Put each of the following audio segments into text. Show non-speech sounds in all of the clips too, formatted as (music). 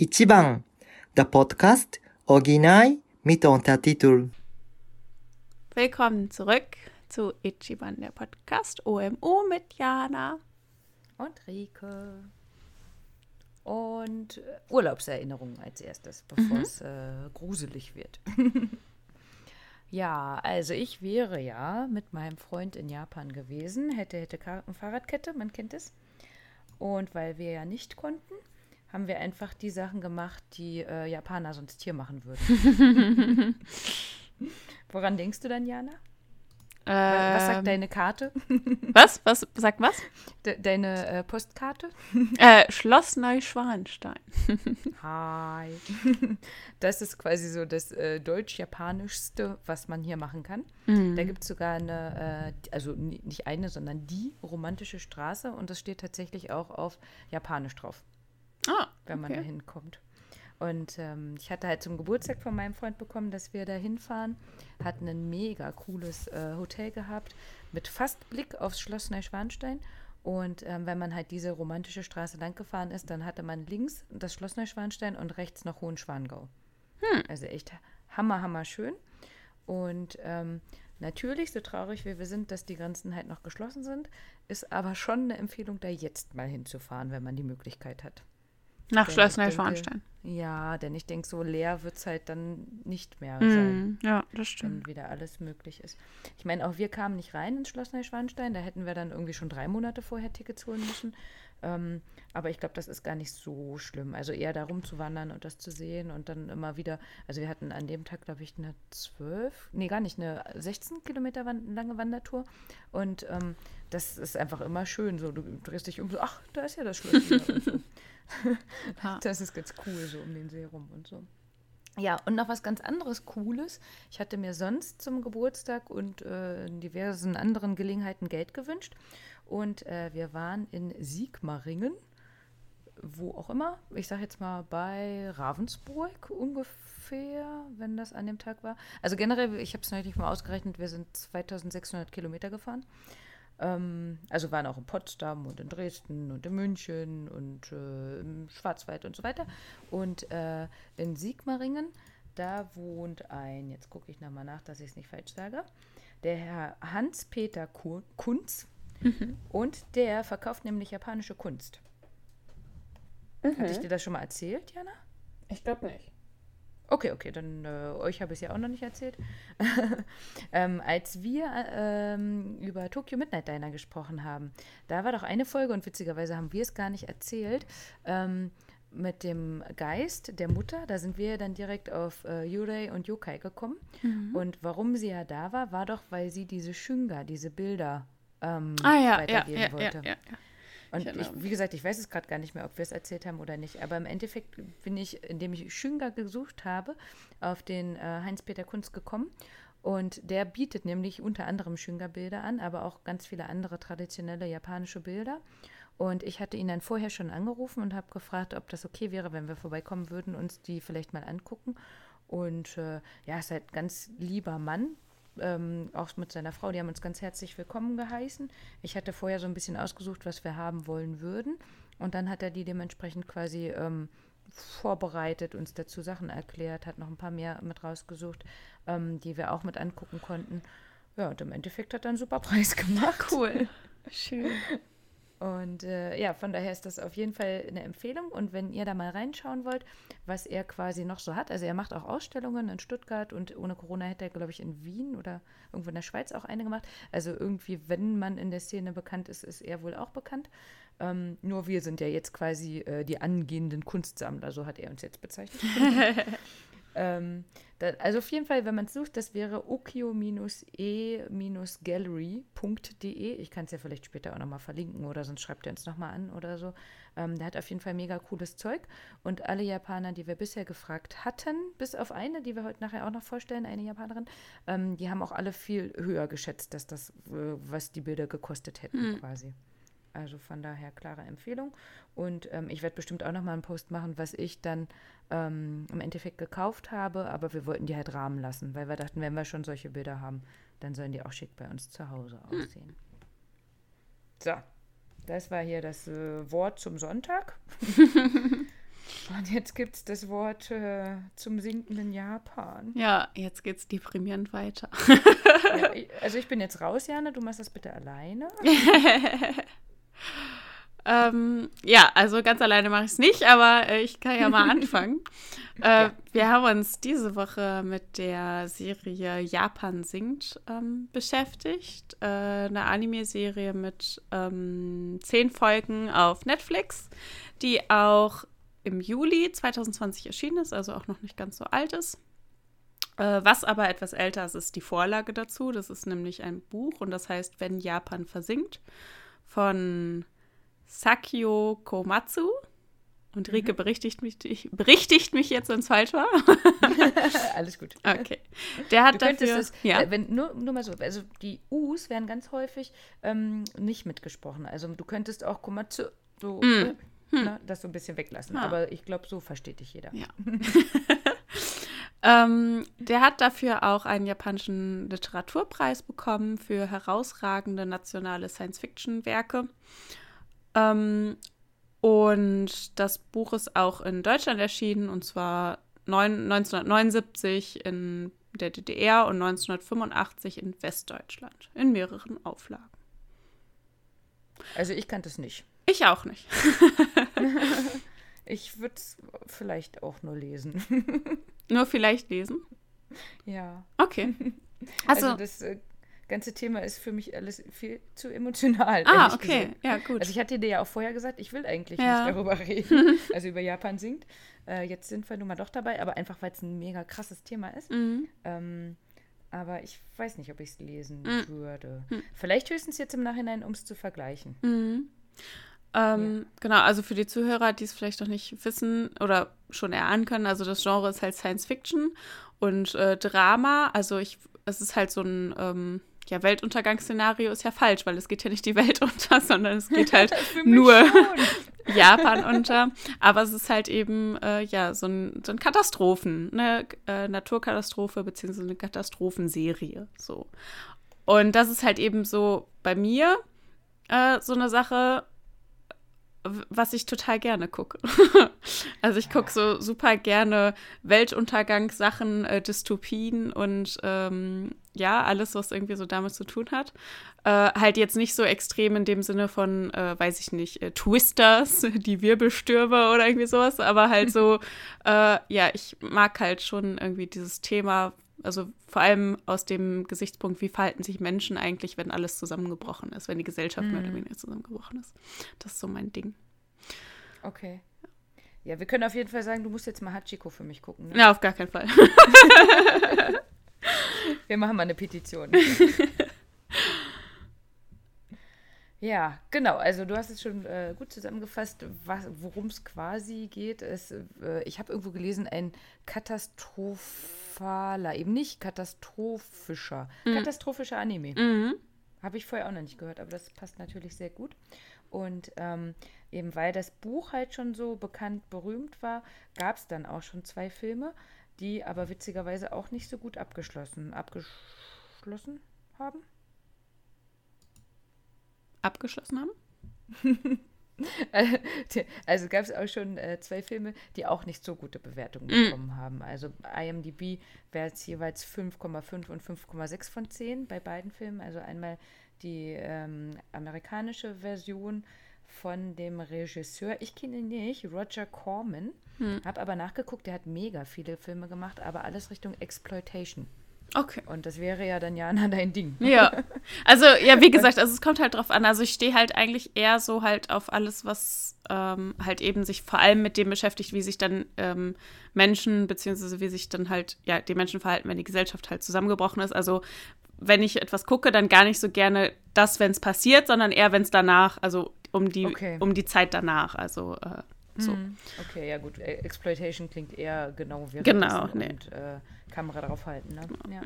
Ichiban, der Podcast Original mit Untertitel. Willkommen zurück zu Ichiban, der Podcast OMO mit Jana. Und Rike. Und äh, Urlaubserinnerungen als erstes, bevor Mhm. es äh, gruselig wird. (laughs) ja, also ich wäre ja mit meinem Freund in Japan gewesen, hätte, hätte Fahrradkette, man kennt es. Und weil wir ja nicht konnten, haben wir einfach die Sachen gemacht, die äh, Japaner sonst hier machen würden. (laughs) Woran denkst du dann, Jana? Was, was sagt Ähm, deine Karte? (laughs) Was? Was? Sagt was? De deine äh, Postkarte? (laughs) Äh, Schloss Neuschwanstein. Hi. Das ist quasi so das äh, deutsch-japanischste, was man hier machen kann. Mhm. Da gibt es sogar eine, äh, also ni- nicht eine, sondern die romantische Straße und das steht tatsächlich auch auf Japanisch drauf, Ah, wenn man okay. da hinkommt. Und ähm, ich hatte halt zum Geburtstag von meinem Freund bekommen, dass wir da hinfahren. Hatten ein mega cooles äh, Hotel gehabt mit fast Blick aufs Schloss Neuschwanstein. Und ähm, wenn man halt diese romantische Straße lang gefahren ist, dann hatte man links das Schloss Neuschwanstein und rechts noch Hohenschwangau. Also echt hammer, hammer schön. Und ähm, natürlich, so traurig wie wir sind, dass die Grenzen halt noch geschlossen sind, ist aber schon eine Empfehlung, da jetzt mal hinzufahren, wenn man die Möglichkeit hat. Nach denke- Neuschwanstein. Ja, denn ich denke, so leer wird es halt dann nicht mehr sein, Mhm. Ja, das stimmt. wenn wieder alles möglich ist. Ich meine, auch wir kamen nicht rein ins Schloss Neuschwanstein. Da hätten wir dann irgendwie schon drei Monate vorher Tickets holen müssen. Ähm, aber ich glaube, das ist gar nicht so schlimm. Also eher darum zu wandern und das zu sehen und dann immer wieder. Also wir hatten an dem Tag, glaube ich, eine 12, nee, gar nicht, eine 16 Kilometer lange Wandertour. Und ähm, das ist einfach immer schön. So, du drehst dich um so, ach, da ist ja das Schloss (laughs) (laughs) Das ist ganz cool, so um den See rum und so. Ja, und noch was ganz anderes Cooles. Ich hatte mir sonst zum Geburtstag und äh, in diversen anderen Gelegenheiten Geld gewünscht. Und äh, wir waren in Sigmaringen, wo auch immer. Ich sage jetzt mal bei Ravensburg ungefähr, wenn das an dem Tag war. Also generell, ich habe es neulich mal ausgerechnet, wir sind 2600 Kilometer gefahren. Ähm, also waren auch in Potsdam und in Dresden und in München und äh, im Schwarzwald und so weiter. Und äh, in Sigmaringen, da wohnt ein, jetzt gucke ich nochmal nach, dass ich es nicht falsch sage, der Herr Hans-Peter Ku- Kunz. Und der verkauft nämlich japanische Kunst. Hatte ich dir das schon mal erzählt, Jana? Ich glaube nicht. Okay, okay, dann äh, euch habe ich es ja auch noch nicht erzählt. (laughs) ähm, als wir äh, ähm, über Tokyo Midnight Diner gesprochen haben, da war doch eine Folge und witzigerweise haben wir es gar nicht erzählt. Ähm, mit dem Geist der Mutter, da sind wir dann direkt auf äh, Yurei und Yokai gekommen. Und warum sie ja da war, war doch, weil sie diese Shunga, diese Bilder ähm, Ah ja, ja, weitergeben ja, ja, wollte. ja, ja. Und erinnere ich, wie gesagt, ich weiß es gerade gar nicht mehr, ob wir es erzählt haben oder nicht. Aber im Endeffekt bin ich, indem ich Schünger gesucht habe, auf den äh, Heinz-Peter Kunz gekommen. Und der bietet nämlich unter anderem Schünger-Bilder an, aber auch ganz viele andere traditionelle japanische Bilder. Und ich hatte ihn dann vorher schon angerufen und habe gefragt, ob das okay wäre, wenn wir vorbeikommen würden, uns die vielleicht mal angucken. Und äh, ja, ist halt ganz lieber Mann, ähm, auch mit seiner Frau, die haben uns ganz herzlich willkommen geheißen. Ich hatte vorher so ein bisschen ausgesucht, was wir haben wollen würden. Und dann hat er die dementsprechend quasi ähm, vorbereitet, uns dazu Sachen erklärt, hat noch ein paar mehr mit rausgesucht, ähm, die wir auch mit angucken konnten. Ja, und im Endeffekt hat er einen super Preis gemacht. Cool. (laughs) Schön. Und äh, ja, von daher ist das auf jeden Fall eine Empfehlung. Und wenn ihr da mal reinschauen wollt, was er quasi noch so hat, also er macht auch Ausstellungen in Stuttgart und ohne Corona hätte er, glaube ich, in Wien oder irgendwo in der Schweiz auch eine gemacht. Also irgendwie, wenn man in der Szene bekannt ist, ist er wohl auch bekannt. Ähm, nur wir sind ja jetzt quasi äh, die angehenden Kunstsammler, so hat er uns jetzt bezeichnet. (laughs) Ähm, da, also auf jeden Fall, wenn man es sucht, das wäre okio-e-gallery.de. Ich kann es ja vielleicht später auch nochmal verlinken oder sonst schreibt er uns nochmal an oder so. Ähm, der hat auf jeden Fall mega cooles Zeug. Und alle Japaner, die wir bisher gefragt hatten, bis auf eine, die wir heute nachher auch noch vorstellen, eine Japanerin, ähm, die haben auch alle viel höher geschätzt, dass das, äh, was die Bilder gekostet hätten quasi. Also von daher klare Empfehlung. Und ähm, ich werde bestimmt auch nochmal einen Post machen, was ich dann ähm, im Endeffekt gekauft habe. Aber wir wollten die halt rahmen lassen, weil wir dachten, wenn wir schon solche Bilder haben, dann sollen die auch schick bei uns zu Hause aussehen. So, das war hier das äh, Wort zum Sonntag. (laughs) Und jetzt gibt es das Wort äh, zum sinkenden Japan. Ja, jetzt geht's deprimierend weiter. Ja, (laughs) also ich bin jetzt raus, Jana, du machst das bitte alleine. (laughs) Ähm, ja, also ganz alleine mache ich es nicht, aber äh, ich kann ja mal (laughs) anfangen. äh, Ja. Wir haben uns diese Woche mit der Serie Japan singt ähm, beschäftigt. Äh, eine Anime-Serie mit ähm, zehn Folgen auf Netflix, die auch im Juli 2020 erschienen ist, also auch noch nicht ganz so alt ist. Äh, was aber etwas älter ist, ist die Vorlage dazu. Das ist nämlich ein Buch und das heißt Wenn Japan versinkt von Sakio Komatsu. Und Rike berichtigt, mich, berichtigt mich jetzt, wenn es falsch war. (laughs) Alles gut. Okay. Der hat Du dafür. es, ja. äh, wenn, nur, nur mal so, also die U's werden ganz häufig ähm, nicht mitgesprochen. Also du könntest auch Komatsu, so, äh, ne, das so ein bisschen weglassen. Ah. Aber ich glaube, so versteht dich jeder. Ja. (laughs) ähm, der hat dafür auch einen japanischen Literaturpreis bekommen für herausragende nationale Science-Fiction-Werke. Ähm, und das Buch ist auch in Deutschland erschienen, und zwar neun, 1979 in der DDR und 1985 in Westdeutschland, in mehreren Auflagen. Also ich kannte es nicht. Ich auch nicht. (laughs) Ich würde es vielleicht auch nur lesen. (laughs) Nur vielleicht lesen. ja. Okay. (laughs) Also, Also, das äh, ganze Thema ist für mich alles viel zu emotional. ah, okay. gesagt. Ja, gut. Also ich hatte dir ja auch vorher gesagt, ich will eigentlich Ja. nicht darüber (laughs) reden, also über Japan singt. Äh, jetzt sind wir nun mal doch dabei, aber einfach, weil es ein mega krasses Thema ist. mhm. Ähm, aber ich weiß nicht, ob ich es lesen Mm. würde. Vielleicht höchstens jetzt im Nachhinein, um es zu vergleichen. Mhm. Ähm, Genau, also für die Zuhörer, die es vielleicht noch nicht wissen oder schon erahnen können, also das Genre ist halt Science Fiction und äh, Drama. Also ich, es ist halt so ein ähm, ja, Weltuntergangsszenario ist ja falsch, weil es geht ja nicht die Welt (laughs) unter, sondern es geht halt (laughs) nur (laughs) Japan unter. Aber es ist halt eben äh, ja so ein, so ein Katastrophen, eine äh, Naturkatastrophe beziehungsweise eine Katastrophenserie. So. Und das ist halt eben so bei mir äh, so eine Sache, was ich total gerne gucke. (laughs) also ich gucke so super gerne Weltuntergangssachen, äh, Dystopien und ähm, ja, alles, was irgendwie so damit zu tun hat. Äh, halt jetzt nicht so extrem in dem Sinne von, äh, weiß ich nicht, äh, Twisters, (laughs) die Wirbelstürme oder irgendwie sowas, aber halt so, (laughs) äh, ja, ich mag halt schon irgendwie dieses Thema, also vor allem aus dem Gesichtspunkt, wie verhalten sich Menschen eigentlich, wenn alles zusammengebrochen ist, wenn die Gesellschaft mehr oder weniger zusammengebrochen ist. Das ist so mein Ding. Okay. Ja, wir können auf jeden Fall sagen, du musst jetzt mal Hachiko für mich gucken. Ne? Ja, auf gar keinen Fall. (laughs) Wir machen mal eine Petition. (laughs) ja, genau. Also du hast es schon äh, gut zusammengefasst, worum es quasi geht. Es, äh, ich habe irgendwo gelesen, ein katastrophaler, eben nicht katastrophischer, katastrophischer Anime. mhm. Habe ich vorher auch noch nicht gehört, aber das passt natürlich sehr gut. Und ähm, eben weil das Buch halt schon so bekannt berühmt war, gab es dann auch schon zwei Filme, die aber witzigerweise auch nicht so gut abgeschlossen, abgeschlossen haben. Abgeschlossen haben? (laughs) Also gab es auch schon äh, zwei Filme, die auch nicht so gute Bewertungen bekommen haben. Also IMDb wäre jetzt jeweils 5,5 und 5,6 von 10 bei beiden Filmen. Also einmal die ähm, amerikanische Version von dem Regisseur, ich kenne ihn nicht, Roger Corman. Habe aber nachgeguckt, der hat mega viele Filme gemacht, aber alles Richtung Exploitation. Okay. Und das wäre ja dann ja (laughs) dein Ding. Ja. Also, ja, wie (laughs) gesagt, also es kommt halt drauf an. Also ich stehe halt eigentlich eher so halt auf alles, was ähm, halt eben sich vor allem mit dem beschäftigt, wie sich dann ähm, Menschen, beziehungsweise wie sich dann halt, ja, die Menschen verhalten, wenn die Gesellschaft halt zusammengebrochen ist. Also wenn ich etwas gucke, dann gar nicht so gerne das, wenn es passiert, sondern eher, wenn es danach, also um die, Okay. um die Zeit danach. Also äh, so. Hm, Okay, ja gut. Äh, Exploitation klingt eher genau wie Genau, nee. und äh, Kamera draufhalten. Ne? ja.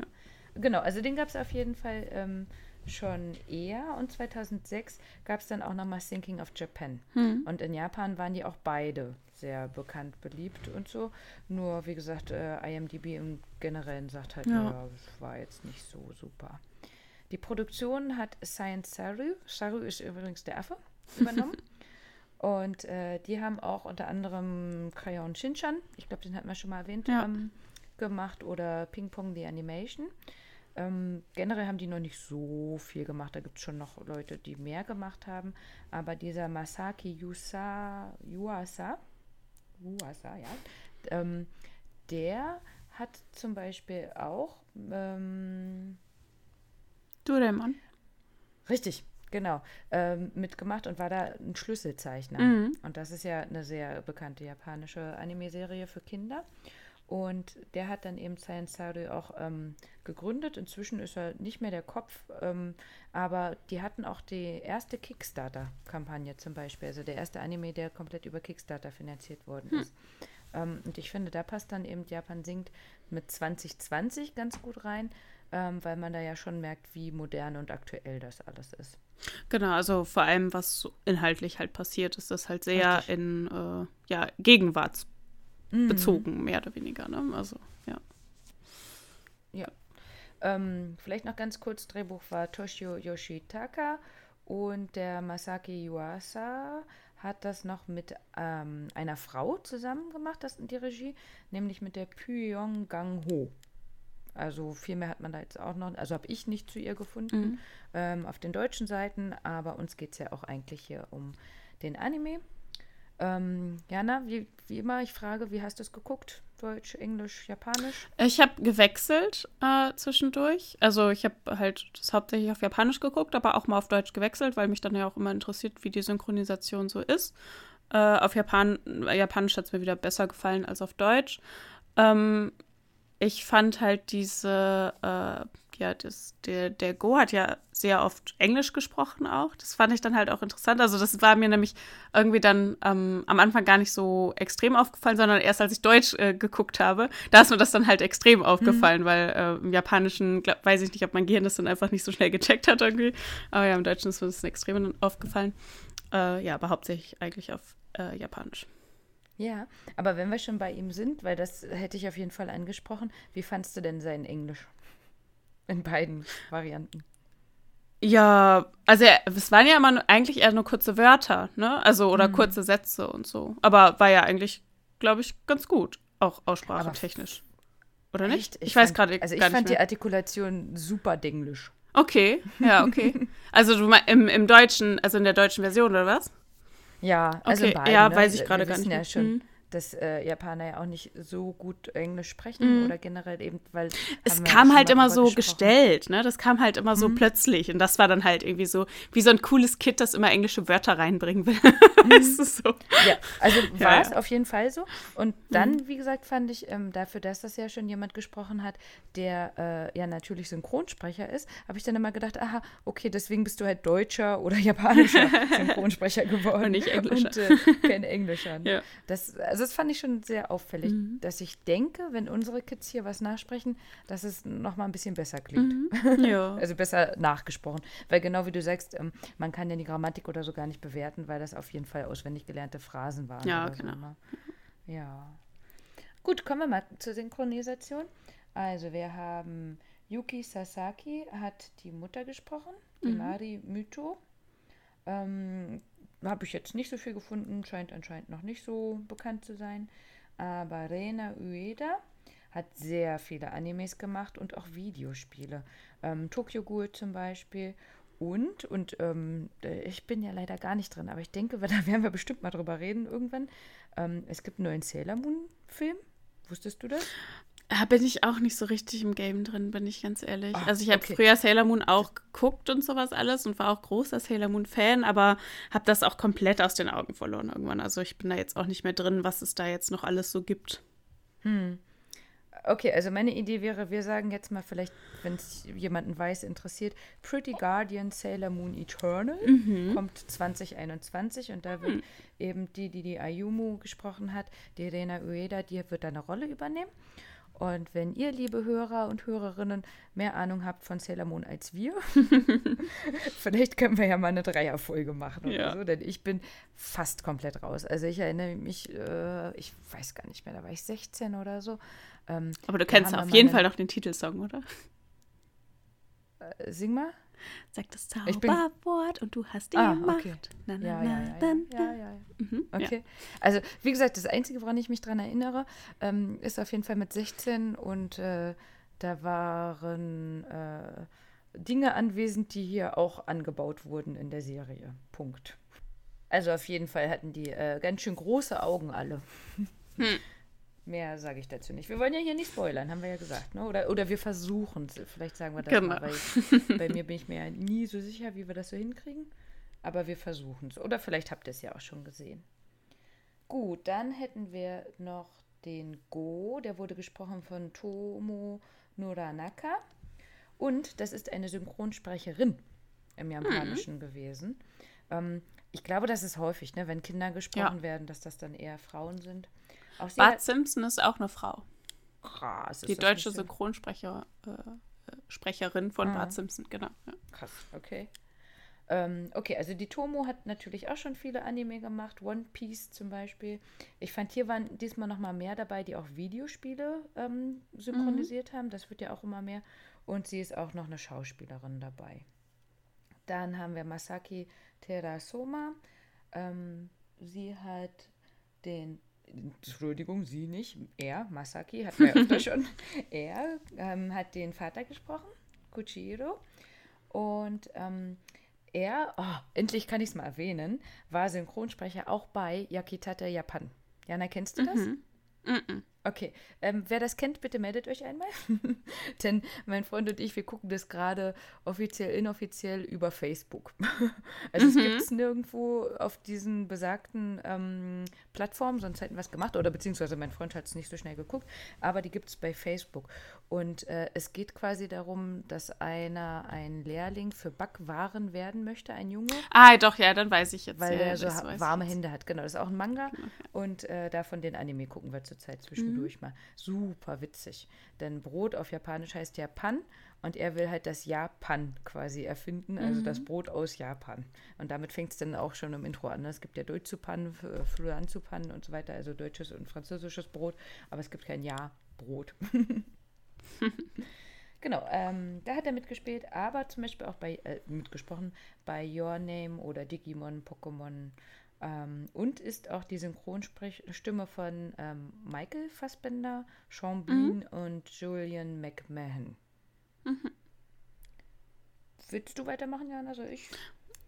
Genau, also den gab es auf jeden Fall ähm, schon eher und 2006 gab es dann auch nochmal Thinking of Japan. Hm. Und in Japan waren die auch beide sehr bekannt, beliebt und so. Nur, wie gesagt, äh, IMDb im Generellen sagt halt, Ja. ja, das war jetzt nicht so super. Die Produktion hat Science Saru, Saru ist übrigens der Affe, übernommen. (laughs) Und äh, die haben auch unter anderem Crayon Shinchan, ich glaube, den hatten wir schon mal erwähnt, Ja. ähm, gemacht oder Ping Pong the Animation. Ähm, generell haben die noch nicht so viel gemacht. Da gibt es schon noch Leute, die mehr gemacht haben. Aber dieser Masaki Yusa, Yuasa, Yuasa, ja, ähm, der hat zum Beispiel auch ähm, Doraemon. Richtig, genau. Ähm, mitgemacht und war da ein Schlüsselzeichner. Mhm. Und das ist ja eine sehr bekannte japanische Anime-Serie für Kinder. Und der hat dann eben Science Saru auch ähm, gegründet. Inzwischen ist er nicht mehr der Kopf, ähm, aber die hatten auch die erste Kickstarter-Kampagne zum Beispiel. Also der erste Anime, der komplett über Kickstarter finanziert worden ist. Ähm, und ich finde, da passt dann eben Japan singt mit 2020 ganz gut rein, ähm, weil man da ja schon merkt, wie modern und aktuell das alles ist. Genau, also vor allem, was inhaltlich halt passiert, ist das halt sehr Richtig. in äh, ja, gegenwartsbezogen, mehr oder weniger. Ne? Also, ja. Ja. Ähm, vielleicht noch ganz kurz, Drehbuch war Toshio Yoshitaka und der Masaki Yuasa hat das noch mit ähm, einer Frau zusammen gemacht, das die Regie, nämlich mit der Pyong Gang Ho. Also viel mehr hat man da jetzt auch noch, also habe ich nicht zu ihr gefunden ähm, auf den deutschen Seiten, aber uns geht es ja auch eigentlich hier um den Anime. Ähm, Jana, wie, wie immer, ich frage, wie hast du es geguckt? Deutsch, Englisch, Japanisch? Ich habe gewechselt äh, zwischendurch. Also ich habe halt das hauptsächlich auf Japanisch geguckt, aber auch mal auf Deutsch gewechselt, weil mich dann ja auch immer interessiert, wie die Synchronisation so ist. Äh, auf Japan äh, Japanisch hat es mir wieder besser gefallen als auf Deutsch. Ähm, ich fand halt diese, äh, ja, das, der, der Go hat ja sehr oft Englisch gesprochen auch. Das fand ich dann halt auch interessant. Also das war mir nämlich irgendwie dann ähm, am Anfang gar nicht so extrem aufgefallen, sondern erst als ich Deutsch äh, geguckt habe, da ist mir das dann halt extrem aufgefallen, weil äh, im Japanischen, glaub, weiß ich nicht, ob mein Gehirn das dann einfach nicht so schnell gecheckt hat irgendwie. Aber ja, im Deutschen ist mir das extrem aufgefallen. Äh, ja, aber hauptsächlich eigentlich auf äh, Japanisch. Ja, aber wenn wir schon bei ihm sind, weil das hätte ich auf jeden Fall angesprochen, wie fandst du denn sein Englisch? In beiden Varianten. Ja, also er- es waren ja immer nur, eigentlich eher nur kurze Wörter, ne? Also oder kurze Sätze und so. Aber war ja eigentlich, glaube ich, ganz gut, auch aussprachetechnisch. Oder nicht? Echt? Ich, weiß fand- gerade Also ich fand nicht die. Artikulation super denglisch. Okay, ja, okay. (laughs) also du im, im Deutschen, also in der deutschen Version oder was? Ja, also Okay, beiden, ja, ne? weiß ich Wir- gerade gar nicht ja mehr. schon, Mhm. Dass äh, Japaner ja auch nicht so gut Englisch sprechen oder generell eben, weil Es ja kam halt immer so gesprochen. gestellt, ne? Das kam halt immer so plötzlich. Und das war dann halt irgendwie so, wie so ein cooles Kid, das immer englische Wörter reinbringen will. (laughs) du so? Ja, also Ja, war es ja. auf jeden Fall so. Und dann, wie gesagt, fand ich, ähm, dafür, dass das ja schon jemand gesprochen hat, der äh, ja natürlich Synchronsprecher ist, habe ich dann immer gedacht, aha, okay, deswegen bist du halt deutscher oder japanischer (laughs) Synchronsprecher geworden. Und nicht Englischer. Und äh, kein Englischer. ne? (laughs) Ja. Das, also das fand ich schon sehr auffällig, dass ich denke, wenn unsere Kids hier was nachsprechen, dass es noch mal ein bisschen besser klingt. (laughs) Ja. Also besser nachgesprochen. Weil genau wie du sagst, ähm, man kann ja die Grammatik oder so gar nicht bewerten, weil das auf jeden Fall auswendig gelernte Phrasen waren. Ja, genau. So, ne? Ja. Gut, kommen wir mal zur Synchronisation. Also wir haben Yuki Sasaki hat die Mutter gesprochen, die Mhm. Mari Myto. Ähm, Habe ich jetzt nicht so viel gefunden, scheint anscheinend noch nicht so bekannt zu sein. Aber Rena Ueda hat sehr viele Animes gemacht und auch Videospiele. Ähm, Tokyo Ghoul zum Beispiel. Und, und ähm, äh, ich bin ja leider gar nicht drin, aber ich denke, (laughs) da werden wir bestimmt mal drüber reden irgendwann. Ähm, es gibt einen neuen Sailor Moon-Film. Wusstest du das? Da bin ich auch nicht so richtig im Game drin, bin ich ganz ehrlich. Ah, also ich habe okay. früher Sailor Moon auch geguckt und sowas alles und war auch großer Sailor Moon Fan, aber habe das auch komplett aus den Augen verloren irgendwann. Also ich bin da jetzt auch nicht mehr drin, was es da jetzt noch alles so gibt. Okay, also meine Idee wäre, wir sagen jetzt mal vielleicht, wenn es jemanden weiß, interessiert, Pretty Guardian Sailor Moon Eternal kommt 2021 und da wird eben die, die die Ayumu gesprochen hat, die Rena Ueda, die wird da eine Rolle übernehmen. Und wenn ihr, liebe Hörer und Hörerinnen, mehr Ahnung habt von Sailor Moon als wir, (laughs) vielleicht können wir ja mal eine Dreierfolge machen oder Ja. so, denn ich bin fast komplett raus. Also ich erinnere mich, äh, ich weiß gar nicht mehr, da war ich 16 oder so. Ähm, Aber du kennst auf jeden Fall noch den Titelsong, oder? Äh, Sing mal. Sag das Zauberwort und du hast die Ah, Macht. okay. Na, na, Ja, na, ja, ja, ja, ja. Mhm, ja. Okay. Also, wie gesagt, das Einzige, woran ich mich dran erinnere, ähm, ist auf jeden Fall mit 16 und äh, da waren äh, Dinge anwesend, die hier auch angebaut wurden in der Serie. Punkt. Also auf jeden Fall hatten die äh, ganz schön große Augen alle. Hm. Mehr sage ich dazu nicht. Wir wollen ja hier nicht spoilern, haben wir ja gesagt. Ne? Oder, oder wir versuchen es. Vielleicht sagen wir das Genau. mal, weil (laughs) bei mir bin ich mir ja nie so sicher, wie wir das so hinkriegen. Aber wir versuchen es. Oder vielleicht habt ihr es ja auch schon gesehen. Gut, dann hätten wir noch den Go. Der wurde gesprochen von Tomo Noranaka. Und das ist eine Synchronsprecherin im Japanischen gewesen. Ähm, ich glaube, das ist häufig, ne, wenn Kinder gesprochen Ja. werden, dass das dann eher Frauen sind. Bart Simpson ist auch eine Frau. krass, Die deutsche nicht so- Synchronsprecher, äh, von Ah. Bart Simpson, genau. Ja. Krass, okay. Ähm, okay, also die Tomo hat natürlich auch schon viele Anime gemacht, One Piece zum Beispiel. Ich fand, hier waren diesmal noch mal mehr dabei, die auch Videospiele ähm, synchronisiert haben. Das wird ja auch immer mehr. Und sie ist auch noch eine Schauspielerin dabei. Dann haben wir Masaki Terasoma. Ähm, sie hat den, Entschuldigung, sie nicht, er, Masaki, hat wir öfter schon. (laughs) Er ähm, hat den Vater gesprochen, Kuchiro. Und ähm, er, oh, endlich kann ich es mal erwähnen, war Synchronsprecher auch bei Yakitate Japan. Jana, kennst du das? Mhm. Okay, ähm, wer das kennt, bitte meldet euch einmal. (laughs) Denn mein Freund und ich, wir gucken das gerade offiziell, inoffiziell über Facebook. (laughs) also es gibt es nirgendwo auf diesen besagten ähm, Plattformen, sonst hätten wir es gemacht. Oder beziehungsweise mein Freund hat es nicht so schnell geguckt, aber die gibt es bei Facebook. Und äh, es geht quasi darum, dass einer ein Lehrling für Backwaren werden möchte, ein Junge Ah, doch, ja, dann weiß ich jetzt. weil ja, der so warme. Hände hat. Genau, das ist auch ein Manga. Und äh, davon den Anime gucken wir zurzeit zwischendurch mal. Super witzig. Denn Brot auf Japanisch heißt Japan und er will halt das Japan quasi erfinden, also das Brot aus Japan. Und damit fängt es dann auch schon im Intro an. ne? Es gibt ja Deutschupan, Fluanzupan und so weiter, also deutsches und französisches Brot, aber es gibt kein Ja-Brot. (laughs) Genau, ähm, da hat er mitgespielt, aber zum Beispiel auch bei, äh, mitgesprochen bei Your Name oder Digimon, Pokémon ähm, und ist auch die Synchronstimme von ähm, Michael Fassbender, Sean Bean und Julian McMahon. Willst du weitermachen, Jana? Soll ich?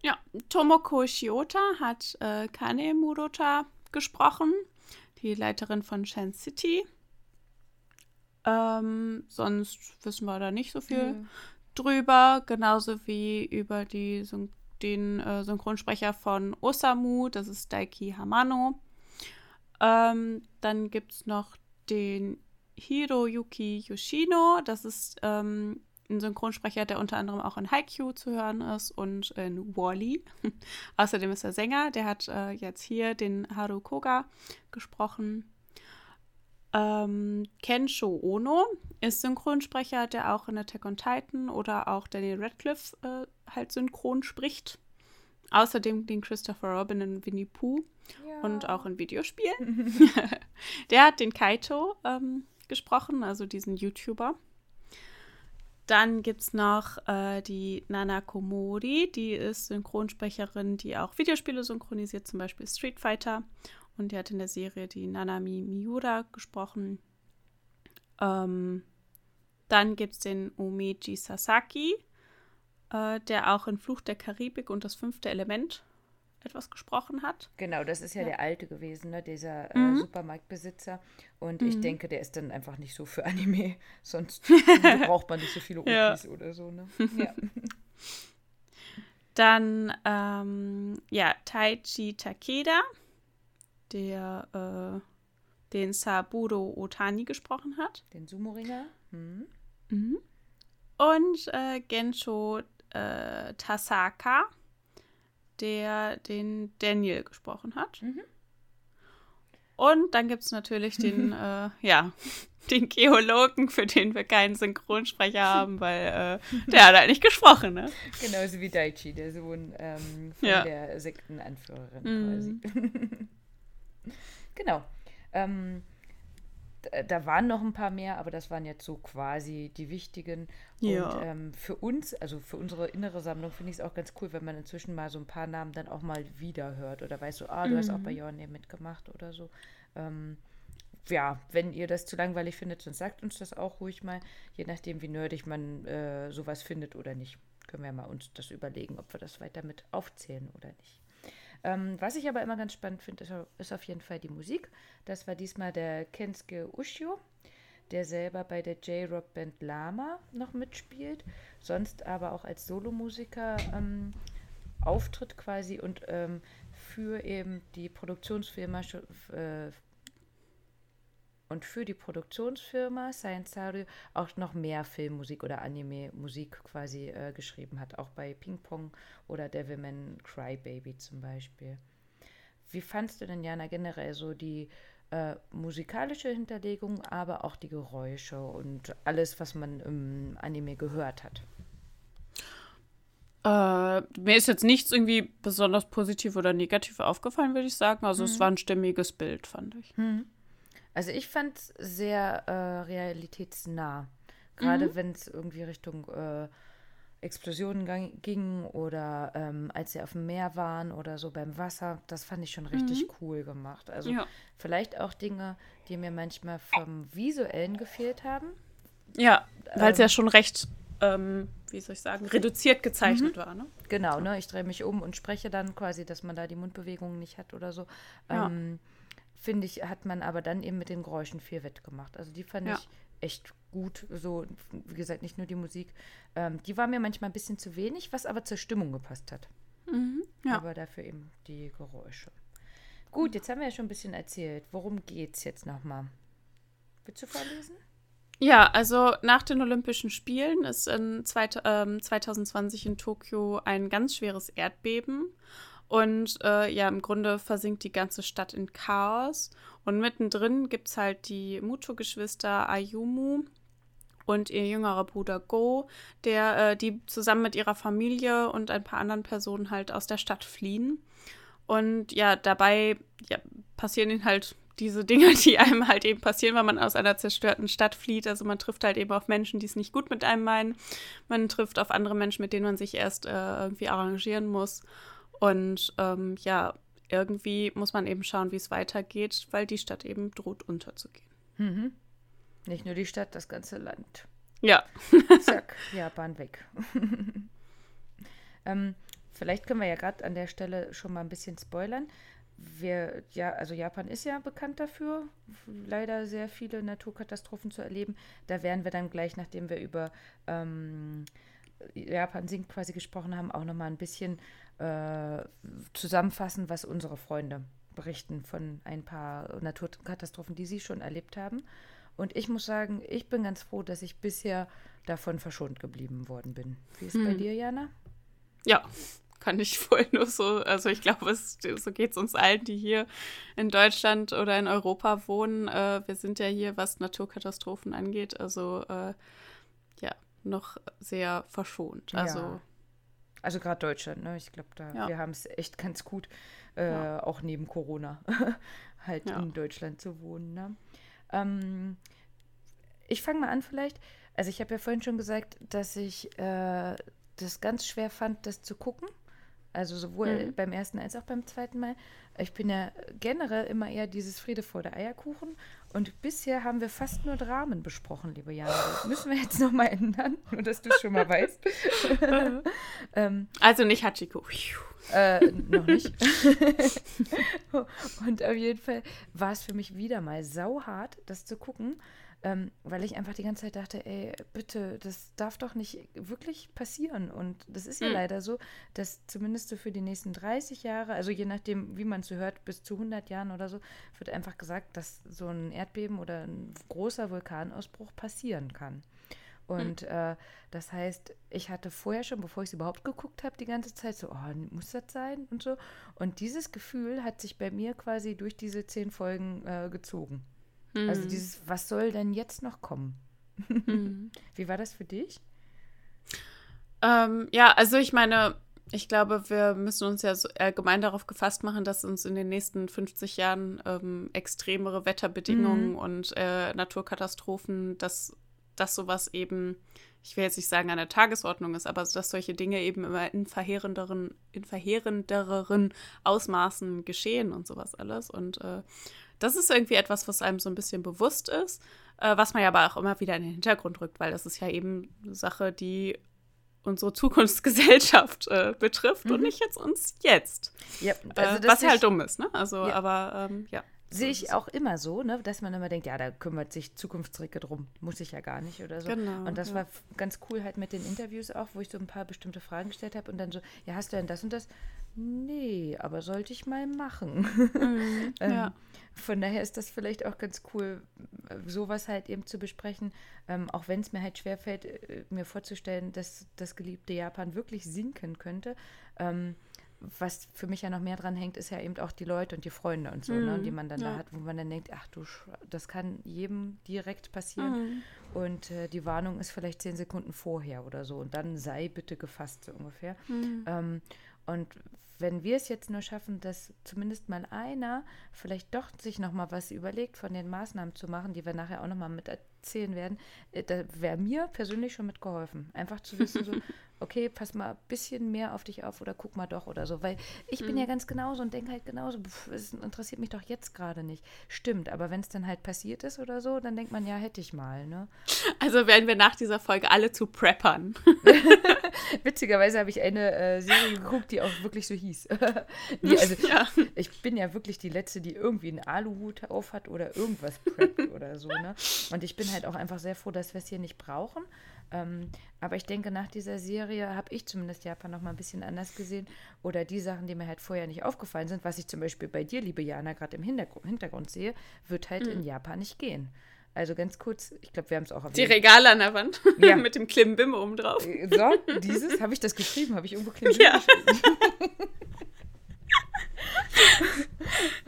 Ja, Tomoko Shiota hat äh, Kane Murota gesprochen, die Leiterin von Shan City. Ähm, sonst wissen wir da nicht so viel Nö. drüber, genauso wie über die, Syn- den äh, Synchronsprecher von Osamu, das ist Daiki Hamano. Ähm, dann gibt es noch den Hiroyuki Yoshino, das ist ähm, ein Synchronsprecher, der unter anderem auch in Haikyuu zu hören ist und in Wall-E. (laughs) Außerdem ist er Sänger, der hat äh, jetzt hier den Haru Koga gesprochen. Ähm, Kensho Ono ist Synchronsprecher, der auch in Attack on Titan oder auch Daniel Radcliffe äh, halt synchron spricht. Außerdem den Christopher Robin in Winnie Pooh und auch in Videospielen. (laughs) (laughs) der hat den Kaito ähm, gesprochen, also diesen YouTuber. Dann gibt es noch äh, die Nana Komori, die ist Synchronsprecherin, die auch Videospiele synchronisiert, zum Beispiel Street Fighter. Und die hat in der Serie die Nanami Miura gesprochen. Ähm, dann gibt es den Umeji Sasaki, äh, der auch in Fluch der Karibik und das fünfte Element etwas gesprochen hat. Genau, das ist ja, Ja. der alte gewesen, ne? dieser Mhm. äh, Supermarktbesitzer. Und ich Mhm. denke, der ist dann einfach nicht so für Anime. (laughs) Sonst (laughs) braucht man nicht so viele Ja. OPs oder so. Ne? (laughs) Ja. Dann, ähm, ja, Taichi Takeda, der äh, den Saburo Otani gesprochen hat. Den Sumo-Ringer. Hm. Und äh, Gensho äh, Tasaka, der den Daniel gesprochen hat. Mhm. Und dann gibt es natürlich den, (laughs) äh, ja, den Geologen, für den wir keinen Synchronsprecher (laughs) haben, weil äh, der hat halt nicht gesprochen, ne? Genauso wie Daichi, der Sohn ähm, von Ja. der Sektenanführerin Mhm. quasi. (laughs) genau. Ähm, da waren noch ein paar mehr, aber das waren jetzt so quasi die wichtigen. Ja. Und ähm, für uns, also für unsere innere Sammlung, finde ich es auch ganz cool, wenn man inzwischen mal so ein paar Namen dann auch mal wieder hört oder weiß so, ah, du hast auch bei Your Name mitgemacht oder so. Ähm, ja, wenn ihr das zu langweilig findet, dann sagt uns das auch ruhig mal, je nachdem, wie nerdig man äh, sowas findet oder nicht. Können wir mal uns das überlegen, ob wir das weiter mit aufzählen oder nicht. Ähm, was ich aber immer ganz spannend finde, ist, ist, auf jeden Fall die Musik. Das war diesmal der Kensuke Ushio, der selber bei der J-Rock-Band Lama noch mitspielt, sonst aber auch als Solomusiker ähm, auftritt quasi und ähm, für eben die Produktionsfirma äh, und für die Produktionsfirma Science Saru auch noch mehr Filmmusik oder Anime-Musik quasi äh, geschrieben hat, auch bei Ping Pong oder Devilman Crybaby zum Beispiel. Wie fandst du denn, Jana, generell so die äh, musikalische Hinterlegung, aber auch die Geräusche und alles, was man im Anime gehört hat? Äh, mir ist jetzt nichts irgendwie besonders positiv oder negativ aufgefallen, würde ich sagen. Also hm. es war ein stimmiges Bild, fand ich. Hm. Also ich fand es sehr äh, realitätsnah. Gerade mhm. wenn es irgendwie Richtung äh, Explosionen ging oder ähm, als sie auf dem Meer waren oder so beim Wasser, das fand ich schon richtig mhm. cool gemacht. Also ja. vielleicht auch Dinge, die mir manchmal vom Visuellen gefehlt haben. Ja, weil es ähm, ja schon recht, ähm, wie soll ich sagen, reduziert gezeichnet mhm. war. Ne? Genau, ne? ich drehe mich um und spreche dann quasi, dass man da die Mundbewegungen nicht hat oder so. Ja. Finde ich, hat man aber dann eben mit den Geräuschen viel wettgemacht. Also die fand ja. ich echt gut. So, wie gesagt, nicht nur die Musik. Ähm, die war mir manchmal ein bisschen zu wenig, was aber zur Stimmung gepasst hat. Mhm, ja. Aber dafür eben die Geräusche. Gut, jetzt haben wir ja schon ein bisschen erzählt. Worum geht's jetzt nochmal? Willst du vorlesen? Ja, also nach den Olympischen Spielen ist in zweit, ähm, 2020 in Tokio ein ganz schweres Erdbeben und äh, ja, im Grunde versinkt die ganze Stadt in Chaos. Und mittendrin gibt es halt die Muto-Geschwister Ayumu und ihr jüngerer Bruder Go, der, äh, die zusammen mit ihrer Familie und ein paar anderen Personen halt aus der Stadt fliehen. Und ja, dabei ja, passieren ihnen halt diese Dinge, (laughs) die einem halt eben passieren, wenn man aus einer zerstörten Stadt flieht. Also man trifft halt eben auf Menschen, die es nicht gut mit einem meinen. Man trifft auf andere Menschen, mit denen man sich erst äh, irgendwie arrangieren muss. Und ähm, ja, irgendwie muss man eben schauen, wie es weitergeht, weil die Stadt eben droht unterzugehen. Mhm. Nicht nur die Stadt, das ganze Land. Ja. (laughs) Zack, Japan weg. (laughs) ähm, vielleicht können wir ja gerade an der Stelle schon mal ein bisschen spoilern. Wir, ja, also Japan ist ja bekannt dafür, leider sehr viele Naturkatastrophen zu erleben. Da werden wir dann gleich, nachdem wir über ähm, Japan singt quasi gesprochen haben, auch nochmal ein bisschen äh, zusammenfassen, was unsere Freunde berichten von ein paar Naturkatastrophen, die sie schon erlebt haben. Und ich muss sagen, ich bin ganz froh, dass ich bisher davon verschont geblieben worden bin. Wie ist hm. bei dir, Jana? Ja, kann ich voll nur so, also ich glaube, so geht es uns allen, die hier in Deutschland oder in Europa wohnen. Äh, wir sind ja hier, was Naturkatastrophen angeht, also äh, ja, noch sehr verschont. Also ja. Also gerade Deutschland, ne? Ich glaube, da ja. wir haben es echt ganz gut, äh, ja. auch neben Corona (laughs) halt ja. in Deutschland zu wohnen. Ne? Ähm, ich fange mal an vielleicht. Also ich habe ja vorhin schon gesagt, dass ich äh, das ganz schwer fand, das zu gucken. Also sowohl mhm. beim ersten als auch beim zweiten Mal. Ich bin ja generell immer eher dieses Friede vor der Eierkuchen. Und bisher haben wir fast nur Dramen besprochen, liebe Jana. Das müssen wir jetzt nochmal ändern, (laughs) nur dass du es schon mal weißt. (laughs) ähm, also nicht Hachiko. Äh, noch nicht. (laughs) Und auf jeden Fall war es für mich wieder mal sauhart, das zu gucken. Ähm, weil ich einfach die ganze Zeit dachte, ey, bitte, das darf doch nicht wirklich passieren. Und das ist ja hm. leider so, dass zumindest so für die nächsten 30 Jahre, also je nachdem, wie man es so hört, bis zu 100 Jahren oder so, wird einfach gesagt, dass so ein Erdbeben oder ein großer Vulkanausbruch passieren kann. Und hm. äh, das heißt, ich hatte vorher schon, bevor ich es überhaupt geguckt habe, die ganze Zeit so, oh, muss das sein und so. Und dieses Gefühl hat sich bei mir quasi durch diese zehn Folgen äh, gezogen. Also mhm. Also dieses, was soll denn jetzt noch kommen? Mhm. (laughs) Wie war das für dich? Ähm, ja, also ich meine, ich glaube, wir müssen uns ja so allgemein darauf gefasst machen, dass uns in den nächsten 50 Jahren ähm, extremere Wetterbedingungen mhm. und äh, Naturkatastrophen, dass, dass sowas eben, ich will jetzt nicht sagen an der Tagesordnung ist, aber dass solche Dinge eben immer in verheerenderen, in verheerenderen Ausmaßen geschehen und sowas alles. Und äh, das ist irgendwie etwas, was einem so ein bisschen bewusst ist, äh, was man ja aber auch immer wieder in den Hintergrund rückt, weil das ist ja eben eine Sache, die unsere Zukunftsgesellschaft äh, betrifft mhm. und nicht jetzt uns jetzt. Ja, also äh, was ja halt dumm ist, ne? Also, ja. aber ähm, ja. Sehe ich auch immer so, ne, dass man immer denkt, ja, da kümmert sich Zukunftsricke drum, muss ich ja gar nicht oder so. Genau, und das ja. war ganz cool halt mit den Interviews auch, wo ich so ein paar bestimmte Fragen gestellt habe und dann so, ja, hast du denn das und das? Nee, aber sollte ich mal machen. Mhm, (laughs) ähm, ja. Von daher ist das vielleicht auch ganz cool, sowas halt eben zu besprechen, ähm, auch wenn es mir halt schwerfällt, äh, mir vorzustellen, dass das geliebte Japan wirklich sinken könnte. Ähm, was für mich ja noch mehr dran hängt, ist ja eben auch die Leute und die Freunde und so, ne, mhm. die man dann ja. da hat, wo man dann denkt, ach du, das kann jedem direkt passieren. Mm. Und äh, die Warnung ist vielleicht zehn Sekunden vorher oder so. Und dann sei bitte gefasst, so ungefähr. Mm. Ähm, und wenn wir es jetzt nur schaffen, dass zumindest mal einer vielleicht doch sich noch mal was überlegt, von den Maßnahmen zu machen, die wir nachher auch noch mal mit erzählen werden, äh, da wäre mir persönlich schon mitgeholfen. Einfach zu wissen, so, (laughs) okay, pass mal ein bisschen mehr auf dich auf oder guck mal doch oder so. Weil ich mhm. bin ja mhm. ganz genauso und denke halt genauso, es interessiert mich doch jetzt gerade nicht. Stimmt, aber wenn es dann halt passiert ist oder so, dann denkt man, ja, hätte ich mal, ne? Also werden wir nach dieser Folge alle zu Preppern. (laughs) (laughs) (laughs) Witzigerweise habe ich eine äh, Serie geguckt, die auch wirklich so hieß. (laughs) nee, also ja. ich bin ja wirklich die Letzte, die irgendwie einen Aluhut auf hat oder irgendwas preppt (laughs) oder so, ne? Und ich bin halt auch einfach sehr froh, dass wir es hier nicht brauchen. Ähm, aber ich denke, nach dieser Serie habe ich zumindest Japan noch mal ein bisschen anders gesehen. Oder die Sachen, die mir halt vorher nicht aufgefallen sind, was ich zum Beispiel bei dir, liebe Jana, gerade im Hintergrund, Hintergrund, sehe, wird halt mhm. in Japan nicht gehen. Also ganz kurz, ich glaube, wir haben es auch erwähnt. Die Regale an der Wand (laughs) ja. mit dem Klimbim oben drauf. Äh, so, dieses, habe ich das geschrieben? Habe ich irgendwo (laughs) Klimbim ja. geschrieben?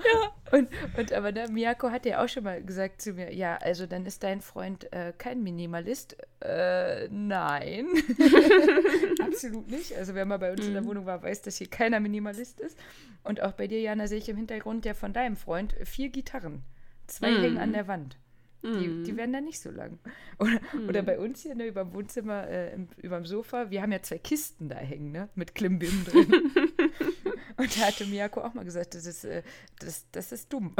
ja. Und, und aber ne, Miyako hat ja auch schon mal gesagt zu mir, ja, also dann ist dein Freund äh, kein Minimalist. Äh, nein. (laughs) Absolut nicht. Also wer mal bei uns mhm. in der mhm. Wohnung war, weiß, dass hier keiner Minimalist ist. Und auch bei dir, Jana, sehe ich im Hintergrund ja von deinem Freund vier Gitarren. Zwei mhm. hängen an der Wand. Die, mhm. die werden dann nicht so lang. (laughs) Oder, mm. oder bei uns hier, ne, über dem Wohnzimmer, äh, über dem Sofa, wir haben ja zwei Kisten da hängen, ne, mit Klimbim drin. (laughs) Und da hatte Miyako auch mal gesagt, das ist, äh, das, das ist dumm.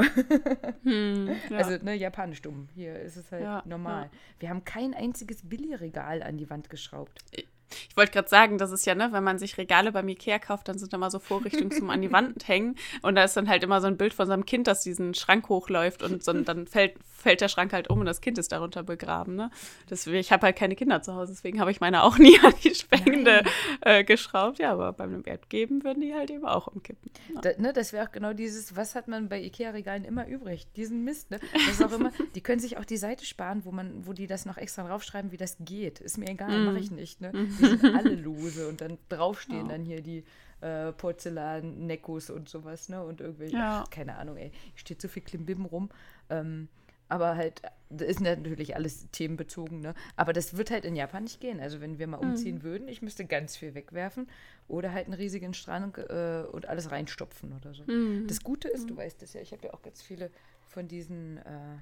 Hm, ja. (laughs) Also, ne, japanisch dumm. Hier ist es halt ja, normal. Ja. Wir haben kein einziges Billigregal an die Wand geschraubt. Ich wollte gerade sagen, das ist ja, ne, wenn man sich Regale beim Ikea kauft, dann sind da mal so Vorrichtungen zum an die Wand hängen. Und da ist dann halt immer so ein Bild von so einem Kind, das diesen Schrank hochläuft und so, dann fällt, fällt der Schrank halt um und das Kind ist darunter begraben. Ne? Deswegen, ich habe halt keine Kinder zu Hause, deswegen habe ich meine auch (laughs) nie an die Spende äh, geschraubt. Ja, aber beim Erdgeben würden die halt eben auch umkippen. Ja. Da, ne, das wäre auch genau dieses, was hat man bei Ikea-Regalen immer übrig? Diesen Mist, ne? Das ist auch immer, (laughs) die können sich auch die Seite sparen, wo man, wo die das noch extra draufschreiben, wie das geht. Ist mir egal, mm. mache ich nicht. Ne? Die sind alle lose und dann draufstehen ja. dann hier die äh, Porzellan-Neckos und sowas, ne? Und irgendwelche, ja. ach, keine Ahnung, ey, steht so viel Klimbim rum. Ähm, aber halt, das ist natürlich alles themenbezogen, ne? Aber das wird halt in Japan nicht gehen. Also wenn wir mal umziehen mhm. würden, ich müsste ganz viel wegwerfen oder halt einen riesigen Strang äh, und alles reinstopfen oder so. Mhm. Das Gute ist, du mhm. weißt es ja, ich habe ja auch ganz viele von diesen, äh,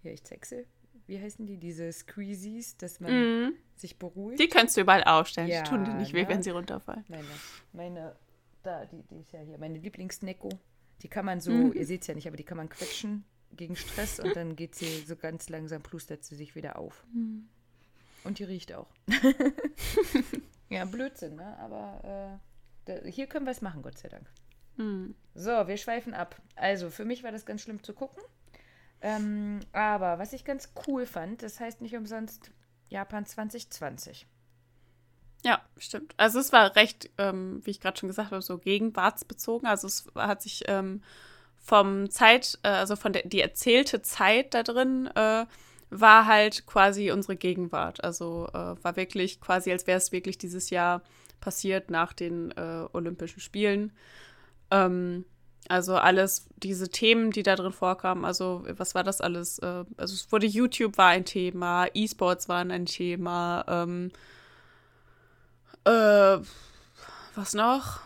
hier, ich zeig's dir, wie heißen die, diese Squeezies, dass man mhm. sich beruhigt. Die kannst du überall aufstellen. Ja, die tun dir nicht weh, ne? wenn sie runterfallen. Meine, meine, da, die, die ist ja hier, meine Lieblingsnecko. Die kann man so, mhm. ihr seht es ja nicht, aber die kann man quetschen gegen Stress und dann geht sie so ganz langsam, plustert sie sich wieder auf. Mhm. Und die riecht auch. (laughs) ja, Blödsinn, ne? Aber äh, da, hier können wir es machen, Gott sei Dank. Mhm. So, wir schweifen ab. Also, für mich war das ganz schlimm zu gucken. Ähm, aber was ich ganz cool fand, das heißt nicht umsonst Japan 2020. Ja, stimmt. Also es war recht, ähm, wie ich gerade schon gesagt habe, so gegenwartsbezogen. Also es hat sich ähm, vom Zeit, äh, also von der die erzählte Zeit da drin äh, war halt quasi unsere Gegenwart. Also äh, war wirklich quasi, als wäre es wirklich dieses Jahr passiert nach den äh, Olympischen Spielen. Ähm, also alles, diese Themen, die da drin vorkamen, also was war das alles? Äh, also es wurde YouTube war ein Thema, E-Sports waren ein Thema, ähm, äh, Was noch?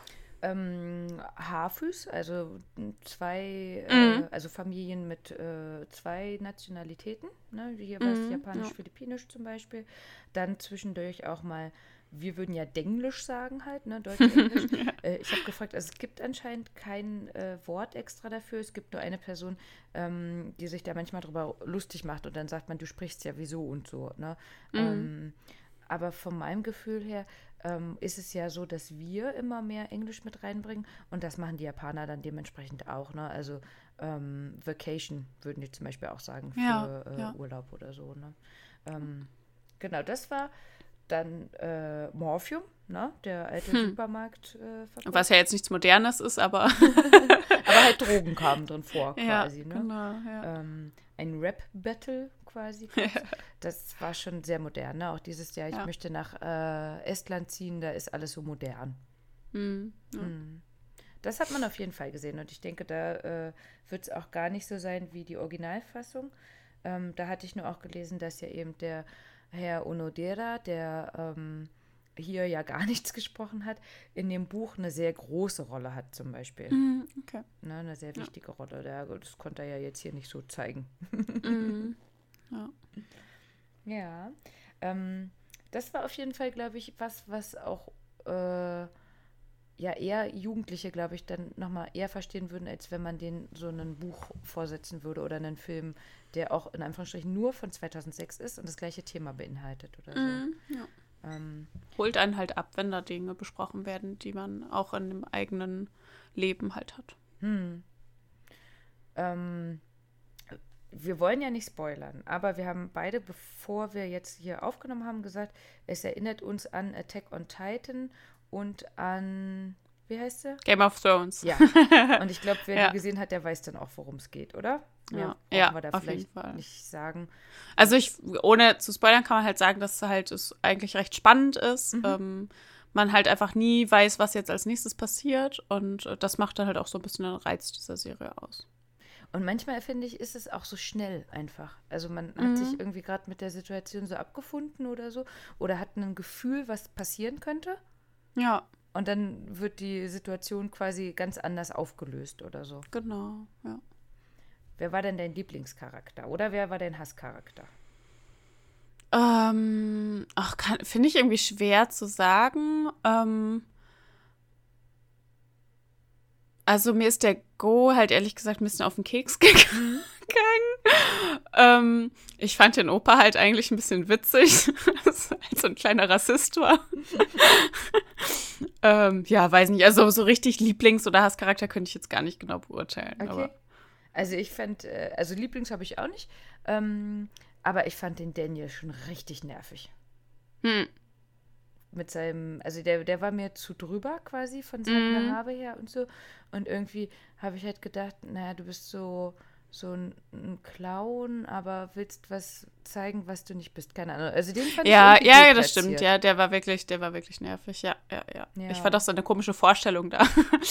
Ähm, Hafus, also zwei, äh, Mhm. also Familien mit äh, zwei Nationalitäten, ne? jeweils Mhm, Japanisch, ja. Philippinisch zum Beispiel. Dann zwischendurch auch mal, wir würden ja Denglisch sagen halt, ne? Deutsch, Englisch. (laughs) äh, ich habe gefragt, also es gibt anscheinend kein äh, Wort extra dafür. Es gibt nur eine Person, ähm, die sich da manchmal drüber lustig macht und dann sagt man, du sprichst ja wieso und so. Ne? Ähm, aber von meinem Gefühl her ähm, ist es ja so, dass wir immer mehr Englisch mit reinbringen und das machen die Japaner dann dementsprechend auch. Ne? Also ähm, Vacation würden die zum Beispiel auch sagen für Ja, äh, ja. Urlaub oder so. Ne? Ähm, genau, das war dann äh, Morphium, ne? der alte Supermarkt. Äh. Was ja jetzt nichts Modernes ist, aber. (laughs) (laughs) Aber halt Drogen kamen drin vor ja, quasi. ne? genau, ja. ähm, ein Rap-Battle quasi. (laughs) das war schon sehr modern. Ne? Auch dieses Jahr, ich Ja. möchte nach äh, Estland ziehen, da ist alles so modern. Hm, ja. Das hat man auf jeden Fall gesehen und ich denke, da äh, wird es auch gar nicht so sein wie die Originalfassung. Ähm, da hatte ich nur auch gelesen, dass ja eben der Herr Onodera, der ähm, hier ja gar (laughs) nichts gesprochen hat, in dem Buch eine sehr große Rolle hat zum Beispiel. Hm, okay. Ne, eine sehr wichtige Rolle. Der, das konnte er ja jetzt hier nicht so zeigen. Hm, (laughs) ja. Ja, ähm, das war auf jeden Fall, glaube ich, was, was auch äh, ja eher Jugendliche, glaube ich, dann nochmal eher verstehen würden, als wenn man denen so ein Buch vorsetzen würde oder einen Film, der auch in Anführungsstrichen nur von 2006 ist und das gleiche Thema beinhaltet oder so. Hm, ja. Ähm, Holt einen halt ab, wenn da Dinge besprochen werden, die man auch in dem eigenen Leben halt hat. ähm, wir wollen ja nicht spoilern, aber wir haben beide, bevor wir jetzt hier aufgenommen haben, gesagt, es erinnert uns an Attack on Titan und an, wie heißt der? Game of Thrones. Ja, (laughs) und ich glaube, wer Ja. die gesehen hat, der weiß dann auch, worum es geht, oder? Ja. Ja, da auf vielleicht jeden Fall. nicht sagen. Also ich, ohne zu spoilern, kann man halt sagen, dass es halt es eigentlich recht spannend ist. Ähm, man halt einfach nie weiß, was jetzt als nächstes passiert. Und äh, das macht dann halt auch so ein bisschen den Reiz dieser Serie aus. Und manchmal, finde ich, ist es auch so schnell einfach. Also man hat Mhm. sich irgendwie gerade mit der Situation so abgefunden oder so oder hat ein Gefühl, was passieren könnte. Ja, Und dann wird die Situation quasi ganz anders aufgelöst oder so. genau. Ja. Wer war denn dein Lieblingscharakter oder wer war dein Hasscharakter? Ähm, ach, finde ich irgendwie schwer zu sagen. Ähm, also mir ist der Go halt ehrlich gesagt ein bisschen auf den Keks (laughs) gegangen. ähm, ich fand den Opa halt eigentlich ein bisschen witzig, (laughs) dass er halt so ein kleiner Rassist war. (laughs) ähm, ja, weiß nicht. Also so richtig Lieblings- oder Hasscharakter könnte ich jetzt gar nicht genau beurteilen. Okay. Aber Also ich fand, äh, also Lieblings habe ich auch nicht, ähm, aber ich fand den Daniel schon richtig nervig. hm, mit seinem, also der, der war mir zu drüber quasi von seinem Mhm. Gehabe her und so. Und irgendwie habe ich halt gedacht, naja, du bist so, so ein, ein Clown, aber willst was zeigen, was du nicht bist. Keine Ahnung. Also den fand Ja, ich ja, ja, das stimmt. Ja, der war wirklich, der war wirklich nervig. Ja, ja, ja. Ja. Ich fand auch so eine komische Vorstellung da.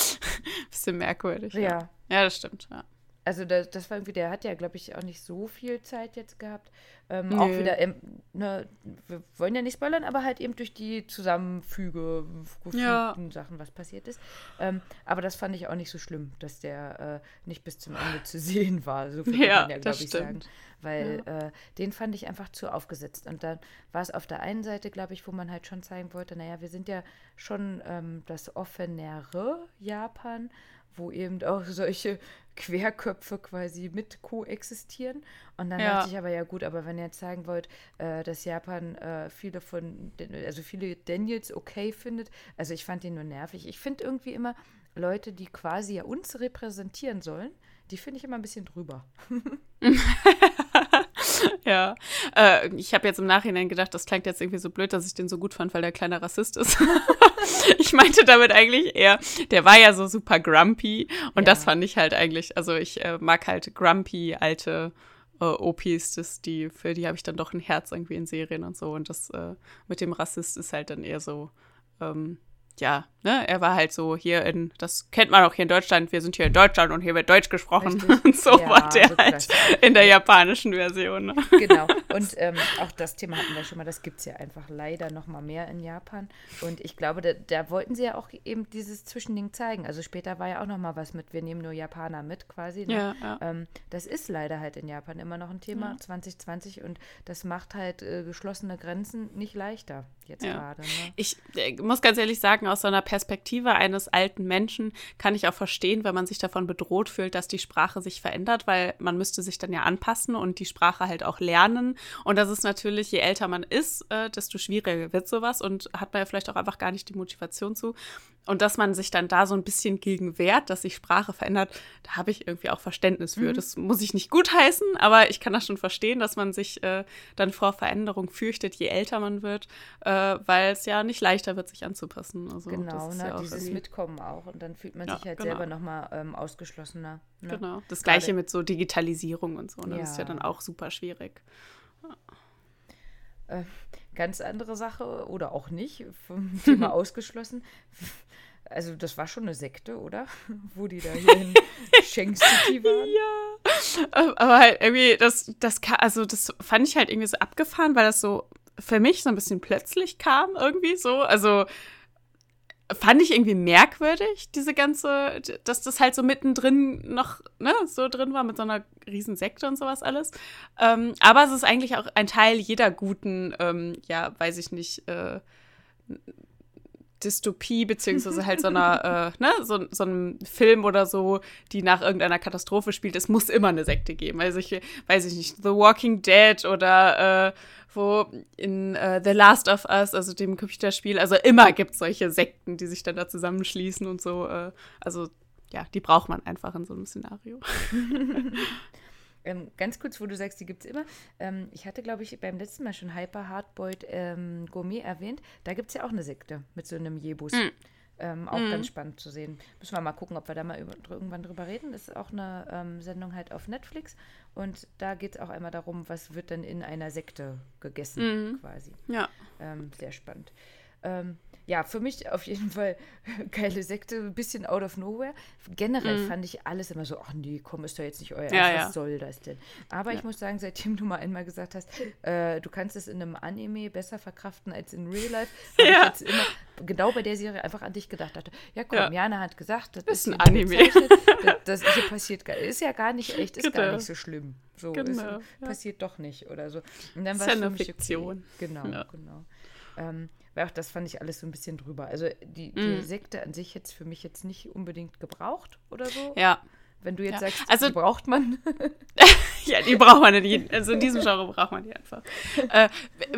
(laughs) Bisschen merkwürdig. Ja, Ja. ja das stimmt. Ja. Also das, das war irgendwie, der hat ja, glaube ich, auch nicht so viel Zeit jetzt gehabt. Ähm, Nö. auch wieder, ähm, ne, wir wollen ja nicht spoilern, aber halt eben durch die Zusammenfüge Ja. Sachen, was passiert ist. Ähm, aber das fand ich auch nicht so schlimm, dass der äh, nicht bis zum Ende zu sehen war. So viel kann Ja, man ja, glaube ich, sagen. stimmt. Weil äh, den fand ich einfach zu aufgesetzt. Und dann war es auf der einen Seite, glaube ich, wo man halt schon zeigen wollte, naja, wir sind ja schon ähm, das offenere Japan, wo eben auch solche Querköpfe quasi mit koexistieren. Und dann Ja. dachte ich aber, ja gut, aber wenn ihr jetzt sagen wollt, äh, dass Japan äh, viele von, den- also viele Daniels okay findet, also ich fand ihn nur nervig. Ich finde irgendwie immer Leute, die quasi ja uns repräsentieren sollen, die finde ich immer ein bisschen drüber. (laughs) (laughs) (laughs) ja. Äh, ich habe jetzt im Nachhinein gedacht, das klingt jetzt irgendwie so blöd, dass ich den so gut fand, weil der kleiner Rassist ist. (laughs) ich meinte damit eigentlich eher, der war ja so super grumpy und Ja. das fand ich halt eigentlich, also ich äh, mag halt grumpy alte äh, OPs, das, die, für die habe ich dann doch ein Herz irgendwie in Serien und so und das äh, mit dem Rassist ist halt dann eher so, ähm, ja, ne, er war halt so hier in, das kennt man auch hier in Deutschland, wir sind hier in Deutschland und hier wird Deutsch gesprochen. Richtig. (laughs) Und so Ja, war der halt in der japanischen Version. Ne? Genau. (laughs) Und ähm, auch das Thema hatten wir schon mal, das gibt es ja einfach leider noch mal mehr in Japan. Und ich glaube, da, da wollten sie ja auch eben dieses Zwischending zeigen. Also später war ja auch noch mal was mit, wir nehmen nur Japaner mit quasi. Ne? Ja, ja. Ähm, das ist leider halt in Japan immer noch ein Thema, 2020. Und das macht halt äh, geschlossene Grenzen nicht leichter jetzt gerade. Ne? Ich äh, muss ganz ehrlich sagen, aus so einer Perspektive eines alten Menschen kann ich auch verstehen, wenn man sich davon bedroht fühlt, dass die Sprache sich verändert, weil man müsste sich dann ja anpassen und die Sprache halt auch lernen. Und das ist natürlich, je älter man ist, äh, desto schwieriger wird sowas und hat man ja vielleicht auch einfach gar nicht die Motivation zu. Und dass man sich dann da so ein bisschen gegen wehrt, dass sich Sprache verändert, da habe ich irgendwie auch Verständnis für. Das muss ich nicht gutheißen, aber ich kann das schon verstehen, dass man sich äh, dann vor Veränderung fürchtet, je älter man wird, äh, weil es ja nicht leichter wird, sich anzupassen. Also, Genau, ne? ja dieses Mitkommen auch. Und dann fühlt man Ja, sich halt genau. selber nochmal ähm, ausgeschlossener. Ne? Genau. Das Gerade- gleiche mit so Digitalisierung und so. Ne? Das ist ja Ja. dann auch super schwierig. Ganz andere Sache oder auch nicht, vom (laughs) Thema (laughs) ausgeschlossen. Also das war schon eine Sekte, oder? (laughs) Wo die da hier in Shank City waren. Ähm, Aber halt irgendwie, das, das, also das fand ich halt irgendwie so abgefahren, weil das so für mich so ein bisschen plötzlich kam, irgendwie so. Also fand ich irgendwie merkwürdig, diese ganze, dass das halt so mittendrin noch, ne, so drin war mit so einer riesen Sekte und sowas alles. Ähm, aber es ist eigentlich auch ein Teil jeder guten, ähm, ja, weiß ich nicht, äh, Dystopie, beziehungsweise halt so einer, (laughs) äh, ne, so, so einem Film oder so, die nach irgendeiner Katastrophe spielt. Es muss immer eine Sekte geben. Also ich, weiß ich nicht, The Walking Dead oder äh, wo in äh, The Last of Us, also dem Computerspiel, also immer gibt es solche Sekten, die sich dann da zusammenschließen und so. Äh, also ja, die braucht man einfach in so einem Szenario. (laughs) (laughs) Ähm, ganz kurz, wo du sagst, die gibt es immer. Ähm, ich hatte, glaube ich, beim letzten Mal schon Hyper Hardboiled ähm, Gourmet erwähnt. Da gibt es ja auch eine Sekte mit so einem Jebus. Hm. Ähm, auch ganz spannend zu sehen. Müssen wir mal gucken, ob wir da mal über, irgendwann drüber reden. Das ist auch eine ähm, Sendung halt auf Netflix. Und da geht es auch einmal darum, was wird dann in einer Sekte gegessen, quasi. Ja. Ähm, sehr spannend. Ähm, ja, für mich auf jeden Fall (laughs) geile Sekte, ein bisschen out of nowhere. Generell fand ich alles immer so, ach nee, komm, ist doch jetzt nicht euer Ja, Ernst, ja. was soll das denn? Aber ich muss sagen, seitdem du mal einmal gesagt hast, äh, du kannst es in einem Anime besser verkraften als in Real Life, (laughs) habe Ja. ich jetzt immer genau bei der Serie einfach an dich gedacht. Dachte, ja komm, Ja. Jana hat gesagt, das Ist ist, ein Anime. Das, (laughs) das hier passiert, gar- ist ja gar nicht echt, ist gar Genau. nicht so schlimm. So, Genau, ist, ja. passiert doch nicht oder so. Und dann war ja es für mich Fiktion. Okay. Genau, Ja. genau. Ähm, weil auch das fand ich alles so ein bisschen drüber. Also die, die Mhm. Sekte an sich jetzt für mich jetzt nicht unbedingt gebraucht oder so. Ja. Wenn du jetzt Ja. sagst, Also- die braucht man. (laughs) (laughs) Ja, die braucht man nicht. Also in diesem Genre braucht man die einfach. Äh,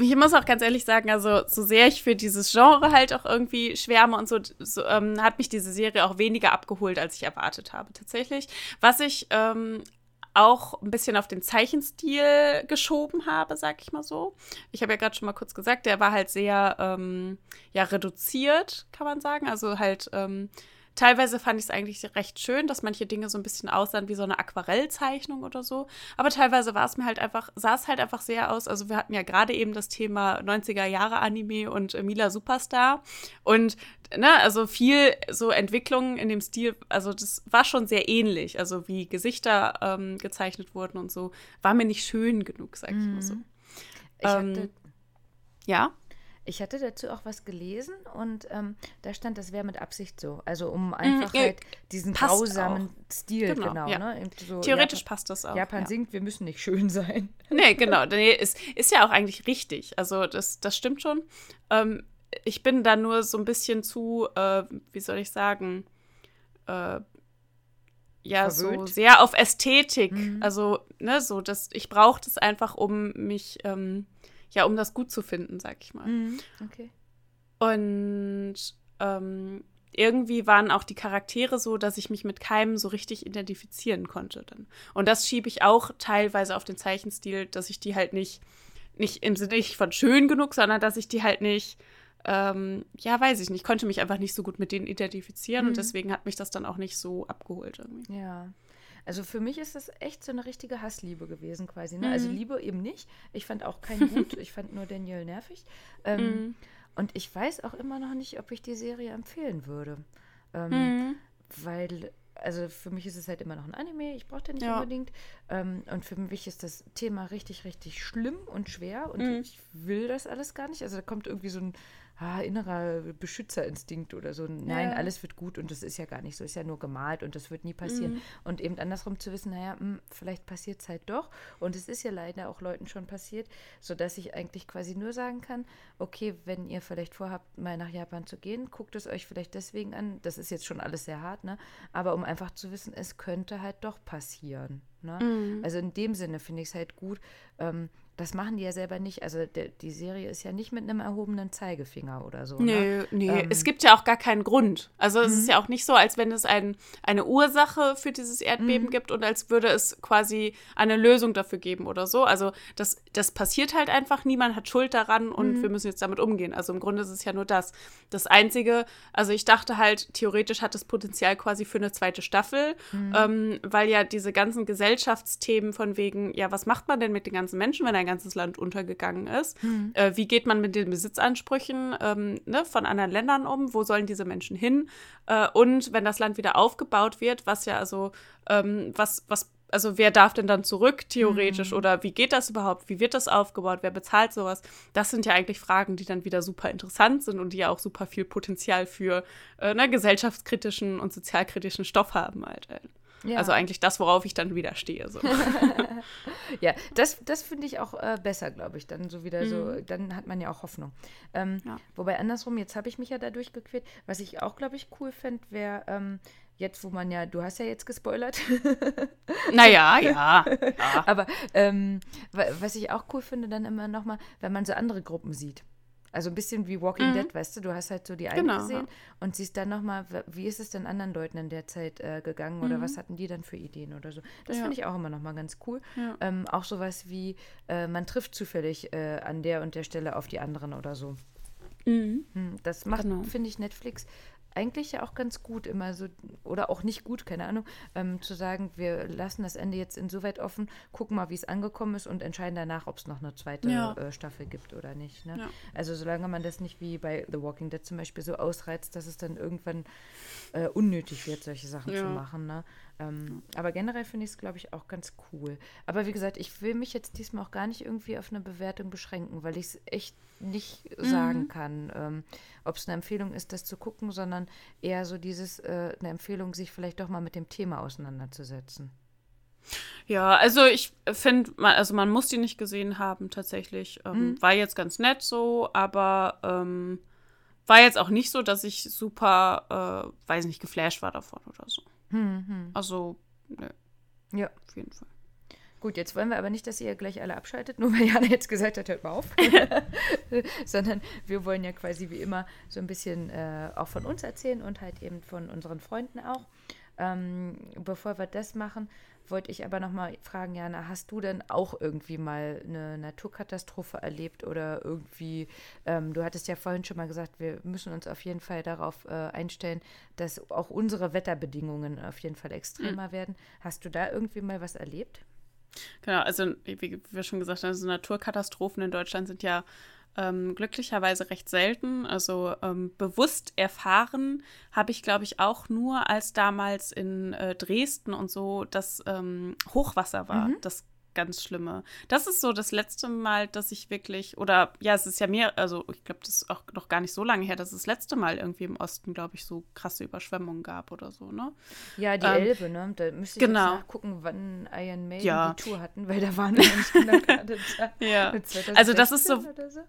ich muss auch ganz ehrlich sagen, also so sehr ich für dieses Genre halt auch irgendwie schwärme und so, so ähm, hat mich diese Serie auch weniger abgeholt, als ich erwartet habe, tatsächlich. Was ich ähm, auch ein bisschen auf den Zeichenstil geschoben habe, sag ich mal so. Ich habe ja gerade schon mal kurz gesagt, der war halt sehr ähm, ja, reduziert, kann man sagen. Also halt ähm, Teilweise fand ich es eigentlich recht schön, dass manche Dinge so ein bisschen aussahen wie so eine Aquarellzeichnung oder so. Aber teilweise war es mir halt einfach, sah es halt einfach sehr aus. Also wir hatten ja gerade eben das Thema 90er Jahre Anime und äh, Mila Superstar. Und ne, also viel so Entwicklungen in dem Stil, also das war schon sehr ähnlich. Also wie Gesichter ähm, gezeichnet wurden und so, war mir nicht schön genug, sag ich mal so. Ich, Ähm, hatte, Ja. Ich hatte dazu auch was gelesen und ähm, da stand, das wäre mit Absicht so. Also um einfach ja, halt diesen grausamen Stil, Genau, genau. ja. ne? So Theoretisch Japan, passt das auch. Japan ja. singt, wir müssen nicht schön sein. (laughs) Nee, genau. Nee, ist, ist ja auch eigentlich richtig. Also das, das stimmt schon. Ähm, ich bin da nur so ein bisschen zu, äh, wie soll ich sagen, äh, ja, so Verwöhnt? sehr auf Ästhetik. Mhm. Also, ne, so, das, ich brauche das einfach, um mich, ähm, ja, um das gut zu finden, sag ich mal. Okay. Und ähm, irgendwie waren auch die Charaktere so, dass ich mich mit keinem so richtig identifizieren konnte dann. Und das schiebe ich auch teilweise auf den Zeichenstil, dass ich die halt nicht, nicht im Sinne nicht von schön genug, sondern dass ich die halt nicht, ähm, ja, weiß ich nicht, konnte mich einfach nicht so gut mit denen identifizieren Mhm. und deswegen hat mich das dann auch nicht so abgeholt irgendwie. Ja. Also für mich ist das echt so eine richtige Hassliebe gewesen quasi. Ne? Also Mhm. Liebe eben nicht. Ich fand auch keinen (laughs) gut. ich fand nur Daniel nervig. Ähm, und ich weiß auch immer noch nicht, ob ich die Serie empfehlen würde. Ähm, Mhm. Weil, also für mich ist es halt immer noch ein Anime, ich brauche den nicht Ja. unbedingt. Ähm, und für mich ist das Thema richtig, richtig schlimm und schwer und Mhm. ich will das alles gar nicht. Also da kommt irgendwie so ein ah, innerer Beschützerinstinkt oder so. Nein, Ja. alles wird gut und das ist ja gar nicht so, ist ja nur gemalt und das wird nie passieren. Mhm. Und eben andersrum zu wissen, naja, hm, vielleicht passiert es halt doch. Und es ist ja leider auch Leuten schon passiert, sodass ich eigentlich quasi nur sagen kann, okay, wenn ihr vielleicht vorhabt, mal nach Japan zu gehen, guckt es euch vielleicht deswegen an. Das ist jetzt schon alles sehr hart, ne? Aber um einfach zu wissen, es könnte halt doch passieren. Ne? Mhm. Also in dem Sinne finde ich es halt gut. Ähm, das machen die ja selber nicht. Also der, die Serie ist ja nicht mit einem erhobenen Zeigefinger oder so. Ne? Nee, nee. Ähm, es gibt ja auch gar keinen Grund. Also es ist ja auch nicht so, als wenn es ein, eine Ursache für dieses Erdbeben gibt und als würde es quasi eine Lösung dafür geben oder so. Also das, das passiert halt einfach, niemand hat Schuld daran und wir müssen jetzt damit umgehen. Also im Grunde ist es ja nur das. Das Einzige, also ich dachte halt, theoretisch hat es Potenzial quasi für eine zweite Staffel, ähm, weil ja diese ganzen Gesellschaftsthemen von wegen, ja, was macht man denn mit den ganzen Menschen, wenn ein ganzes Land untergegangen ist? Äh, wie geht man mit den Besitzansprüchen ähm, ne, von anderen Ländern um? Wo sollen diese Menschen hin? Äh, und wenn das Land wieder aufgebaut wird, was ja also, ähm, was, was, also wer darf denn dann zurück theoretisch oder wie geht das überhaupt? Wie wird das aufgebaut? Wer bezahlt sowas? Das sind ja eigentlich Fragen, die dann wieder super interessant sind und die ja auch super viel Potenzial für äh, ne, gesellschaftskritischen und sozialkritischen Stoff haben halt. Ja. Also eigentlich das, worauf ich dann wieder stehe. So. (laughs) (laughs) Ja, das, das finde ich auch äh, besser, glaube ich. Dann so wieder so, dann hat man ja auch Hoffnung. Ähm, Mhm. Ja. Wobei andersrum, jetzt habe ich mich ja da durchgequält. Was ich auch, glaube ich, cool fände, wäre, ähm, jetzt, wo man ja, du hast ja jetzt gespoilert, (laughs) naja, ja. ja. aber ähm, wa- was ich auch cool finde, dann immer nochmal, wenn man so andere Gruppen sieht. Also ein bisschen wie Walking Dead, weißt du, du hast halt so die einen Mhm. Genau, gesehen ja. und siehst dann nochmal, wie ist es denn anderen Leuten in der Zeit äh, gegangen oder was hatten die dann für Ideen oder so. Das Mhm. Ja. finde ich auch immer nochmal ganz cool. Ja. Ähm, auch sowas wie, äh, man trifft zufällig äh, an der und der Stelle auf die anderen oder so. Mhm. Hm, Das macht, Genau. finde ich, Netflix eigentlich ja auch ganz gut, immer so, oder auch nicht gut, keine Ahnung, ähm, zu sagen, wir lassen das Ende jetzt insoweit offen, gucken mal, wie es angekommen ist und entscheiden danach, ob es noch eine zweite Ja. äh, Staffel gibt oder nicht. Ne? Ja. Also solange man das nicht wie bei The Walking Dead zum Beispiel so ausreizt, dass es dann irgendwann äh, unnötig wird, solche Sachen zu Ja. machen. Ne? Ähm, aber generell finde ich es, glaube ich, auch ganz cool. Aber wie gesagt, ich will mich jetzt diesmal auch gar nicht irgendwie auf eine Bewertung beschränken, weil ich es echt nicht sagen kann, ähm, ob es eine Empfehlung ist, das zu gucken, sondern eher so dieses, äh, eine Empfehlung, sich vielleicht doch mal mit dem Thema auseinanderzusetzen. Ja, also ich finde, also man muss die nicht gesehen haben tatsächlich. Ähm, War jetzt ganz nett so, aber ähm, war jetzt auch nicht so, dass ich super, äh, weiß nicht, geflasht war davon oder so. Also, ne, Ja. auf jeden Fall. Gut, jetzt wollen wir aber nicht, dass ihr gleich alle abschaltet, (laughs) nur weil Jana jetzt gesagt hat, hört mal auf. (laughs) Sondern wir wollen ja quasi wie immer so ein bisschen äh, auch von uns erzählen und halt eben von unseren Freunden auch. Ähm, bevor wir das machen, wollte ich aber nochmal fragen, Jana, hast du denn auch irgendwie mal eine Naturkatastrophe erlebt oder irgendwie, ähm, du hattest ja vorhin schon mal gesagt, wir müssen uns auf jeden Fall darauf äh, einstellen, dass auch unsere Wetterbedingungen auf jeden Fall extremer werden. Hast du da irgendwie mal was erlebt? Genau, also wie wir schon gesagt haben, also Naturkatastrophen in Deutschland sind ja ähm, glücklicherweise recht selten. Also ähm, bewusst erfahren habe ich, glaube ich, auch nur, als damals in äh, Dresden und so das ähm, Hochwasser war. Das ganz Schlimme. Das ist so das letzte Mal, dass ich wirklich, oder ja, es ist ja mehr, also ich glaube, das ist auch noch gar nicht so lange her, dass es das letzte Mal irgendwie im Osten, glaube ich, so krasse Überschwemmungen gab oder so, ne? Ja, die Ähm, Elbe, ne? Da müsste ich genau. jetzt nachgucken, wann Iron Maiden Ja. die Tour hatten, weil da waren (laughs) nicht genau gerade da. Ja. Also das ist so- 2016 oder so.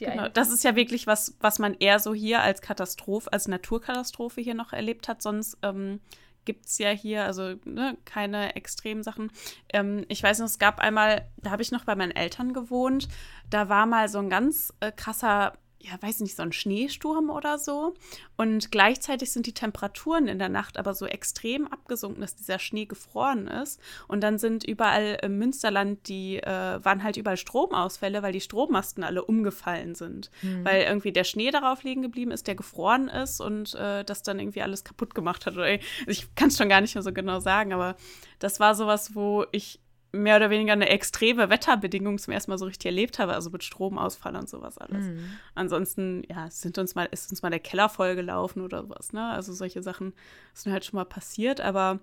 Die Genau, das ist ja wirklich was, was man eher so hier als Katastrophe, als Naturkatastrophe hier noch erlebt hat. Sonst ähm, gibt es ja hier also ne, keine extremen Sachen. Ähm, ich weiß noch, es gab einmal, da habe ich noch bei meinen Eltern gewohnt, da war mal so ein ganz äh, krasser, ja, weiß nicht, so ein Schneesturm oder so. Und gleichzeitig sind die Temperaturen in der Nacht aber so extrem abgesunken, dass dieser Schnee gefroren ist. Und dann sind überall im Münsterland, die äh, waren halt überall Stromausfälle, weil die Strommasten alle umgefallen sind. Weil irgendwie der Schnee darauf liegen geblieben ist, der gefroren ist und äh, das dann irgendwie alles kaputt gemacht hat. Oder, ich kann es schon gar nicht mehr so genau sagen, aber das war sowas, wo ich mehr oder weniger eine extreme Wetterbedingung zum ersten Mal so richtig erlebt habe, also mit Stromausfall und sowas alles. Mhm. Ansonsten, ja, sind uns mal, ist uns mal der Keller vollgelaufen oder sowas, ne? Also solche Sachen sind halt schon mal passiert, aber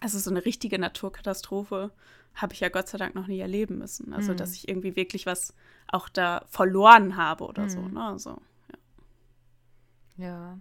also so eine richtige Naturkatastrophe habe ich ja Gott sei Dank noch nie erleben müssen. Also, mhm. dass ich irgendwie wirklich was auch da verloren habe oder mhm. so, ne? Also, ja. ja.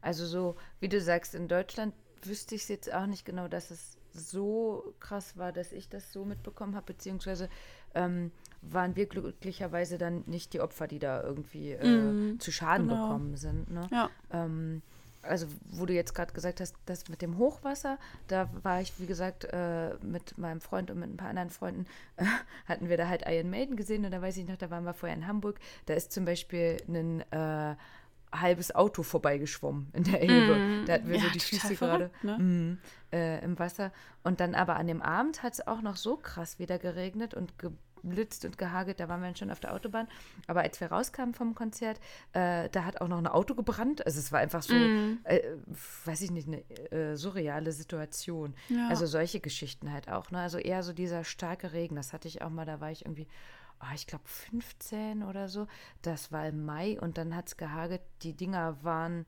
Also so, wie du sagst, in Deutschland wüsste ich es jetzt auch nicht genau, dass es so krass war, dass ich das so mitbekommen habe, beziehungsweise ähm, waren wir glücklicherweise dann nicht die Opfer, die da irgendwie äh, mm, zu Schaden genau. gekommen sind. Ne? Ja. Ähm, also wo du jetzt gerade gesagt hast, das mit dem Hochwasser, da war ich, wie gesagt, äh, mit meinem Freund und mit ein paar anderen Freunden, äh, (laughs) hatten wir da halt Iron Maiden gesehen und da weiß ich noch, da waren wir vorher in Hamburg, da ist zum Beispiel ein äh, halbes Auto vorbeigeschwommen in der Elbe. Mm, da hatten wir ja, so die Füße gerade ne? mm, äh, im Wasser. Und dann aber an dem Abend hat es auch noch so krass wieder geregnet und geblitzt und gehagelt. Da waren wir dann schon auf der Autobahn. Aber als wir rauskamen vom Konzert, äh, da hat auch noch ein Auto gebrannt. Also es war einfach so, mm. äh, weiß ich nicht, eine äh, surreale Situation. Ja. Also solche Geschichten halt auch. Ne? Also eher so dieser starke Regen. Das hatte ich auch mal, da war ich irgendwie oh, ich glaube 15 oder so. Das war im Mai und dann hat es gehagelt. Die Dinger waren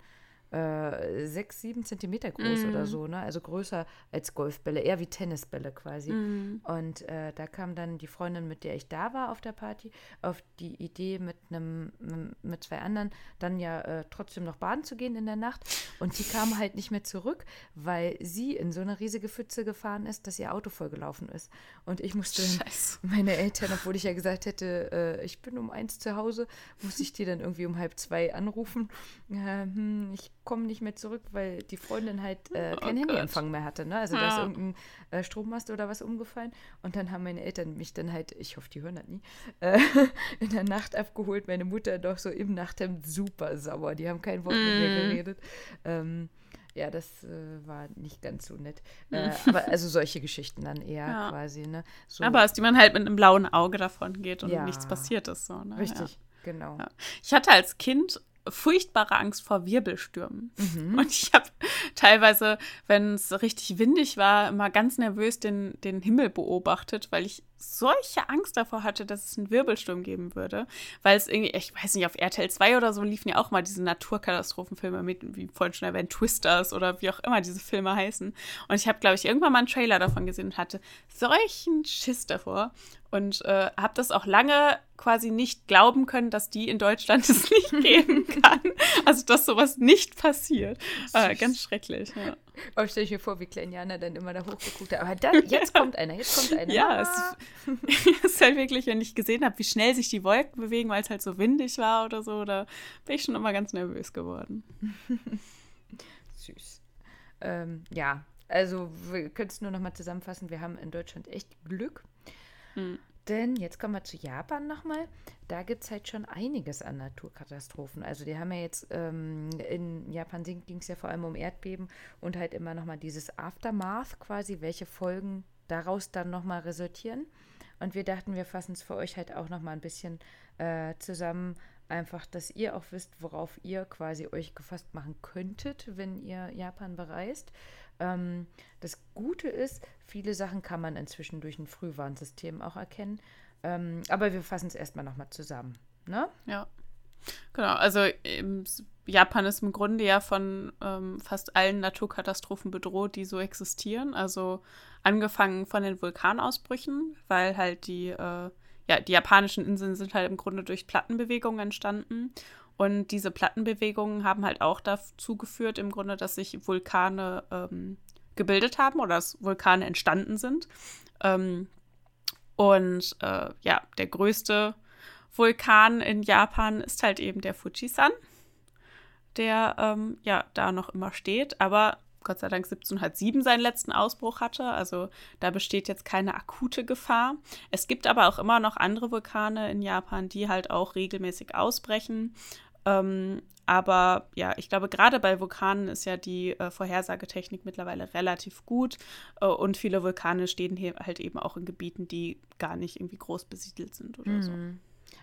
äh, sechs, sieben Zentimeter groß mm. oder mhm. so, ne? Also größer als Golfbälle, eher wie Tennisbälle quasi. Mm. Und äh, da kam dann die Freundin, mit der ich da war auf der Party, auf die Idee, mit einem, mit zwei anderen dann ja äh, trotzdem noch baden zu gehen in der Nacht. Und die kam halt nicht mehr zurück, weil sie in so eine riesige Pfütze gefahren ist, dass ihr Auto vollgelaufen ist. Und ich musste Scheiße. (laughs) meine Eltern, obwohl ich ja gesagt hätte, äh, ich bin um eins zu Hause, musste ich die dann irgendwie um halb zwei anrufen. Hm, ich komme nicht mehr zurück, weil die Freundin halt äh, oh keinen oh Handyempfang mehr hatte. Ne? Also ja. da ist irgendein äh, Strommast oder was umgefallen. Und dann haben meine Eltern mich dann halt, ich hoffe, die hören das nie, äh, (laughs) in der Nacht abgeholt. Meine Mutter doch so im Nachthemd super sauer. Die haben kein Wort mm. mit mir mm. geredet. Ähm, ja, das äh, war nicht ganz so nett. (laughs) Äh, aber also solche Geschichten dann eher ja. quasi, ne? So. Aber als die man halt mit einem blauen Auge davon geht und ja. nichts passiert ist. So, ne? Richtig, ja. genau. Ich hatte als Kind furchtbare Angst vor Wirbelstürmen. Mhm. Und ich habe teilweise, wenn es richtig windig war, immer ganz nervös den, den Himmel beobachtet, weil ich solche Angst davor hatte, dass es einen Wirbelsturm geben würde. Weil es irgendwie, ich weiß nicht, auf RTL 2 oder so liefen ja auch mal diese Naturkatastrophenfilme mit, wie vorhin schon erwähnt, Twisters oder wie auch immer diese Filme heißen. Und ich habe, glaube ich, irgendwann mal einen Trailer davon gesehen und hatte solchen Schiss davor. Und äh, habe das auch lange quasi nicht glauben können, dass die in Deutschland (laughs) es nicht geben kann. Also, dass sowas nicht passiert. Äh, ganz schrecklich, ja. Oh, stell ich mir vor, wie Kleiniana dann immer da hochgeguckt hat. Aber dann, jetzt kommt einer, jetzt kommt einer. Ja, es, (laughs) es ist halt wirklich, wenn ich gesehen habe, wie schnell sich die Wolken bewegen, weil es halt so windig war oder so, da bin ich schon immer ganz nervös geworden. (laughs) Süß. Ähm, ja, also wir können es nur noch mal zusammenfassen. Wir haben in Deutschland echt Glück. Hm. Denn jetzt kommen wir zu Japan nochmal. Da gibt es halt schon einiges an Naturkatastrophen. Also die haben ja jetzt, ähm, in Japan ging es ja vor allem um Erdbeben und halt immer nochmal dieses Aftermath quasi, welche Folgen daraus dann nochmal resultieren. Und wir dachten, wir fassen es für euch halt auch nochmal ein bisschen äh, zusammen, einfach, dass ihr auch wisst, worauf ihr quasi euch gefasst machen könntet, wenn ihr Japan bereist. Ähm, das Gute ist, viele Sachen kann man inzwischen durch ein Frühwarnsystem auch erkennen. Ähm, aber wir fassen es erstmal nochmal zusammen. Ne? Ja. Genau, also Japan ist im Grunde ja von ähm, fast allen Naturkatastrophen bedroht, die so existieren. Also angefangen von den Vulkanausbrüchen, weil halt die, äh, ja, die japanischen Inseln sind halt im Grunde durch Plattenbewegungen entstanden. Und diese Plattenbewegungen haben halt auch dazu geführt, im Grunde, dass sich Vulkane ähm, gebildet haben oder dass Vulkane entstanden sind. Ähm, und äh, ja, der größte Vulkan in Japan ist halt eben der Fujisan, der ähm, ja da noch immer steht, aber Gott sei Dank 1707 seinen letzten Ausbruch hatte. Also da besteht jetzt keine akute Gefahr. Es gibt aber auch immer noch andere Vulkane in Japan, die halt auch regelmäßig ausbrechen. Ähm, aber ja, ich glaube, gerade bei Vulkanen ist ja die äh, Vorhersagetechnik mittlerweile relativ gut. Äh, und viele Vulkane stehen hier halt eben auch in Gebieten, die gar nicht irgendwie groß besiedelt sind oder mhm. so.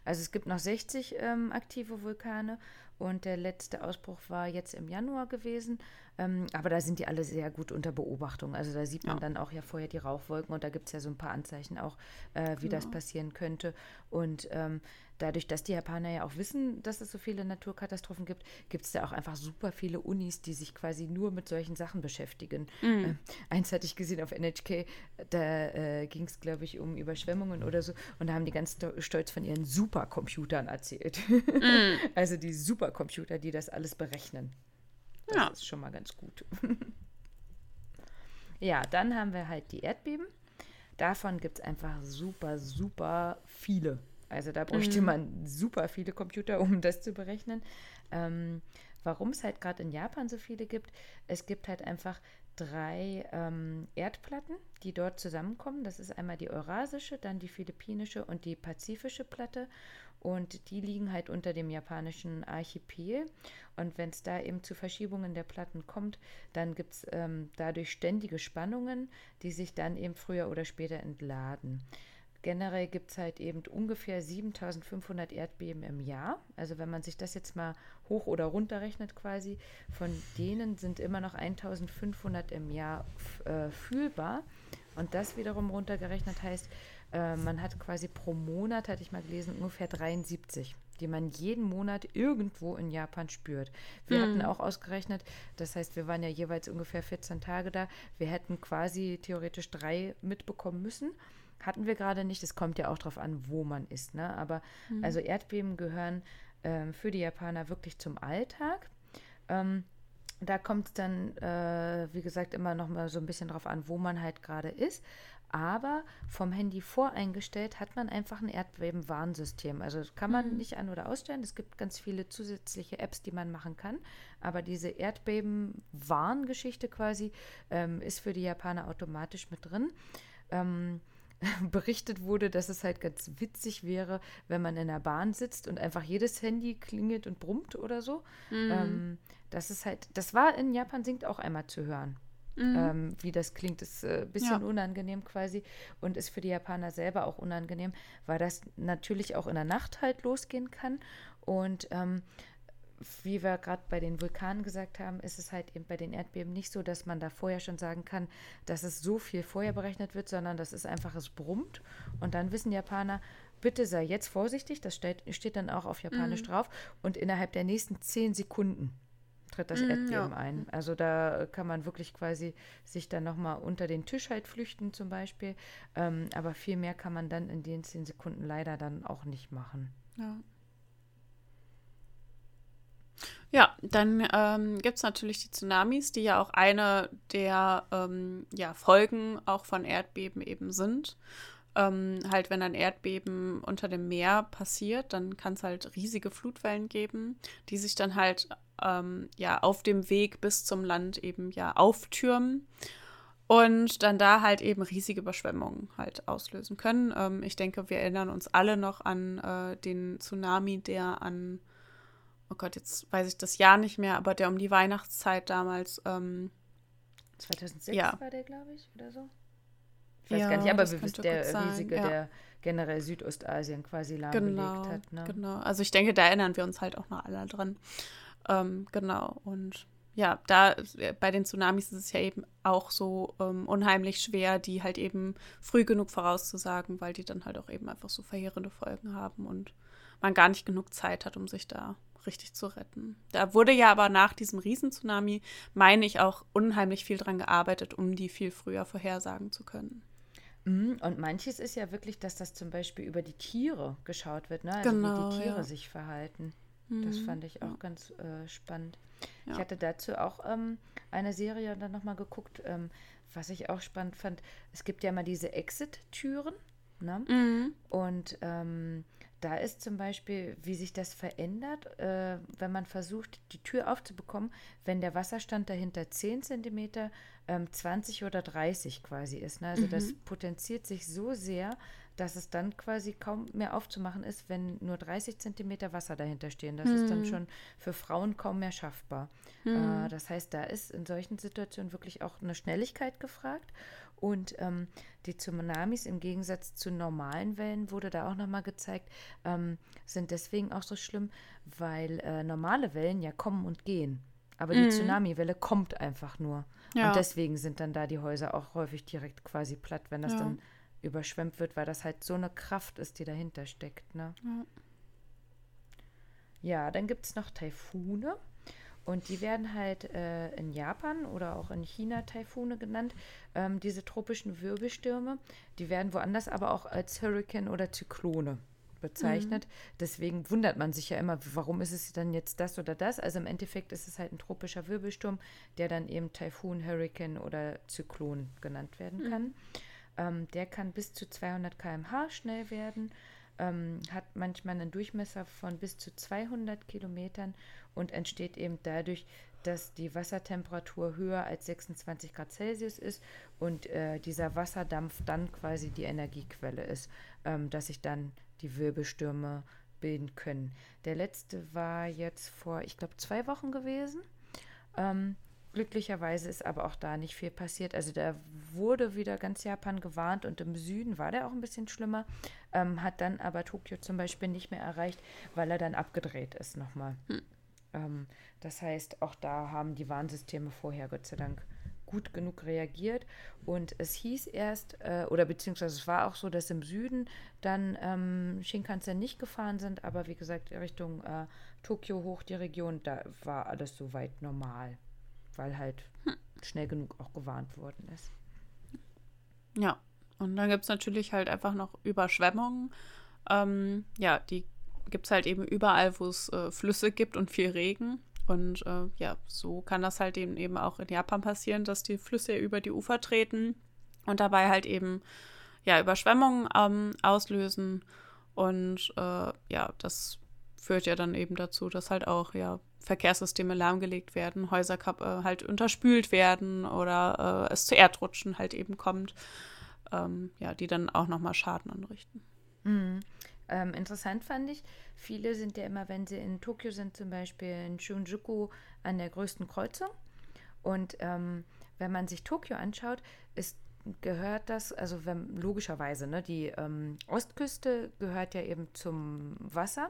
Also es gibt noch 60 ähm, aktive Vulkane und der letzte Ausbruch war jetzt im Januar gewesen. Ähm, aber da sind die alle sehr gut unter Beobachtung. Also da sieht man Ja. dann auch ja vorher die Rauchwolken und da gibt es ja so ein paar Anzeichen auch, äh, wie das Genau. passieren könnte. Und ähm, dadurch, dass die Japaner ja auch wissen, dass es so viele Naturkatastrophen gibt, gibt es da auch einfach super viele Unis, die sich quasi nur mit solchen Sachen beschäftigen. Ähm, eins hatte ich gesehen auf NHK, da äh, ging es, glaube ich, um Überschwemmungen oder so. Und da haben die ganz sto- stolz von ihren Supercomputern erzählt. (laughs) also die Supercomputer, die das alles berechnen. Das Ja. ist schon mal ganz gut. (laughs) ja, dann haben wir halt die Erdbeben. Davon gibt es einfach super, super viele. Also da bräuchte man super viele Computer, um das zu berechnen. Ähm, warum es halt gerade in Japan so viele gibt, es gibt halt einfach drei ähm, Erdplatten, die dort zusammenkommen. Das ist einmal die eurasische, dann die philippinische und die pazifische Platte. Und die liegen halt unter dem japanischen Archipel. Und wenn es da eben zu Verschiebungen der Platten kommt, dann gibt es ähm, dadurch ständige Spannungen, die sich dann eben früher oder später entladen. Generell gibt es halt eben ungefähr 7500 Erdbeben im Jahr. Also wenn man sich das jetzt mal hoch oder runter rechnet quasi, von denen sind immer noch 1500 im Jahr äh, fühlbar. Und das wiederum runtergerechnet heißt, äh, man hat quasi pro Monat, hatte ich mal gelesen, ungefähr 73, die man jeden Monat irgendwo in Japan spürt. Wir hatten auch ausgerechnet, das heißt, wir waren ja jeweils ungefähr 14 Tage da. Wir hätten quasi theoretisch drei mitbekommen müssen. Hatten wir gerade nicht. Es kommt ja auch darauf an, wo man ist. Ne? Aber also Erdbeben gehören ähm, für die Japaner wirklich zum Alltag. Ähm, da kommt es dann, äh, wie gesagt, immer noch mal so ein bisschen drauf an, wo man halt gerade ist. Aber vom Handy voreingestellt hat man einfach ein Erdbeben-Warnsystem. Also das kann man nicht an- oder ausstellen. Es gibt ganz viele zusätzliche Apps, die man machen kann. Aber diese Erdbeben-Warngeschichte quasi ähm, ist für die Japaner automatisch mit drin. Ähm, (laughs) berichtet wurde, dass es halt ganz witzig wäre, wenn man in der Bahn sitzt und einfach jedes Handy klingelt und brummt oder so. Ähm, das ist halt, das war in Japan singt auch einmal zu hören. Ähm, wie das klingt, ist äh, ein bisschen Ja. unangenehm quasi und ist für die Japaner selber auch unangenehm, weil das natürlich auch in der Nacht halt losgehen kann. Und ähm, wie wir gerade bei den Vulkanen gesagt haben, ist es halt eben bei den Erdbeben nicht so, dass man da vorher schon sagen kann, dass es so viel vorher berechnet wird, sondern das ist einfach, es brummt. Und dann wissen Japaner, bitte sei jetzt vorsichtig, das steht, steht dann auch auf Japanisch drauf. Und innerhalb der nächsten zehn Sekunden tritt das Mhm, Erdbeben ja. ein. Also da kann man wirklich quasi sich dann nochmal unter den Tisch halt flüchten zum Beispiel. Ähm, aber viel mehr kann man dann in den zehn Sekunden leider dann auch nicht machen. Ja. Ja, dann ähm, gibt es natürlich die Tsunamis, die ja auch eine der ähm, ja, Folgen auch von Erdbeben eben sind. Ähm, halt, wenn ein Erdbeben unter dem Meer passiert, dann kann es halt riesige Flutwellen geben, die sich dann halt ähm, ja auf dem Weg bis zum Land eben ja auftürmen und dann da halt eben riesige Überschwemmungen halt auslösen können. Ähm, ich denke, wir erinnern uns alle noch an äh, den Tsunami, der an, oh Gott, jetzt weiß ich das Jahr nicht mehr, aber der um die Weihnachtszeit damals, ähm, 2006 Ja. war der, glaube ich, oder so. Ich weiß Ja, gar nicht, aber wir wissen, der riesige, ja. der generell Südostasien quasi lahmgelegt genau, hat. Ne? genau. Also ich denke, da erinnern wir uns halt auch noch alle dran. Ähm, genau. Und ja, da äh, bei den Tsunamis ist es ja eben auch so ähm, unheimlich schwer, die halt eben früh genug vorauszusagen, weil die dann halt auch eben einfach so verheerende Folgen haben und man gar nicht genug Zeit hat, um sich da richtig zu retten. Da wurde ja aber nach diesem Riesentsunami, meine ich, auch unheimlich viel dran gearbeitet, um die viel früher vorhersagen zu können. Mhm, Und manches ist ja wirklich, dass das zum Beispiel über die Tiere geschaut wird, ne? also Genau, wie die Tiere ja. sich verhalten. Das Mhm, fand ich auch ganz äh, spannend. Ich Ja. hatte dazu auch ähm, eine Serie dann nochmal geguckt, ähm, was ich auch spannend fand. Es gibt ja mal diese Exit-Türen. Ne? Mhm. Und ähm, da ist zum Beispiel, wie sich das verändert, äh, wenn man versucht, die Tür aufzubekommen, wenn der Wasserstand dahinter 10 cm, ähm, 20 oder 30 quasi ist. Ne? Also das potenziert sich so sehr, dass es dann quasi kaum mehr aufzumachen ist, wenn nur 30 cm Wasser dahinter stehen. Das ist dann schon für Frauen kaum mehr schaffbar. Äh, das heißt, da ist in solchen Situationen wirklich auch eine Schnelligkeit gefragt. Und ähm, die Tsunamis im Gegensatz zu normalen Wellen wurde da auch nochmal gezeigt, ähm, sind deswegen auch so schlimm, weil äh, normale Wellen ja kommen und gehen. Aber die Tsunamiwelle kommt einfach nur. Ja. Und deswegen sind dann da die Häuser auch häufig direkt quasi platt, wenn das Ja. dann überschwemmt wird, weil das halt so eine Kraft ist, die dahinter steckt. Ne? Ja. Ja, dann gibt es noch Taifune. Und die werden halt äh, in Japan oder auch in China Taifune genannt. Ähm, diese tropischen Wirbelstürme, die werden woanders aber auch als Hurricane oder Zyklone bezeichnet. Deswegen wundert man sich ja immer, warum ist es dann jetzt das oder das? Also im Endeffekt ist es halt ein tropischer Wirbelsturm, der dann eben Taifun, Hurricane oder Zyklon genannt werden kann. Ähm, der kann bis zu 200 km/h schnell werden, ähm, hat manchmal einen Durchmesser von bis zu 200 Kilometern und entsteht eben dadurch, dass die Wassertemperatur höher als 26 Grad Celsius ist und äh, dieser Wasserdampf dann quasi die Energiequelle ist, ähm, dass sich dann die Wirbelstürme bilden können. Der letzte war jetzt vor, ich glaube, zwei Wochen gewesen. Ähm, glücklicherweise ist aber auch da nicht viel passiert. Also da wurde wieder ganz Japan gewarnt und im Süden war der auch ein bisschen schlimmer, ähm, hat dann aber Tokio zum Beispiel nicht mehr erreicht, weil er dann abgedreht ist nochmal. Ähm, das heißt, auch da haben die Warnsysteme vorher Gott sei Dank gut genug reagiert. Und es hieß erst, äh, oder beziehungsweise es war auch so, dass im Süden dann ähm, Shinkansen nicht gefahren sind, aber wie gesagt, Richtung äh, Tokio hoch die Region, da war alles soweit normal, weil halt schnell genug auch gewarnt worden ist. Ja, und dann gibt es natürlich halt einfach noch Überschwemmungen. Ähm, ja, die gibt es halt eben überall, wo es äh, Flüsse gibt und viel Regen. Und äh, ja, so kann das halt eben, eben auch in Japan passieren, dass die Flüsse über die Ufer treten und dabei halt eben ja Überschwemmungen ähm, auslösen. Und äh, ja, das führt ja dann eben dazu, dass halt auch ja Verkehrssysteme lahmgelegt werden, Häuser äh, halt unterspült werden oder äh, es zu Erdrutschen halt eben kommt, ähm, ja, die dann auch nochmal Schaden anrichten. Ähm, interessant fand ich, viele sind ja immer, wenn sie in Tokio sind, zum Beispiel in Shinjuku an der größten Kreuzung. Und ähm, wenn man sich Tokio anschaut, ist, gehört das, also wenn, logischerweise, ne, die ähm, Ostküste gehört ja eben zum Wasser.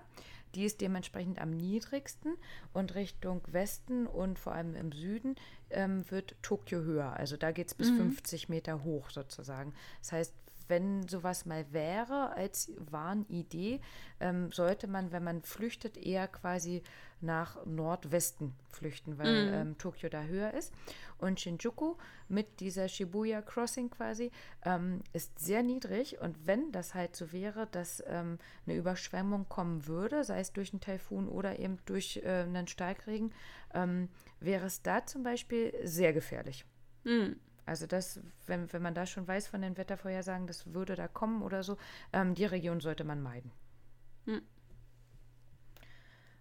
Die ist dementsprechend am niedrigsten und Richtung Westen und vor allem im Süden ähm, wird Tokio höher. Also da geht es bis 50 Meter hoch sozusagen. Das heißt, wenn sowas mal wäre als Warnidee, ähm, sollte man, wenn man flüchtet, eher quasi nach Nordwesten flüchten, weil ähm, Tokio da höher ist. Und Shinjuku mit dieser Shibuya Crossing quasi ähm, ist sehr niedrig. Und wenn das halt so wäre, dass ähm, eine Überschwemmung kommen würde, sei es durch einen Taifun oder eben durch äh, einen Starkregen, ähm, wäre es da zum Beispiel sehr gefährlich. Hm. Also das, wenn, wenn man da schon weiß von den Wettervorhersagen, das würde da kommen oder so, ähm, die Region sollte man meiden. Hm.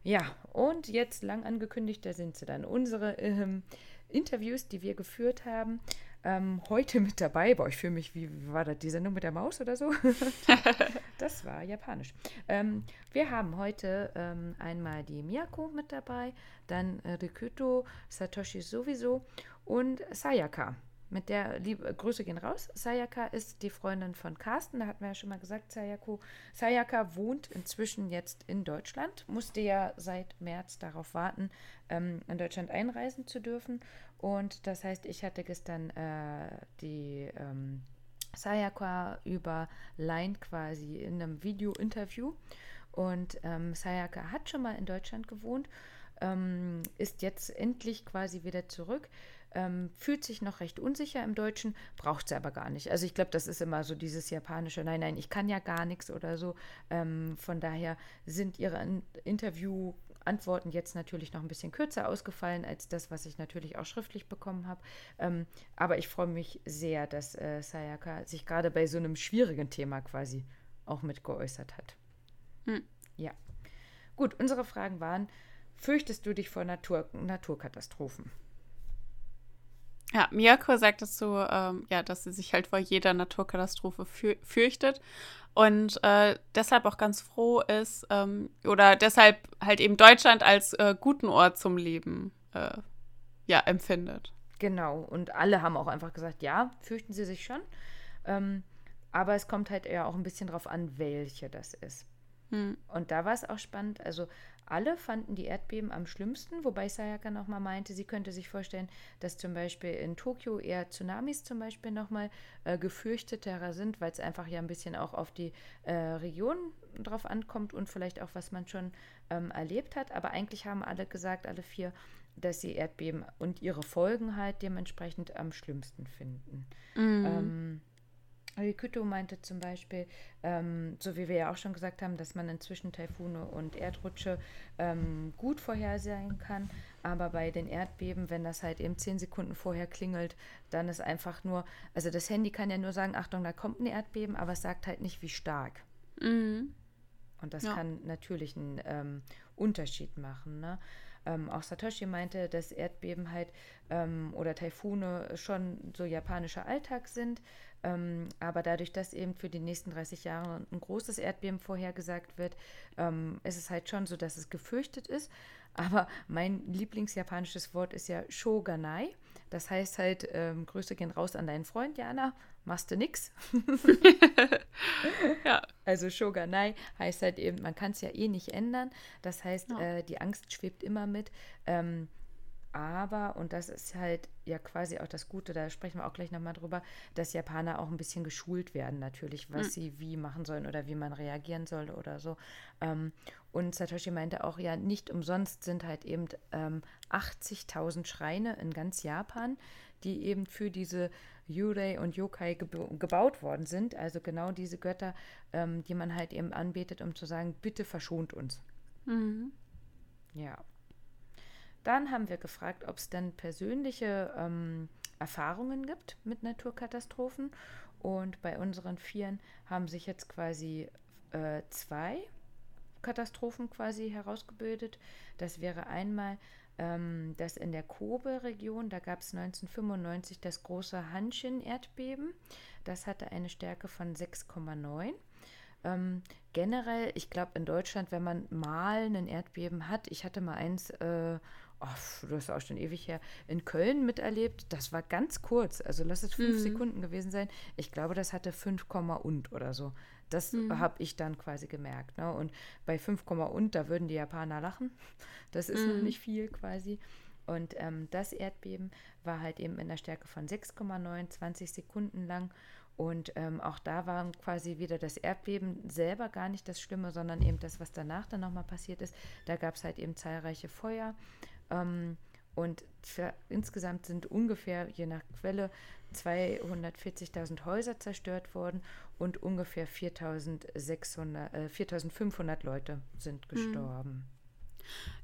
Ja, und jetzt lang angekündigt, da sind sie dann. Unsere ähm, Interviews, die wir geführt haben, ähm, heute mit dabei. Boah, ich fühle mich, wie, war das, die Sendung mit der Maus oder so? (laughs) das war japanisch. Ähm, wir haben heute ähm, einmal die Miyako mit dabei, dann äh, Rikuto, Satoshi sowieso und Sayaka. Mit der liebe Grüße gehen raus. Sayaka ist die Freundin von Carsten. Da hatten wir ja schon mal gesagt, Sayako. Sayaka wohnt inzwischen jetzt in Deutschland, musste ja seit März darauf warten, ähm, in Deutschland einreisen zu dürfen. Und das heißt, ich hatte gestern äh, die ähm, Sayaka über Line quasi in einem Video-Interview. Und ähm, Sayaka hat schon mal in Deutschland gewohnt, ähm, ist jetzt endlich quasi wieder zurück. Ähm, fühlt sich noch recht unsicher im Deutschen, braucht sie aber gar nicht. Also ich glaube, das ist immer so dieses japanische, nein, nein, ich kann ja gar nichts oder so. Ähm, von daher sind ihre In Interviewantworten jetzt natürlich noch ein bisschen kürzer ausgefallen als das, was ich natürlich auch schriftlich bekommen habe. Ähm, aber ich freue mich sehr, dass äh, Sayaka sich gerade bei so einem schwierigen Thema quasi auch mit geäußert hat. Hm. Ja. Gut, unsere Fragen waren, fürchtest du dich vor Natur Naturkatastrophen? Ja, Miyako sagt dazu, ähm, ja, dass sie sich halt vor jeder Naturkatastrophe für fürchtet und äh, deshalb auch ganz froh ist ähm, oder deshalb halt eben Deutschland als äh, guten Ort zum Leben äh, ja, empfindet. Genau, und alle haben auch einfach gesagt, ja, fürchten sie sich schon. Ähm, aber es kommt halt eher auch ein bisschen drauf an, welche das ist. Hm. Und da war es auch spannend. Also alle fanden die Erdbeben am schlimmsten, wobei Sayaka nochmal meinte, sie könnte sich vorstellen, dass zum Beispiel in Tokio eher Tsunamis zum Beispiel nochmal äh, gefürchteter sind, weil es einfach ja ein bisschen auch auf die äh, Region drauf ankommt und vielleicht auch, was man schon ähm, erlebt hat. Aber eigentlich haben alle gesagt, alle vier, dass sie Erdbeben und ihre Folgen halt dementsprechend am schlimmsten finden. Mhm. Ähm, Kyto meinte zum Beispiel, ähm, so wie wir ja auch schon gesagt haben, dass man inzwischen Taifune und Erdrutsche ähm, gut vorhersehen kann. Aber bei den Erdbeben, wenn das halt eben zehn Sekunden vorher klingelt, dann ist einfach nur, also das Handy kann ja nur sagen, Achtung, da kommt ein Erdbeben, aber es sagt halt nicht, wie stark. Mhm. Und das ja. kann natürlich einen ähm, Unterschied machen. Ne? Ähm, auch Satoshi meinte, dass Erdbeben halt ähm, oder Taifune schon so japanischer Alltag sind. Ähm, aber dadurch, dass eben für die nächsten 30 Jahre ein großes Erdbeben vorhergesagt wird, ähm, ist es halt schon so, dass es gefürchtet ist. Aber mein Lieblingsjapanisches Wort ist ja Shoganai. Das heißt halt, ähm, Grüße gehen raus an deinen Freund, Jana. Machst du nix? (laughs) (laughs) ja. Also Shoganai heißt halt eben, man kann es ja eh nicht ändern. Das heißt, ja. äh, die Angst schwebt immer mit. Ähm, aber, und das ist halt ja quasi auch das Gute, da sprechen wir auch gleich nochmal drüber, dass Japaner auch ein bisschen geschult werden natürlich, was mhm. sie wie machen sollen oder wie man reagieren soll oder so. Ähm, und Satoshi meinte auch, ja, nicht umsonst sind halt eben ähm, 80.000 Schreine in ganz Japan, die eben für diese Yurei und Yokai geb gebaut worden sind. Also genau diese Götter, ähm, die man halt eben anbetet, um zu sagen, bitte verschont uns. Mhm. Ja. Dann haben wir gefragt, ob es denn persönliche ähm, Erfahrungen gibt mit Naturkatastrophen. Und bei unseren Vieren haben sich jetzt quasi äh, zwei Katastrophen quasi herausgebildet. Das wäre einmal ähm, das in der Kobe-Region, da gab es 1995 das große Hanshin-Erdbeben. Das hatte eine Stärke von 6,9. Ähm, generell, ich glaube in Deutschland, wenn man mal ein Erdbeben hat, ich hatte mal eins äh, oh, du hast auch schon ewig her, in Köln miterlebt. Das war ganz kurz. Also lass es fünf mhm. Sekunden gewesen sein. Ich glaube, das hatte 5, und oder so. Das mhm. habe ich dann quasi gemerkt. Ne? Und bei 5, und, da würden die Japaner lachen. Das ist mhm. noch nicht viel quasi. Und ähm, das Erdbeben war halt eben in der Stärke von 6,9, 20 Sekunden lang. Und ähm, auch da war quasi wieder das Erdbeben selber gar nicht das Schlimme, sondern eben das, was danach dann nochmal passiert ist. Da gab es halt eben zahlreiche Feuer. Ähm, und für, insgesamt sind ungefähr, je nach Quelle, 240.000 Häuser zerstört worden und ungefähr 4.600, äh, 4.500 Leute sind hm. gestorben.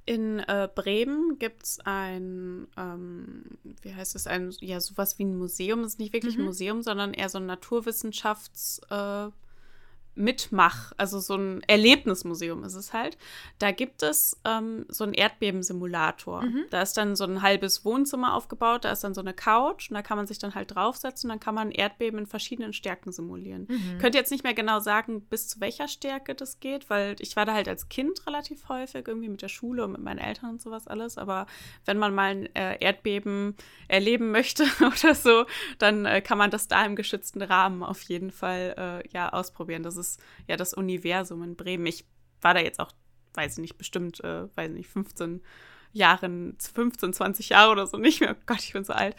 In äh, Bremen gibt es ein, ähm, wie heißt es, ein, ja, sowas wie ein Museum. Es ist nicht wirklich mhm. ein Museum, sondern eher so ein Naturwissenschafts- äh, Mitmach, also so ein Erlebnismuseum ist es halt. Da gibt es ähm, so einen Erdbebensimulator. Mhm. Da ist dann so ein halbes Wohnzimmer aufgebaut, da ist dann so eine Couch und da kann man sich dann halt draufsetzen und dann kann man Erdbeben in verschiedenen Stärken simulieren. Mhm. Ich könnte jetzt nicht mehr genau sagen, bis zu welcher Stärke das geht, weil ich war da halt als Kind relativ häufig, irgendwie mit der Schule und mit meinen Eltern und sowas alles. Aber wenn man mal ein äh, Erdbeben erleben möchte (laughs) oder so, dann äh, kann man das da im geschützten Rahmen auf jeden Fall äh, ja ausprobieren. Das ist ist ja das Universum in Bremen. Ich war da jetzt auch, weiß ich nicht, bestimmt, äh, weiß nicht, 15 Jahren, 15, 20 Jahre oder so nicht mehr. Oh Gott, ich bin so alt.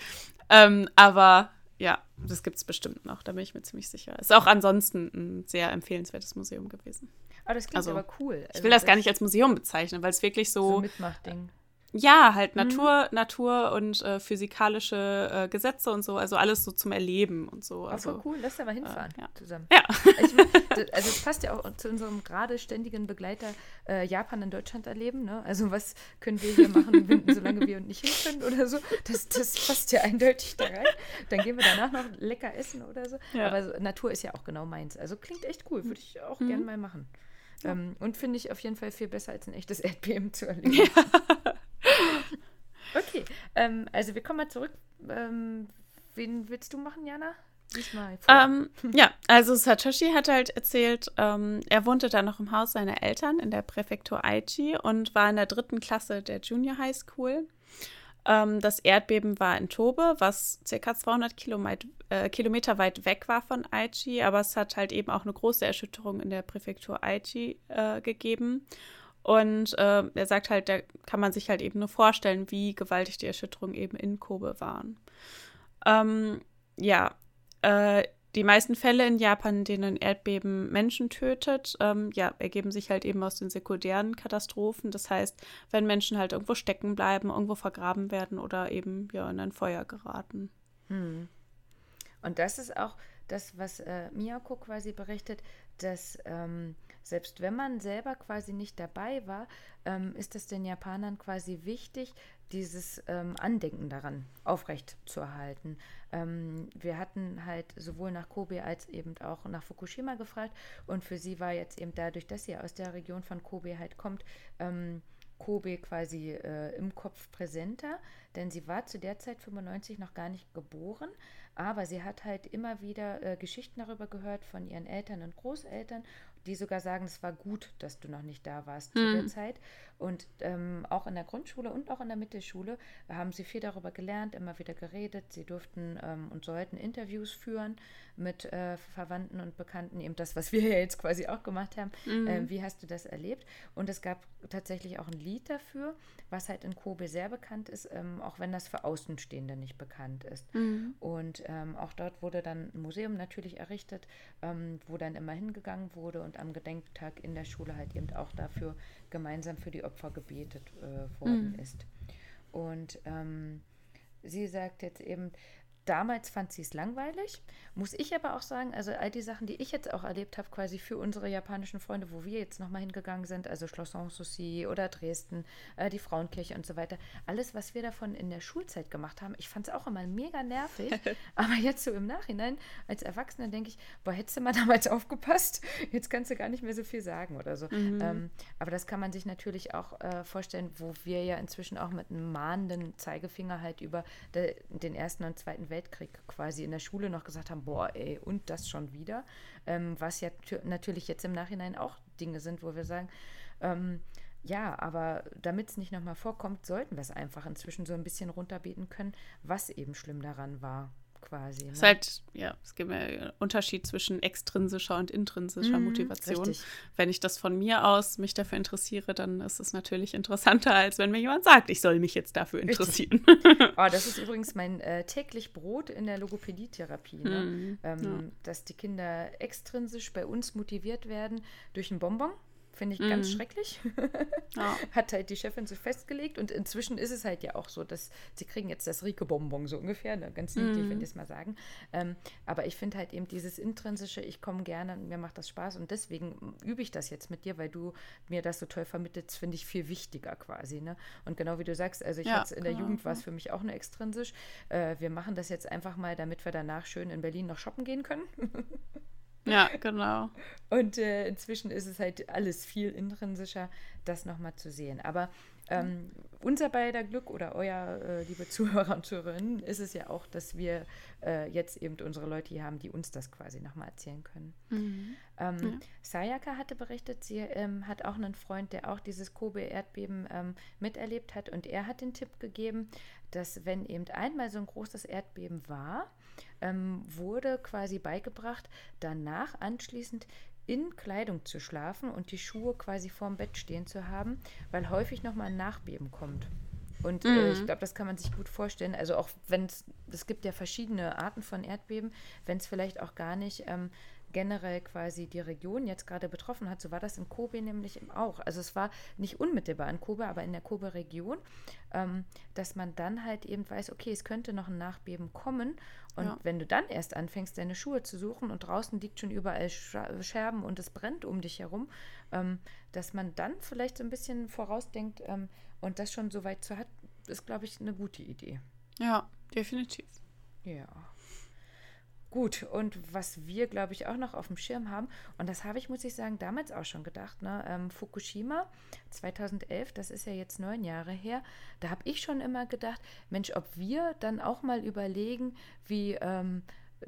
Ähm, aber ja, das gibt es bestimmt noch, da bin ich mir ziemlich sicher. Ist auch ansonsten ein sehr empfehlenswertes Museum gewesen. Aber das klingt also, aber cool. Also ich will das, das gar nicht als Museum bezeichnen, weil es wirklich so. So Mitmachding. Ja, halt mhm. Natur. Natur und äh, physikalische äh, Gesetze und so, also alles so zum Erleben und so. Also, oh, cool, lass da mal hinfahren äh, ja. zusammen. Ja. Ich mein, (laughs) also es passt ja auch zu unserem gerade ständigen Begleiter äh, Japan in Deutschland erleben. Ne? Also was können wir hier machen, solange wir nicht hin können oder so. Das, das passt ja eindeutig da rein. Dann gehen wir danach noch lecker essen oder so. Ja. Aber so, Natur ist ja auch genau meins. Also klingt echt cool, würde ich auch mhm. gerne mal machen. Ja. Ähm, und finde ich auf jeden Fall viel besser als ein echtes Erdbeben zu (laughs) erleben. Ja. Okay, ähm, also wir kommen mal zurück. Ähm, wen willst du machen, Jana? Diesmal. Ähm, ja, also Satoshi hat halt erzählt, ähm, er wohnte da noch im Haus seiner Eltern in der Präfektur Aichi und war in der dritten Klasse der Junior High School. Ähm, das Erdbeben war in Tobe, was ca. 200 Kilomet äh, Kilometer weit weg war von Aichi, aber es hat halt eben auch eine große Erschütterung in der Präfektur Aichi äh, gegeben. Und äh, er sagt halt, da kann man sich halt eben nur vorstellen, wie gewaltig die Erschütterungen eben in Kobe waren. Ähm, ja, äh, die meisten Fälle in Japan, in denen Erdbeben Menschen tötet, ähm, ja, ergeben sich halt eben aus den sekundären Katastrophen. Das heißt, wenn Menschen halt irgendwo stecken bleiben, irgendwo vergraben werden oder eben ja in ein Feuer geraten. Hm. Und das ist auch das, was äh, Miyako quasi berichtet, dass ähm, selbst wenn man selber quasi nicht dabei war, ähm, ist es den Japanern quasi wichtig, dieses ähm, Andenken daran aufrechtzuerhalten. Ähm, wir hatten halt sowohl nach Kobe als eben auch nach Fukushima gefragt und für sie war jetzt eben dadurch, dass sie aus der Region von Kobe halt kommt, ähm, Kobe quasi äh, im Kopf präsenter, denn sie war zu der Zeit 95 noch gar nicht geboren, aber sie hat halt immer wieder äh, Geschichten darüber gehört von ihren Eltern und Großeltern die sogar sagen, es war gut, dass du noch nicht da warst hm. zu der. Zeit. Und ähm, auch in der Grundschule und auch in der Mittelschule haben sie viel darüber gelernt, immer wieder geredet. Sie durften ähm, und sollten Interviews führen mit äh, Verwandten und Bekannten, eben das, was wir ja jetzt quasi auch gemacht haben. Mhm. Äh, wie hast du das erlebt? Und es gab tatsächlich auch ein Lied dafür, was halt in Kobe sehr bekannt ist, ähm, auch wenn das für Außenstehende nicht bekannt ist. Mhm. Und ähm, auch dort wurde dann ein Museum natürlich errichtet, ähm, wo dann immer hingegangen wurde und am Gedenktag in der Schule halt eben auch dafür gemeinsam für die Opfer gebetet äh, worden mhm. ist. Und ähm, sie sagt jetzt eben, Damals fand sie es langweilig, muss ich aber auch sagen, also all die Sachen, die ich jetzt auch erlebt habe, quasi für unsere japanischen Freunde, wo wir jetzt nochmal hingegangen sind, also Schloss Sanssouci oder Dresden, äh, die Frauenkirche und so weiter, alles, was wir davon in der Schulzeit gemacht haben, ich fand es auch immer mega nervig, (laughs) aber jetzt so im Nachhinein, als Erwachsener denke ich, boah, hättest du mal damals aufgepasst, jetzt kannst du gar nicht mehr so viel sagen oder so. Mhm. Ähm, aber das kann man sich natürlich auch äh, vorstellen, wo wir ja inzwischen auch mit einem mahnenden Zeigefinger halt über de, den Ersten und Zweiten Weltkrieg Weltkrieg quasi in der Schule noch gesagt haben, boah, ey, und das schon wieder. Ähm, was ja natürlich jetzt im Nachhinein auch Dinge sind, wo wir sagen, ähm, ja, aber damit es nicht nochmal vorkommt, sollten wir es einfach inzwischen so ein bisschen runterbeten können, was eben schlimm daran war quasi. Ne? Es ist halt, ja, es gibt ja einen Unterschied zwischen extrinsischer und intrinsischer mm, Motivation. Richtig. Wenn ich das von mir aus mich dafür interessiere, dann ist es natürlich interessanter, als wenn mir jemand sagt, ich soll mich jetzt dafür interessieren. (laughs) oh, das ist übrigens mein äh, täglich Brot in der Logopädietherapie, ne? mm, ähm, ja. dass die Kinder extrinsisch bei uns motiviert werden durch ein Bonbon Finde ich ganz mhm. schrecklich. (laughs) ja. Hat halt die Chefin so festgelegt. Und inzwischen ist es halt ja auch so, dass sie kriegen jetzt das Rieke-Bonbon so ungefähr. Ne? Ganz niedlich, mhm. wenn ich es mal sagen. Ähm, aber ich finde halt eben dieses intrinsische, ich komme gerne, mir macht das Spaß. Und deswegen übe ich das jetzt mit dir, weil du mir das so toll vermittelst, finde ich viel wichtiger quasi. Ne? Und genau wie du sagst, also ich ja, in der genau. Jugend war es für mich auch nur extrinsisch. Äh, wir machen das jetzt einfach mal, damit wir danach schön in Berlin noch shoppen gehen können. (laughs) Ja, genau. Und äh, inzwischen ist es halt alles viel intrinsischer, das nochmal zu sehen. Aber ähm, unser beider Glück oder euer, äh, liebe Zuhörer und Zuhörerinnen, ist es ja auch, dass wir äh, jetzt eben unsere Leute hier haben, die uns das quasi nochmal erzählen können. Mhm. Ähm, ja. Sayaka hatte berichtet, sie ähm, hat auch einen Freund, der auch dieses Kobe-Erdbeben ähm, miterlebt hat und er hat den Tipp gegeben, dass wenn eben einmal so ein großes Erdbeben war, ähm, wurde quasi beigebracht, danach anschließend in Kleidung zu schlafen und die Schuhe quasi vorm Bett stehen zu haben, weil häufig nochmal ein Nachbeben kommt. Und äh, mhm. ich glaube, das kann man sich gut vorstellen. Also auch wenn es, es gibt ja verschiedene Arten von Erdbeben, wenn es vielleicht auch gar nicht ähm, generell quasi die Region jetzt gerade betroffen hat. So war das in Kobe nämlich auch. Also es war nicht unmittelbar in Kobe, aber in der Kobe-Region, ähm, dass man dann halt eben weiß, okay, es könnte noch ein Nachbeben kommen. Und ja. wenn du dann erst anfängst, deine Schuhe zu suchen und draußen liegt schon überall Scherben und es brennt um dich herum, ähm, dass man dann vielleicht so ein bisschen vorausdenkt ähm, und das schon so weit zu hat, ist, glaube ich, eine gute Idee. Ja, definitiv. Ja. Gut, und was wir, glaube ich, auch noch auf dem Schirm haben, und das habe ich, muss ich sagen, damals auch schon gedacht, ne? Ähm, Fukushima 2011, das ist ja jetzt neun Jahre her, da habe ich schon immer gedacht, Mensch, ob wir dann auch mal überlegen, wie ähm,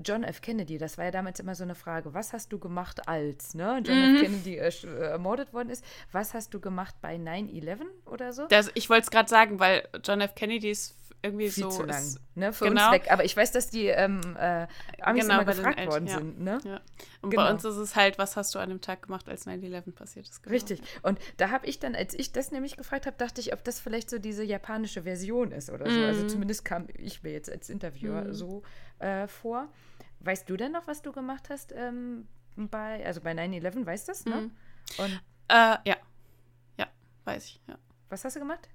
John F. Kennedy, das war ja damals immer so eine Frage, was hast du gemacht als, ne? John mhm. F. Kennedy äh, ermordet worden ist, was hast du gemacht bei 9-11 oder so? Das, ich wollte es gerade sagen, weil John F. Kennedy ist irgendwie Viel so. zu lang, ist- ne? Für genau. uns weg. Aber ich weiß, dass die ähm, äh, Amis Genau, immer den gefragt Eltern, worden ja. sind, ne? Ja. Und Genau. bei uns ist es halt, was hast du an dem Tag gemacht, als 9-11 passiert ist? Genau. Richtig. Und da habe ich dann, als ich das nämlich gefragt habe, dachte ich, ob das vielleicht so diese japanische Version ist oder so. Mhm. Also zumindest kam ich mir jetzt als Interviewer so äh, vor. Weißt du denn noch, was du gemacht hast ähm, bei, also bei 9-11, weißt du das, ne? Mhm. Und Äh, ja. Ja, weiß ich, ja. was hast du gemacht?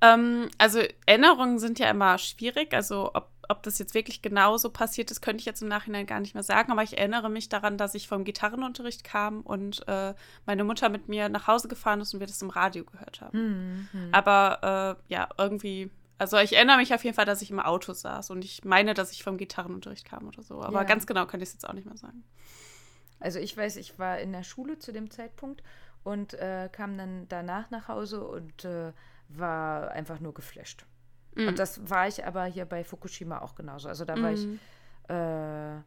Ähm, also Erinnerungen sind ja immer schwierig. Also ob, ob das jetzt wirklich genauso passiert ist, könnte ich jetzt im Nachhinein gar nicht mehr sagen. Aber ich erinnere mich daran, dass ich vom Gitarrenunterricht kam und äh, meine Mutter mit mir nach Hause gefahren ist und wir das im Radio gehört haben. Mhm. Aber äh, ja, irgendwie. Also ich erinnere mich auf jeden Fall, dass ich im Auto saß und ich meine, dass ich vom Gitarrenunterricht kam oder so. Aber Ja. ganz genau kann ich es jetzt auch nicht mehr sagen. Also ich weiß, ich war in der Schule zu dem Zeitpunkt und äh, kam dann danach nach Hause und äh, war einfach nur geflasht. Mhm. Und das war ich aber hier bei Fukushima auch genauso. Also da war ich Mhm. äh,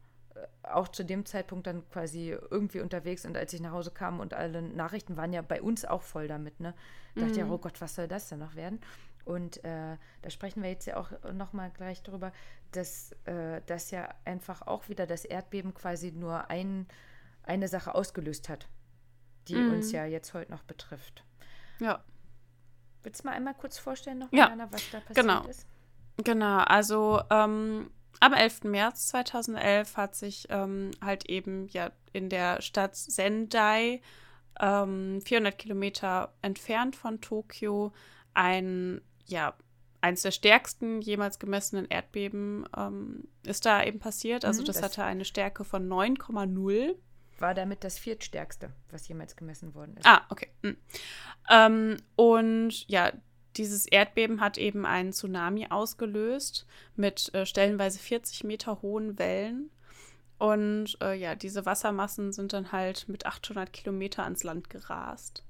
auch zu dem Zeitpunkt dann quasi irgendwie unterwegs und als ich nach Hause kam und alle Nachrichten waren ja bei uns auch voll damit, ne? Dachte ich, ja, oh Gott, was soll das denn noch werden? Und äh, da sprechen wir jetzt ja auch nochmal gleich drüber, dass äh, das ja einfach auch wieder das Erdbeben quasi nur ein, eine Sache ausgelöst hat, die Mhm. uns ja jetzt heute noch betrifft. Ja. Willst du mal einmal kurz vorstellen, noch Ja, Jana, was da passiert genau. ist? Genau, also ähm, am 11. März 2011 hat sich ähm, halt eben ja in der Stadt Sendai, ähm, 400 Kilometer entfernt von Tokio, ein, ja, eins der stärksten jemals gemessenen Erdbeben ähm, ist da eben passiert. Also Mhm, das, das- hatte eine Stärke von 9,0. War damit das viertstärkste, was jemals gemessen worden ist. Ah, okay. Hm. Ähm, und ja, dieses Erdbeben hat eben einen Tsunami ausgelöst mit äh, stellenweise 40 Meter hohen Wellen. Und äh, ja, diese Wassermassen sind dann halt mit 800 Kilometer ans Land gerast.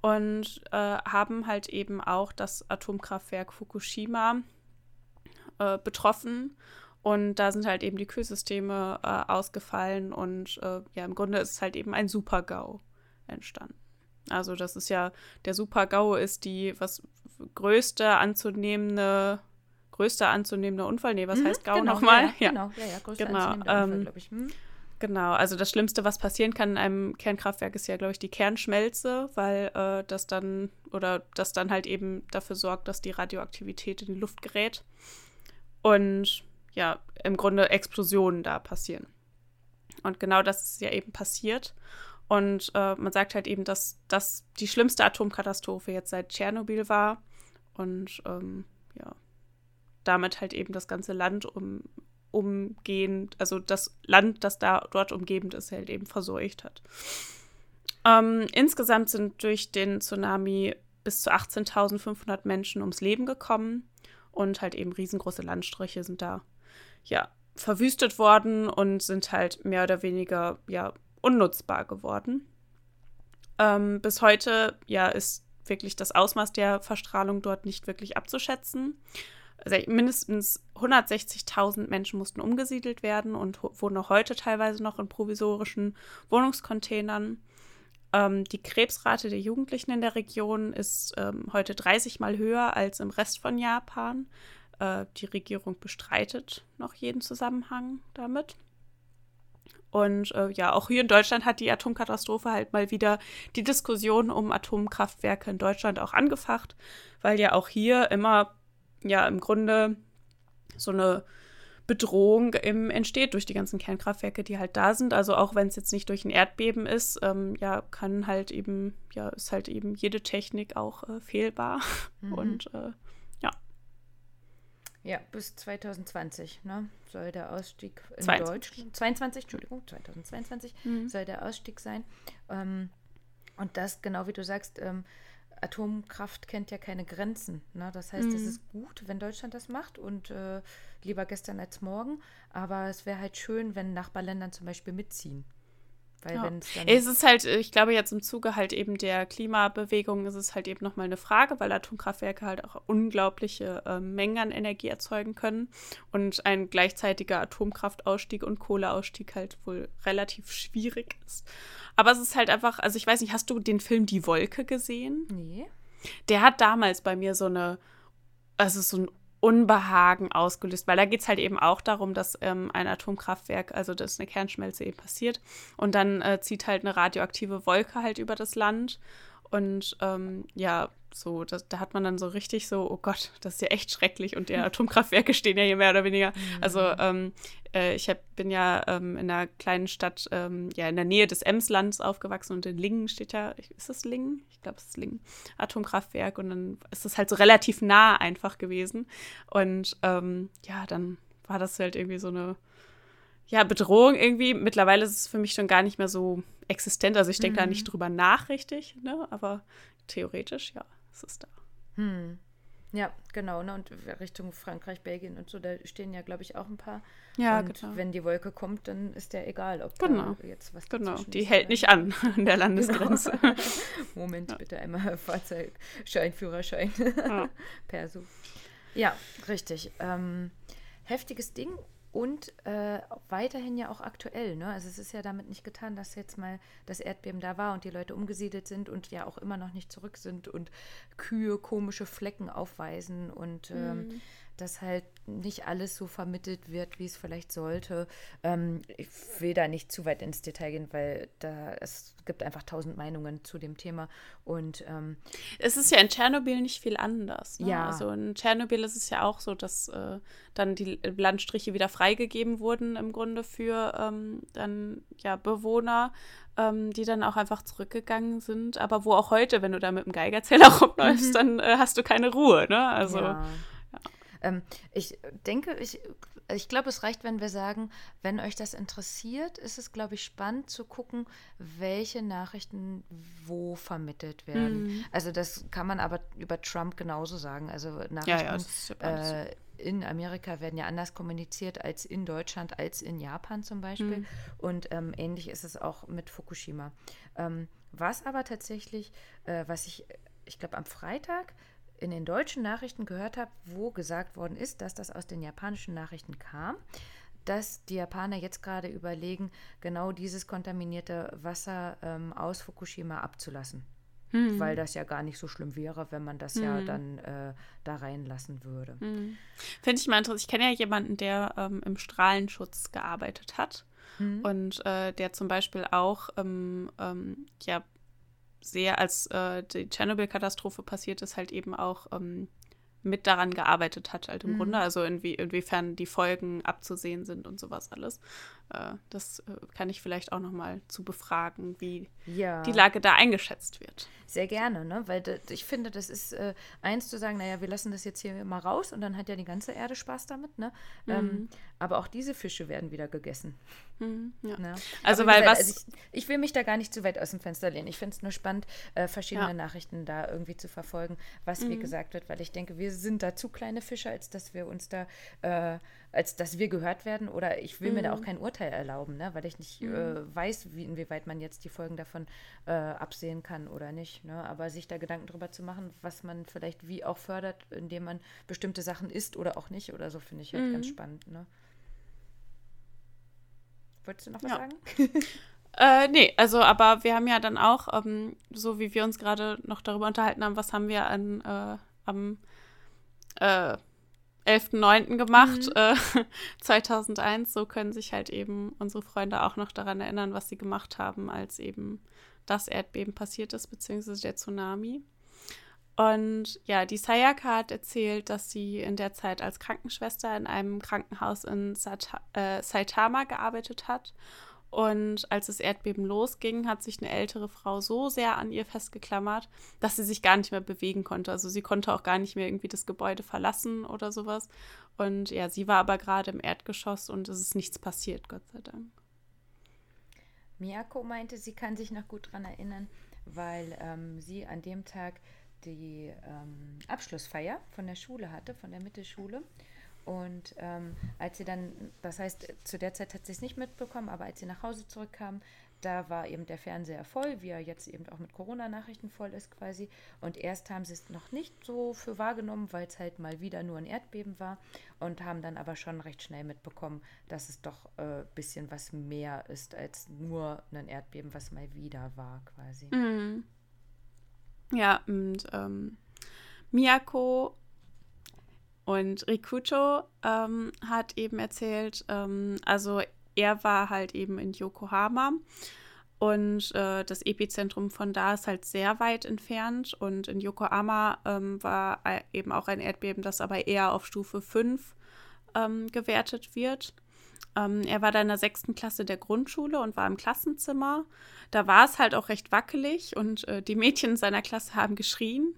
Und äh, haben halt eben auch das Atomkraftwerk Fukushima äh, betroffen. Und da sind halt eben die Kühlsysteme äh, ausgefallen und äh, ja, im Grunde ist es halt eben ein Super-GAU entstanden. Also das ist ja, der Super-GAU ist die was größte anzunehmende, größte anzunehmende Unfall. Nee, was Mhm, heißt GAU genau, nochmal? Ja, ja, genau, ja, ja, größter Genau, anzunehmender Unfall, ähm, glaube ich. Hm? Genau, also das Schlimmste, was passieren kann in einem Kernkraftwerk, ist ja, glaube ich, die Kernschmelze, weil äh, das dann oder das dann halt eben dafür sorgt, dass die Radioaktivität in die Luft gerät und ja, im Grunde Explosionen da passieren. Und genau das ist ja eben passiert. Und äh, man sagt halt eben, dass das die schlimmste Atomkatastrophe jetzt seit Tschernobyl war. Und ähm, ja, damit halt eben das ganze Land um, umgehend, also das Land, das da dort umgebend ist, halt eben verseucht hat. Ähm, insgesamt sind durch den Tsunami bis zu 18.500 Menschen ums Leben gekommen und halt eben riesengroße Landstriche sind da ja verwüstet worden und sind halt mehr oder weniger ja unnutzbar geworden. Ähm, bis heute ja ist wirklich das Ausmaß der Verstrahlung dort nicht wirklich abzuschätzen. Also mindestens 160.000 Menschen mussten umgesiedelt werden und wohnen auch heute teilweise noch in provisorischen Wohnungscontainern. Ähm, die Krebsrate der Jugendlichen in der Region ist ähm, heute 30 Mal höher als im Rest von Japan. Äh, die Regierung bestreitet noch jeden Zusammenhang damit. Und äh, ja, auch hier in Deutschland hat die Atomkatastrophe halt mal wieder die Diskussion um Atomkraftwerke in Deutschland auch angefacht, weil ja auch hier immer ja im Grunde so eine Bedrohung im, entsteht durch die ganzen Kernkraftwerke, die halt da sind. Also auch wenn es jetzt nicht durch ein Erdbeben ist, ähm, ja, kann halt eben, ja, ist halt eben jede Technik auch äh, fehlbar. Mhm. Und äh, Ja, bis 2020 ne, soll der Ausstieg in 22. Deutschland. 22, Entschuldigung, 2022 Mhm. soll der Ausstieg sein. Ähm, und das, genau wie du sagst, ähm, Atomkraft kennt ja keine Grenzen. Ne? Das heißt, es Mhm. ist gut, wenn Deutschland das macht und äh, lieber gestern als morgen. Aber es wäre halt schön, wenn Nachbarländern zum Beispiel mitziehen. Weil Ja. Es ist halt, ich glaube, jetzt im Zuge halt eben der Klimabewegung ist es halt eben nochmal eine Frage, weil Atomkraftwerke halt auch unglaubliche äh, Mengen an Energie erzeugen können und ein gleichzeitiger Atomkraftausstieg und Kohleausstieg halt wohl relativ schwierig ist. Aber es ist halt einfach, also ich weiß nicht, hast du den Film Die Wolke gesehen? nee. Der hat damals bei mir so eine, also so ein Unbehagen ausgelöst, weil da geht es halt eben auch darum, dass ähm, ein Atomkraftwerk, also dass eine Kernschmelze eben passiert und dann äh, zieht halt eine radioaktive Wolke halt über das Land und ähm, ja, so, das, da hat man dann so richtig so, oh Gott, (laughs) das ist ja echt schrecklich und die Atomkraftwerke (laughs) stehen ja hier mehr oder weniger. Mhm. Also ähm, äh, ich hab, bin ja ähm, in einer kleinen Stadt, ähm, ja in der Nähe des Emslands aufgewachsen und in Lingen steht ja, ist das Lingen? Ich glaube, es ist Lingen, Atomkraftwerk und dann ist es halt so relativ nah einfach gewesen und ähm, ja, dann war das halt irgendwie so eine ja, Bedrohung irgendwie. Mittlerweile ist es für mich schon gar nicht mehr so existent. Also ich denke mhm. da nicht drüber nach, richtig, ne? Aber theoretisch, ja, ist es da. Hm. Ja, genau. Ne? Und Richtung Frankreich, Belgien und so, da stehen ja, glaube ich, auch ein paar. Ja, und genau. wenn die Wolke kommt, dann ist der egal, ob genau. jetzt was Genau, die hält nicht an (laughs) an der Landesgrenze. (laughs) Moment, ja. bitte einmal (laughs) Fahrzeugschein, Führerschein. Ja. Perso. Ja, richtig. Ähm, heftiges Ding und äh, weiterhin ja auch aktuell. Ne? Also es ist ja damit nicht getan, dass jetzt mal das Erdbeben da war und die Leute umgesiedelt sind und ja auch immer noch nicht zurück sind und Kühe komische Flecken aufweisen und ähm, mhm dass halt nicht alles so vermittelt wird, wie es vielleicht sollte. Ähm, ich will da nicht zu weit ins Detail gehen, weil da es gibt einfach tausend Meinungen zu dem Thema. Und ähm, es ist ja in Tschernobyl nicht viel anders. Ne? Ja. Also in Tschernobyl ist es ja auch so, dass äh, dann die Landstriche wieder freigegeben wurden im Grunde für ähm, dann ja Bewohner ähm, die dann auch einfach zurückgegangen sind, aber wo auch heute, wenn du da mit dem Geigerzähler (laughs) rumläufst, mhm. dann äh, hast du keine Ruhe, ne? Also ja. Ähm, ich denke, ich, ich glaube, es reicht, wenn wir sagen, wenn euch das interessiert, ist es, glaube ich, spannend zu gucken, welche Nachrichten wo vermittelt werden. Mhm. Also das kann man aber über Trump genauso sagen. Also Nachrichten ja, ja, äh, in Amerika werden ja anders kommuniziert als in Deutschland, als in Japan zum Beispiel. Mhm. Und ähm, ähnlich ist es auch mit Fukushima. Ähm, was aber tatsächlich, äh, was ich, ich glaube, am Freitag in den deutschen Nachrichten gehört habe, wo gesagt worden ist, dass das aus den japanischen Nachrichten kam, dass die Japaner jetzt gerade überlegen, genau dieses kontaminierte Wasser ähm, aus Fukushima abzulassen. Hm. Weil das ja gar nicht so schlimm wäre, wenn man das hm. ja dann äh, da reinlassen würde. Hm. Finde ich mal interessant. Ich kenne ja jemanden, der ähm, im Strahlenschutz gearbeitet hat. Hm. Und äh, der zum Beispiel auch ähm, ähm ja, sehr, als äh, die Tschernobyl-Katastrophe passiert ist, halt eben auch ähm, mit daran gearbeitet hat, halt im mhm. Grunde. Also inwie, inwiefern die Folgen abzusehen sind und sowas alles. Äh, das äh, kann ich vielleicht auch nochmal zu befragen, wie ja. die Lage da eingeschätzt wird. Sehr gerne, ne? weil ich finde, das ist äh, eins zu sagen, naja, wir lassen das jetzt hier mal raus und dann hat ja die ganze Erde Spaß damit. Ne? Mhm. Ähm, aber auch diese Fische werden wieder gegessen. Mhm, ja. ne? Also, weil gesagt, was. Also ich, ich, will mich da gar nicht zu weit aus dem Fenster lehnen. Ich finde es nur spannend, äh, verschiedene ja. Nachrichten da irgendwie zu verfolgen, was mhm. wie gesagt wird, weil ich denke, wir sind da zu kleine Fische, als dass wir uns da äh, als dass wir gehört werden. Oder ich will mhm. mir da auch mhm. kein Urteil erlauben, ne? weil ich nicht mhm. äh, weiß, wie, inwieweit man jetzt die Folgen davon äh, absehen kann oder nicht. Ne? Aber sich da Gedanken drüber zu machen, was man vielleicht wie auch fördert, indem man bestimmte Sachen isst oder auch nicht oder so, finde ich halt mhm. ganz spannend. Ne? Wolltest du noch was ja. sagen? (laughs) Äh, nee, also, aber wir haben ja dann auch, ähm, so wie wir uns gerade noch darüber unterhalten haben, was haben wir an, äh, am äh, 11.09. gemacht, mhm. äh, (laughs) 2001. So können sich halt eben unsere Freunde auch noch daran erinnern, was sie gemacht haben, als eben das Erdbeben passiert ist, beziehungsweise der Tsunami. Und ja, die Sayaka hat erzählt, dass sie in der Zeit als Krankenschwester in einem Krankenhaus in Sata äh, Saitama gearbeitet hat und als das Erdbeben losging, hat sich eine ältere Frau so sehr an ihr festgeklammert, dass sie sich gar nicht mehr bewegen konnte. Also sie konnte auch gar nicht mehr irgendwie das Gebäude verlassen oder sowas. Und ja, sie war aber gerade im Erdgeschoss und es ist nichts passiert, Gott sei Dank. Miyako meinte, sie kann sich noch gut daran erinnern, weil ähm, sie an dem Tag die ähm, Abschlussfeier von der Schule hatte, von der Mittelschule. Und ähm, als sie dann, das heißt, zu der Zeit hat sie es nicht mitbekommen, aber als sie nach Hause zurückkam, da war eben der Fernseher voll, wie er jetzt eben auch mit Corona-Nachrichten voll ist quasi. Und erst haben sie es noch nicht so für wahrgenommen, weil es halt mal wieder nur ein Erdbeben war und haben dann aber schon recht schnell mitbekommen, dass es doch ein äh, bisschen was mehr ist als nur ein Erdbeben, was mal wieder war quasi. Mhm. Ja, und ähm, Miyako und Rikuto ähm, hat eben erzählt, ähm, also er war halt eben in Yokohama und äh, das Epizentrum von da ist halt sehr weit entfernt. Und in Yokohama ähm, war eben auch ein Erdbeben, das aber eher auf Stufe 5 ähm, gewertet wird. Ähm, er war da in der sechsten Klasse der Grundschule und war im Klassenzimmer. Da war es halt auch recht wackelig und äh, die Mädchen in seiner Klasse haben geschrien.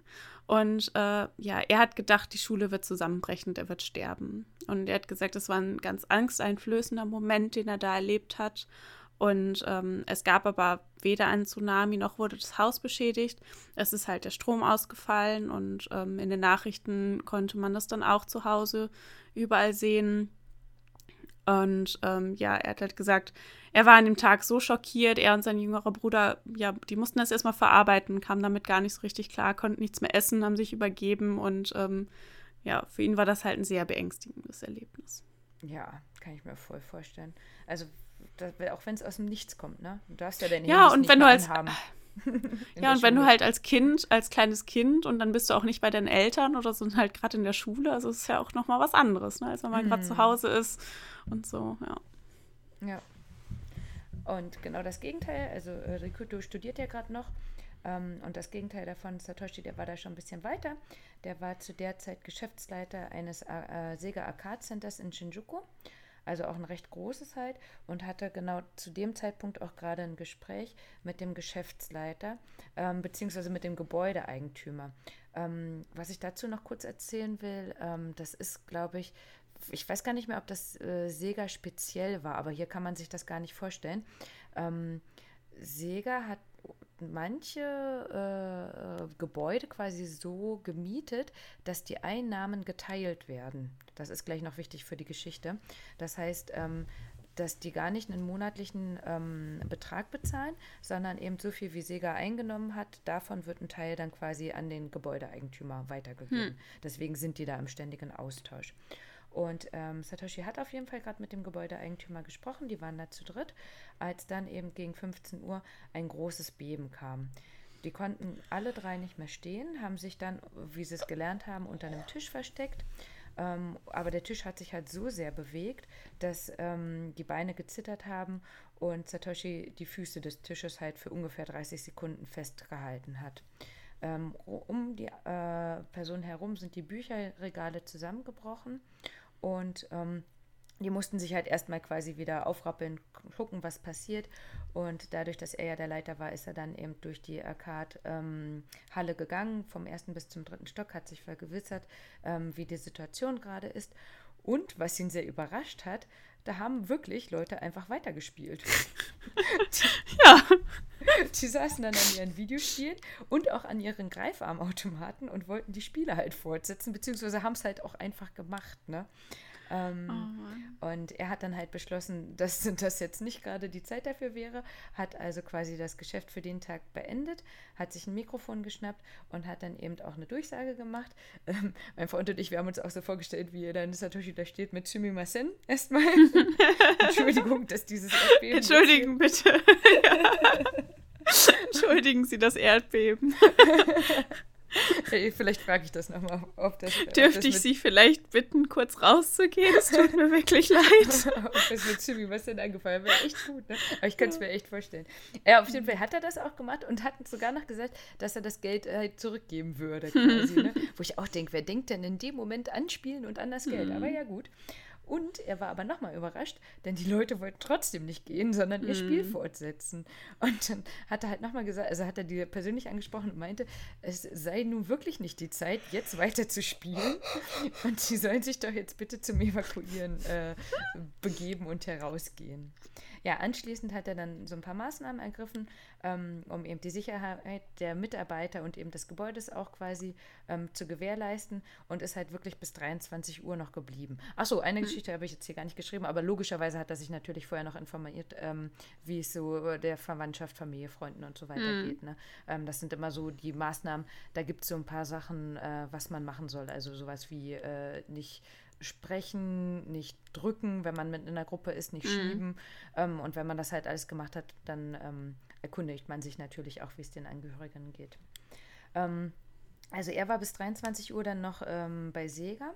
Und äh, ja, er hat gedacht, die Schule wird zusammenbrechen, er wird sterben. Und er hat gesagt, es war ein ganz angsteinflößender Moment, den er da erlebt hat. Und ähm, es gab aber weder einen Tsunami noch wurde das Haus beschädigt. Es ist halt der Strom ausgefallen und ähm, in den Nachrichten konnte man das dann auch zu Hause überall sehen. Und ähm, ja, er hat halt gesagt, er war an dem Tag so schockiert, er und sein jüngerer Bruder, ja, die mussten das erstmal verarbeiten, kamen damit gar nicht so richtig klar, konnten nichts mehr essen, haben sich übergeben und ähm, ja, für ihn war das halt ein sehr beängstigendes Erlebnis. Ja, kann ich mir voll vorstellen. Also, das, auch wenn es aus dem Nichts kommt, ne? Du darfst ja deine Ja, Handys und wenn du als (laughs) ja, und wenn du halt als Kind, als kleines Kind und dann bist du auch nicht bei deinen Eltern oder sind halt gerade in der Schule, also es ist ja auch nochmal was anderes, ne, als wenn man mhm. gerade zu Hause ist und so, ja. Ja. Und genau das Gegenteil, also äh, Rikuto studiert ja gerade noch ähm, und das Gegenteil davon, Satoshi, der war da schon ein bisschen weiter. Der war zu der Zeit Geschäftsleiter eines äh, Sega Arcade Centers in Shinjuku also auch ein recht großes halt, und hatte genau zu dem Zeitpunkt auch gerade ein Gespräch mit dem Geschäftsleiter, ähm, beziehungsweise mit dem Gebäudeeigentümer. Ähm, was ich dazu noch kurz erzählen will, ähm, das ist, glaube ich, ich weiß gar nicht mehr, ob das äh, Sega speziell war, aber hier kann man sich das gar nicht vorstellen. Ähm, Sega hat manche äh, Gebäude quasi so gemietet, dass die Einnahmen geteilt werden. Das ist gleich noch wichtig für die Geschichte. Das heißt, ähm, dass die gar nicht einen monatlichen ähm, Betrag bezahlen, sondern eben so viel, wie Sega eingenommen hat, davon wird ein Teil dann quasi an den Gebäudeeigentümer weitergegeben. Hm. Deswegen sind die da im ständigen Austausch. Und ähm, Satoshi hat auf jeden Fall gerade mit dem Gebäudeeigentümer gesprochen, die waren da zu dritt, als dann eben gegen 15 Uhr ein großes Beben kam. Die konnten alle drei nicht mehr stehen, haben sich dann, wie sie es gelernt haben, unter einem Tisch versteckt. Ähm, aber der Tisch hat sich halt so sehr bewegt, dass ähm, die Beine gezittert haben und Satoshi die Füße des Tisches halt für ungefähr 30 Sekunden festgehalten hat. Ähm, um die äh, Person herum sind die Bücherregale zusammengebrochen und ähm, die mussten sich halt erstmal quasi wieder aufrappeln, gucken, was passiert. Und dadurch, dass er ja der Leiter war, ist er dann eben durch die Arcade-Halle ähm, gegangen, vom ersten bis zum dritten Stock, hat sich vergewissert, ähm, wie die Situation gerade ist. Und was ihn sehr überrascht hat, da haben wirklich Leute einfach weitergespielt. (laughs) ja. Die saßen dann an ihren Videospielen und auch an ihren Greifarmautomaten und wollten die Spiele halt fortsetzen, beziehungsweise haben es halt auch einfach gemacht, ne? Ähm, oh und er hat dann halt beschlossen, (laughs) dass das jetzt nicht gerade die Zeit dafür wäre, hat also quasi das Geschäft für den Tag beendet, hat sich ein Mikrofon geschnappt und hat dann eben auch eine Durchsage gemacht. (laughs) Ähm, mein Freund und ich, wir haben uns auch so vorgestellt, wie dann Satoshi da steht mit Sumimasen erstmal. (laughs) Entschuldigung, dass dieses Erdbeben. Entschuldigen, bitte. Entschuldigen Sie das Erdbeben. Vielleicht frage ich das nochmal. Dürfte ich Sie vielleicht bitten, kurz rauszugehen? Es tut mir wirklich (laughs) leid. ob das mit Jimmy was denn angefallen wäre echt gut, ne? Aber ich könnte es mir echt vorstellen. Ja, auf jeden Fall hat er das auch gemacht und hat sogar noch gesagt, dass er das Geld halt zurückgeben würde, (laughs) quasi, ne? Wo ich auch denke, wer denkt denn in dem Moment an Spielen und an das Geld? Aber ja, gut. Und er war aber nochmal überrascht, denn die Leute wollten trotzdem nicht gehen, sondern ihr mm. Spiel mhm. fortsetzen. Und dann hat er halt nochmal gesagt, also hat er die persönlich angesprochen und meinte, es sei nun wirklich nicht die Zeit, jetzt weiter zu spielen. (laughs) Und sie sollen sich doch jetzt bitte zum Evakuieren äh, begeben und herausgehen. Ja, anschließend hat er dann so ein paar Maßnahmen ergriffen, ähm, um eben die Sicherheit der Mitarbeiter und eben des Gebäudes auch quasi ähm, zu gewährleisten und ist halt wirklich bis 23 Uhr noch geblieben. Achso, eine mhm. Geschichte habe ich jetzt hier gar nicht geschrieben, aber logischerweise hat er sich natürlich vorher noch informiert, ähm, wie es so der Verwandtschaft, Familie, Freunden und so weiter mhm. geht. Ne? Ähm, das sind immer so die Maßnahmen, da gibt es so ein paar Sachen, äh, was man machen soll. Also sowas wie äh, nicht sprechen, nicht drücken, wenn man mit in einer Gruppe ist, nicht mhm. schieben. Ähm, und wenn man das halt alles gemacht hat, dann ähm, erkundigt man sich natürlich auch, wie es den Angehörigen geht. Ähm, also er war bis 23 Uhr dann noch ähm, bei Sega.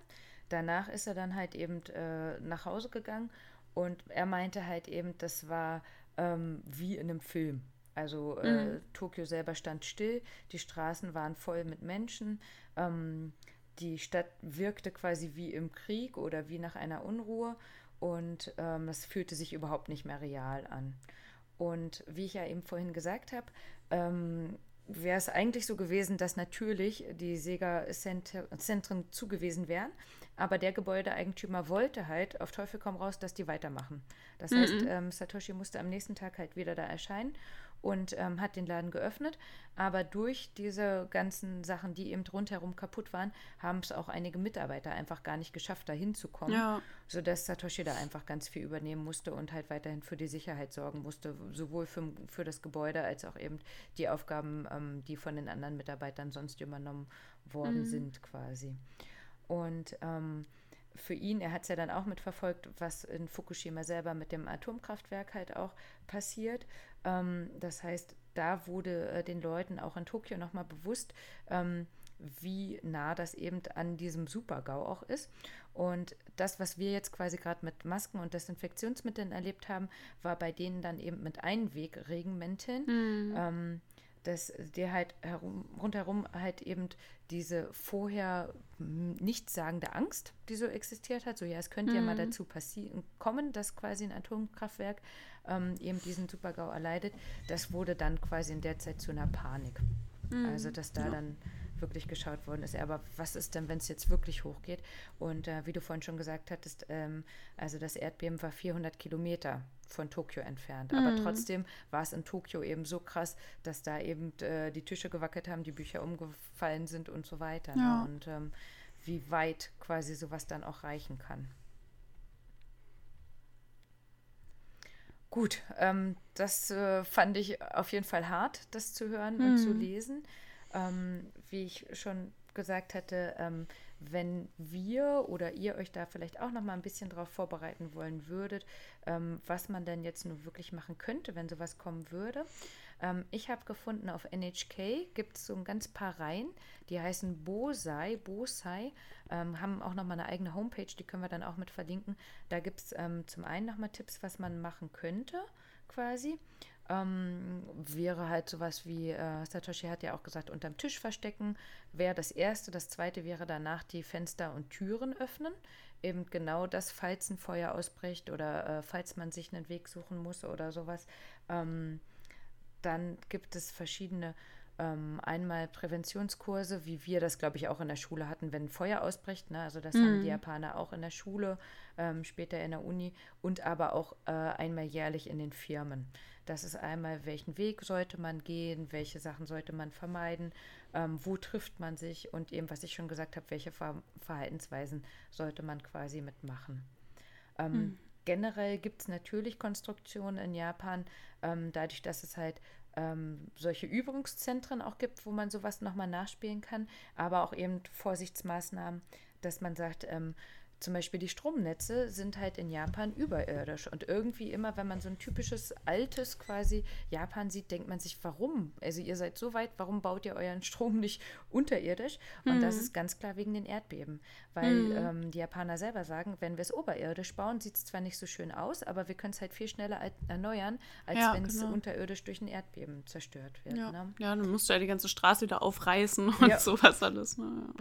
danach ist er dann halt eben äh, nach Hause gegangen und er meinte halt eben, das war ähm, wie in einem Film. Also äh, mhm. Tokio selber stand still, die Straßen waren voll mit Menschen, ähm, die Stadt wirkte quasi wie im Krieg oder wie nach einer Unruhe und ähm, das fühlte sich überhaupt nicht mehr real an. Und wie ich ja eben vorhin gesagt habe, ähm, wäre es eigentlich so gewesen, dass natürlich die Sega-Zentren zugewiesen wären, aber der Gebäudeeigentümer wollte halt auf Teufel komm raus, dass die weitermachen. Das mhm. heißt, ähm, Satoshi musste am nächsten Tag halt wieder da erscheinen und ähm, hat den Laden geöffnet. Aber durch diese ganzen Sachen, die eben rundherum kaputt waren, haben es auch einige Mitarbeiter einfach gar nicht geschafft, da hinzukommen. Ja. Sodass Satoshi da einfach ganz viel übernehmen musste und halt weiterhin für die Sicherheit sorgen musste, sowohl für, für das Gebäude als auch eben die Aufgaben, ähm, die von den anderen Mitarbeitern sonst übernommen worden mhm. sind, quasi. Und ähm, für ihn, er hat es ja dann auch mitverfolgt, was in Fukushima selber mit dem Atomkraftwerk halt auch passiert. Ähm, das heißt, da wurde äh, den Leuten auch in Tokio nochmal bewusst, ähm, wie nah das eben an diesem Supergau auch ist. Und das, was wir jetzt quasi gerade mit Masken und Desinfektionsmitteln erlebt haben, war bei denen dann eben mit Einwegregenmänteln. Mhm. Ähm, dass der halt herum, rundherum halt eben diese vorher nichtssagende Angst, die so existiert hat, so ja, es könnte mhm. ja mal mhm. dazu passieren, kommen, dass quasi ein Atomkraftwerk ähm, eben diesen Supergau erleidet, das wurde dann quasi in der Zeit zu einer Panik. Mhm. Also, dass da ja. dann wirklich geschaut worden ist. Aber was ist denn, wenn es jetzt wirklich hochgeht? Und äh, wie du vorhin schon gesagt hattest, ähm, also das Erdbeben war 400 Kilometer von Tokio entfernt. Mhm. Aber trotzdem war es in Tokio eben so krass, dass da eben äh, die Tische gewackelt haben, die Bücher umgefallen sind und so weiter. Ne? Ja. Ne? Und ähm, wie weit quasi sowas dann auch reichen kann. Gut, ähm, das äh, fand ich auf jeden Fall hart, das zu hören mhm. und zu mhm. lesen. Ähm, wie ich schon gesagt hatte, ähm, wenn wir oder ihr euch da vielleicht auch noch mal ein bisschen darauf vorbereiten wollen würdet, ähm, was man denn jetzt nur wirklich machen könnte, wenn sowas kommen würde. Ähm, ich habe gefunden, auf NHK gibt es so ein ganz paar Reihen, die heißen Bosai, Bosai, ähm, haben auch noch mal eine eigene Homepage, die können wir dann auch mit verlinken. Da gibt es ähm, zum einen noch mal Tipps, was man machen könnte, quasi ähm, wäre halt sowas wie, äh, Satoshi hat ja auch gesagt, unterm Tisch verstecken wäre das Erste. Das Zweite wäre danach die Fenster und Türen öffnen. Eben genau das, falls ein Feuer ausbricht oder äh, falls man sich einen Weg suchen muss oder sowas. Ähm, dann gibt es verschiedene ähm, einmal Präventionskurse, wie wir das, glaube ich, auch in der Schule hatten, wenn ein Feuer ausbricht. Ne? Also das mhm. haben die Japaner auch in der Schule, ähm, später in der Uni und aber auch äh, einmal jährlich in den Firmen. Das ist einmal, welchen Weg sollte man gehen, welche Sachen sollte man vermeiden, ähm, wo trifft man sich und eben, was ich schon gesagt habe, welche Ver Verhaltensweisen sollte man quasi mitmachen. Ähm, mhm. Generell gibt es natürlich Konstruktionen in Japan, ähm, dadurch, dass es halt ähm, solche Übungszentren auch gibt, wo man sowas nochmal nachspielen kann, aber auch eben Vorsichtsmaßnahmen, dass man sagt, ähm, zum Beispiel die Stromnetze sind halt in Japan überirdisch. Und irgendwie immer, wenn man so ein typisches altes quasi Japan sieht, denkt man sich, warum? Also ihr seid so weit, warum baut ihr euren (laughs) Strom nicht unterirdisch? Und mhm. das ist ganz klar wegen den Erdbeben. Weil mhm. ähm, die Japaner selber sagen, wenn wir es oberirdisch bauen, sieht es zwar nicht so schön aus, aber wir können es halt viel schneller erneuern, als ja, wenn es genau. unterirdisch durch ein Erdbeben zerstört wird. Ja, ne? ja dann musst du ja die ganze Straße wieder aufreißen und ja. (laughs) sowas alles. Ne?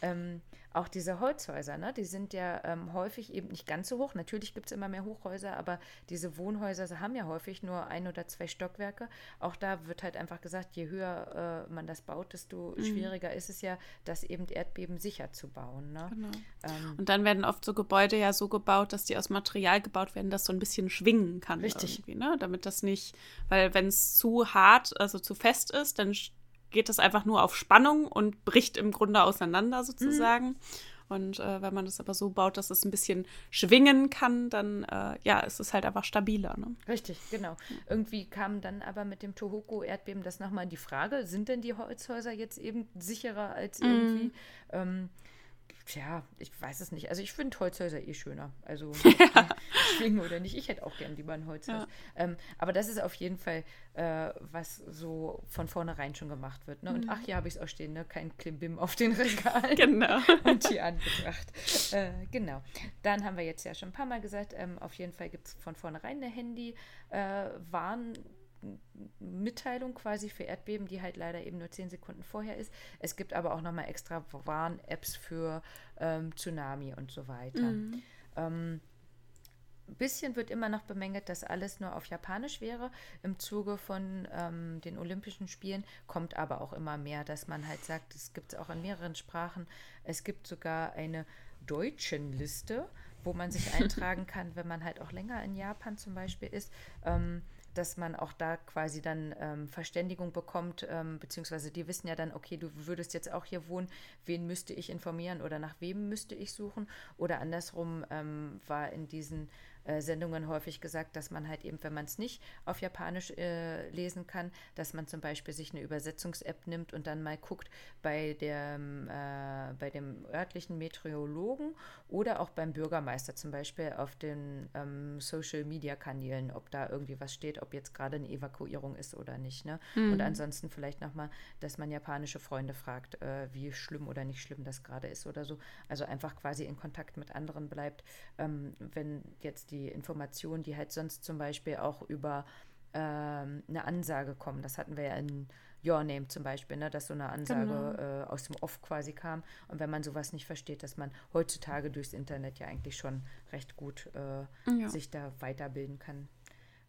Ähm, auch diese Holzhäuser, ne, die sind ja ähm, häufig eben nicht ganz so hoch. Natürlich gibt es immer mehr Hochhäuser, aber diese Wohnhäuser haben ja häufig nur ein oder zwei Stockwerke. Auch da wird halt einfach gesagt, je höher äh, man das baut, desto mhm. schwieriger ist es ja, das eben Erdbeben sicher zu bauen. Ne? Genau. Ähm, Und dann werden oft so Gebäude ja so gebaut, dass die aus Material gebaut werden, das so ein bisschen schwingen kann. Richtig. Ne? Damit das nicht, weil wenn es zu hart, also zu fest ist, dann geht das einfach nur auf Spannung und bricht im Grunde auseinander sozusagen. Mhm. Und äh, wenn man das aber so baut, dass es ein bisschen schwingen kann, dann äh, ja, ist es halt einfach stabiler. Ne? Richtig, genau. Irgendwie kam dann aber mit dem Tohoku-Erdbeben das nochmal die Frage, sind denn die Holzhäuser jetzt eben sicherer als irgendwie? Mhm. Ähm, ja, ich weiß es nicht. Also ich finde Holzhäuser eh schöner. Also (laughs) schwingen oder nicht. Ich hätte auch gern lieber ein Holzhaus. Ja. Ähm, aber das ist auf jeden Fall, äh, was so von vornherein schon gemacht wird. Ne? Und mhm. ach ja, habe ich es auch stehen, ne? kein Klimbim auf den Regalen. (laughs) Genau. (laughs) Und die Anbetracht. Äh, genau. Dann haben wir jetzt ja schon ein paar Mal gesagt, ähm, auf jeden Fall gibt es von vornherein eine Handy-Warn- äh, Mitteilung quasi für Erdbeben, die halt leider eben nur zehn Sekunden vorher ist. Es gibt aber auch nochmal extra Warn-Apps für ähm, Tsunami und so weiter. Mhm. Ähm, bisschen wird immer noch bemängelt, dass alles nur auf Japanisch wäre. Im Zuge von ähm, den Olympischen Spielen kommt aber auch immer mehr, dass man halt sagt, es gibt es auch in mehreren Sprachen. Es gibt sogar eine deutschen Liste, wo man sich (laughs) eintragen kann, wenn man halt auch länger in Japan zum Beispiel ist. Ähm, dass man auch da quasi dann ähm, Verständigung bekommt, ähm, beziehungsweise die wissen ja dann, okay, du würdest jetzt auch hier wohnen, wen müsste ich informieren oder nach wem müsste ich suchen? Oder andersrum ähm, war in diesen äh, Sendungen häufig gesagt, dass man halt eben, wenn man es nicht auf Japanisch äh, lesen kann, dass man zum Beispiel sich eine Übersetzungs-App nimmt und dann mal guckt bei, dem, äh, bei dem örtlichen Meteorologen oder auch beim Bürgermeister zum Beispiel auf den ähm, Social-Media-Kanälen, ob da irgendwie was steht, ob jetzt gerade eine Evakuierung ist oder nicht. Ne? Mhm. Und ansonsten vielleicht nochmal, dass man japanische Freunde fragt, äh, wie schlimm oder nicht schlimm das gerade ist oder so. Also einfach quasi in Kontakt mit anderen bleibt, ähm, wenn jetzt die die Informationen, die halt sonst zum Beispiel auch über ähm, eine Ansage kommen. Das hatten wir ja in Your Name zum Beispiel, ne, dass so eine Ansage genau. äh, aus dem Off quasi kam. Und wenn man sowas nicht versteht, dass man heutzutage durchs Internet ja eigentlich schon recht gut äh, ja. sich da weiterbilden kann.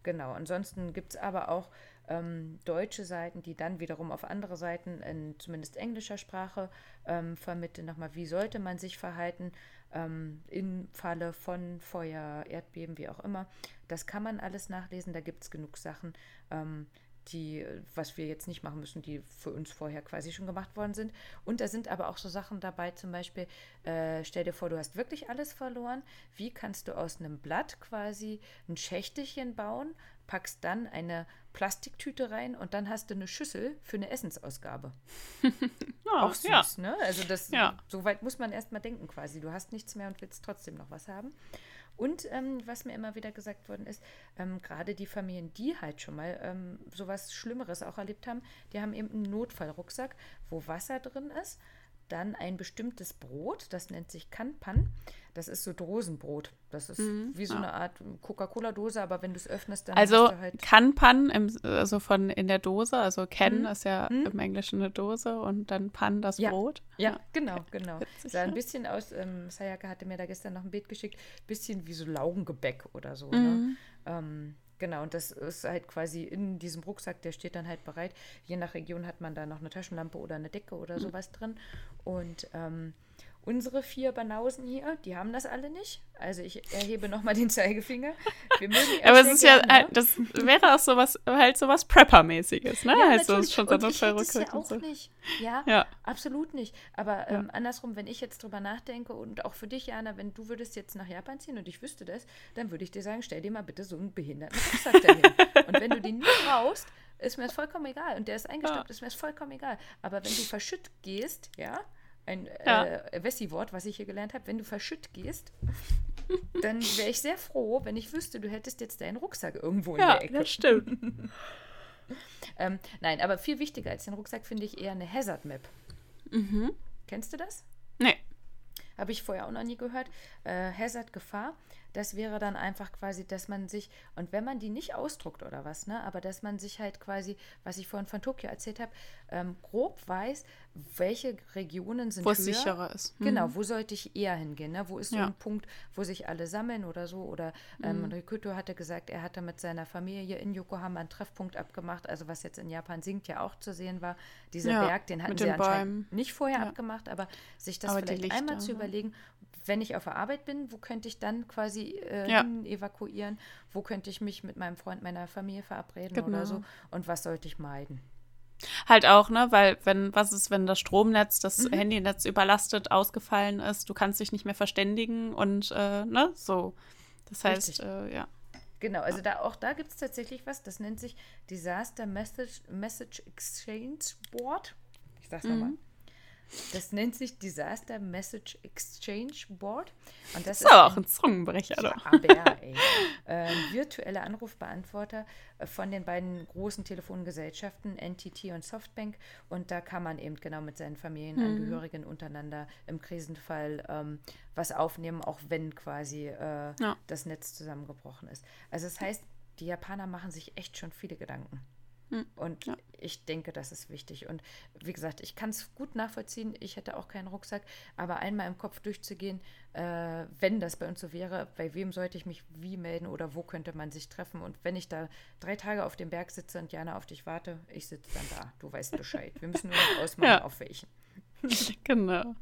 Genau, ansonsten gibt es aber auch ähm, deutsche Seiten, die dann wiederum auf andere Seiten in zumindest englischer Sprache ähm, vermitteln, nochmal, wie sollte man sich verhalten, ähm, im Falle von Feuer, Erdbeben, wie auch immer. Das kann man alles nachlesen, da gibt es genug Sachen, ähm, die, was wir jetzt nicht machen müssen, die für uns vorher quasi schon gemacht worden sind. Und da sind aber auch so Sachen dabei, zum Beispiel, äh, stell dir vor, du hast wirklich alles verloren. Wie kannst du aus einem Blatt quasi ein Schächtelchen bauen, packst dann eine Plastiktüte rein und dann hast du eine Schüssel für eine Essensausgabe. (laughs) oh, Auch süß, ja. ne? Also das, ja. so weit muss man erstmal denken quasi. Du hast nichts mehr und willst trotzdem noch was haben. Und ähm, was mir immer wieder gesagt worden ist, ähm, gerade die Familien, die halt schon mal ähm, sowas Schlimmeres auch erlebt haben, die haben eben einen Notfallrucksack, wo Wasser drin ist dann ein bestimmtes Brot, das nennt sich Kanpan. Das ist so Dosenbrot. Das ist mhm, wie so ja. eine Art Coca-Cola-Dose, aber wenn du es öffnest, dann also halt Kanpan, im, also von in der Dose, also Ken mhm. ist ja mhm. im Englischen eine Dose und dann Pan das ja. Brot. Ja, ja. genau, genau. Witzig, Sah ein bisschen aus, ähm, Sayaka hatte mir da gestern noch ein Bild geschickt, bisschen wie so Laugengebäck oder so. Ne? Mhm. Ähm, Genau, und das ist halt quasi in diesem Rucksack, der steht dann halt bereit. Je nach Region hat man da noch eine Taschenlampe oder eine Decke oder mhm. sowas drin. Und ähm, Unsere vier Banausen hier, die haben das alle nicht. Also ich erhebe nochmal den Zeigefinger. (laughs) Aber es ist ja, ne? halt, das wäre auch sowas, halt sowas Prepper-mäßiges, ne? Ja, halt so schon und ich es ja auch so. nicht. Ja, ja, absolut nicht. Aber ähm, andersrum, wenn ich jetzt drüber nachdenke und auch für dich, Jana, wenn du würdest jetzt nach Japan ziehen und ich wüsste das, dann würde ich dir sagen, stell dir mal bitte so einen behinderten Rucksack dahin. (laughs) und wenn du den nie brauchst, ist mir das vollkommen egal. Und der ist eingestaubt, ja. ist mir das vollkommen egal. Aber wenn du verschütt gehst, ja, ein ja. äh, Wessi-Wort, was ich hier gelernt habe, wenn du verschütt gehst, dann wäre ich sehr froh, wenn ich wüsste, du hättest jetzt deinen Rucksack irgendwo in ja, der Ecke. Ja, das stimmt. (laughs) ähm, nein, aber viel wichtiger als den Rucksack finde ich eher eine Hazard Map. Mhm. Kennst du das? Nee. Habe ich vorher auch noch nie gehört. Äh, Hazard Gefahr. Das wäre dann einfach quasi, dass man sich, und wenn man die nicht ausdruckt oder was, ne, aber dass man sich halt quasi, was ich vorhin von Tokio erzählt habe, ähm, grob weiß, welche Regionen sind Wo es sicherer ist. Mhm. Genau, wo sollte ich eher hingehen? Ne? Wo ist so ja. ein Punkt, wo sich alle sammeln oder so? Oder ähm, mhm. Rikuto hatte gesagt, er hatte mit seiner Familie in Yokohama einen Treffpunkt abgemacht, also was jetzt in Japan singt ja auch zu sehen war. Dieser ja, Berg, den hatten sie anscheinend Bäumen. nicht vorher ja. abgemacht, aber sich das aber vielleicht einmal zu überlegen, wenn ich auf der Arbeit bin, wo könnte ich dann quasi äh, ja. evakuieren? Wo könnte ich mich mit meinem Freund, meiner Familie verabreden genau. oder so? Und was sollte ich meiden? Halt auch, ne, weil wenn, was ist, wenn das Stromnetz, das mhm. Handynetz überlastet, ausgefallen ist, du kannst dich nicht mehr verständigen und äh, ne, so. Das heißt, äh, ja. Genau, also da auch da gibt es tatsächlich was, das nennt sich Disaster Message, Message Exchange Board. Ich sag's mhm. nochmal. Das nennt sich Disaster Message Exchange Board. Und das ist, ist aber auch ein Zungenbrecher, ja, aber (laughs) ey. Äh, virtuelle Anrufbeantworter von den beiden großen Telefongesellschaften, NTT und Softbank. Und da kann man eben genau mit seinen Familienangehörigen mhm. untereinander im Krisenfall ähm, was aufnehmen, auch wenn quasi äh, ja. das Netz zusammengebrochen ist. Also das heißt, die Japaner machen sich echt schon viele Gedanken. Hm. Und ja. ich denke, das ist wichtig. Und wie gesagt, ich kann es gut nachvollziehen. Ich hätte auch keinen Rucksack. Aber einmal im Kopf durchzugehen, äh, wenn das bei uns so wäre, bei wem sollte ich mich wie melden oder wo könnte man sich treffen? Und wenn ich da drei Tage auf dem Berg sitze und Jana auf dich warte, ich sitze dann da. Du weißt Bescheid. Wir müssen nur noch (laughs) ausmachen, ja. auf welchen. (laughs) (laughs) genau.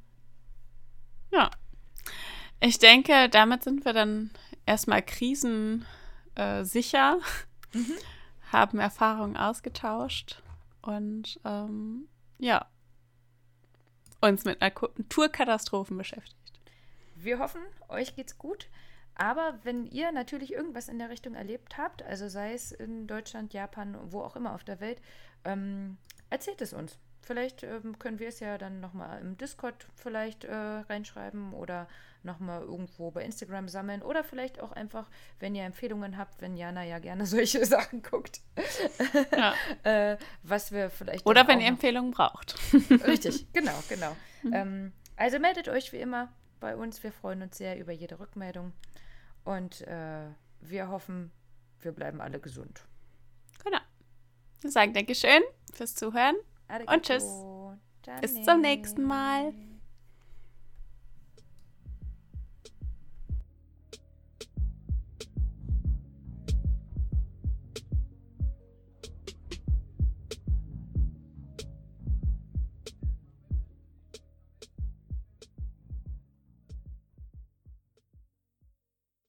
Ja. Ich denke, damit sind wir dann erstmal krisensicher. Äh, mhm haben Erfahrungen ausgetauscht und ähm, ja, uns mit Naturkatastrophen beschäftigt. Wir hoffen, euch geht's gut. Aber wenn ihr natürlich irgendwas in der Richtung erlebt habt, also sei es in Deutschland, Japan, wo auch immer auf der Welt, ähm, erzählt es uns. Vielleicht ähm, können wir es ja dann nochmal im Discord vielleicht äh, reinschreiben oder nochmal irgendwo bei Instagram sammeln oder vielleicht auch einfach, wenn ihr Empfehlungen habt, wenn Jana ja gerne (laughs) solche Sachen guckt, ja. (laughs) äh, was wir vielleicht. Oder wenn ihr Empfehlungen braucht. (laughs) Richtig, genau, genau. Mhm. Ähm, also meldet euch wie immer bei uns. Wir freuen uns sehr über jede Rückmeldung und äh, wir hoffen, wir bleiben alle gesund. Genau. Wir sagen Dankeschön fürs Zuhören Arigato. und tschüss. Bis zum nächsten Mal.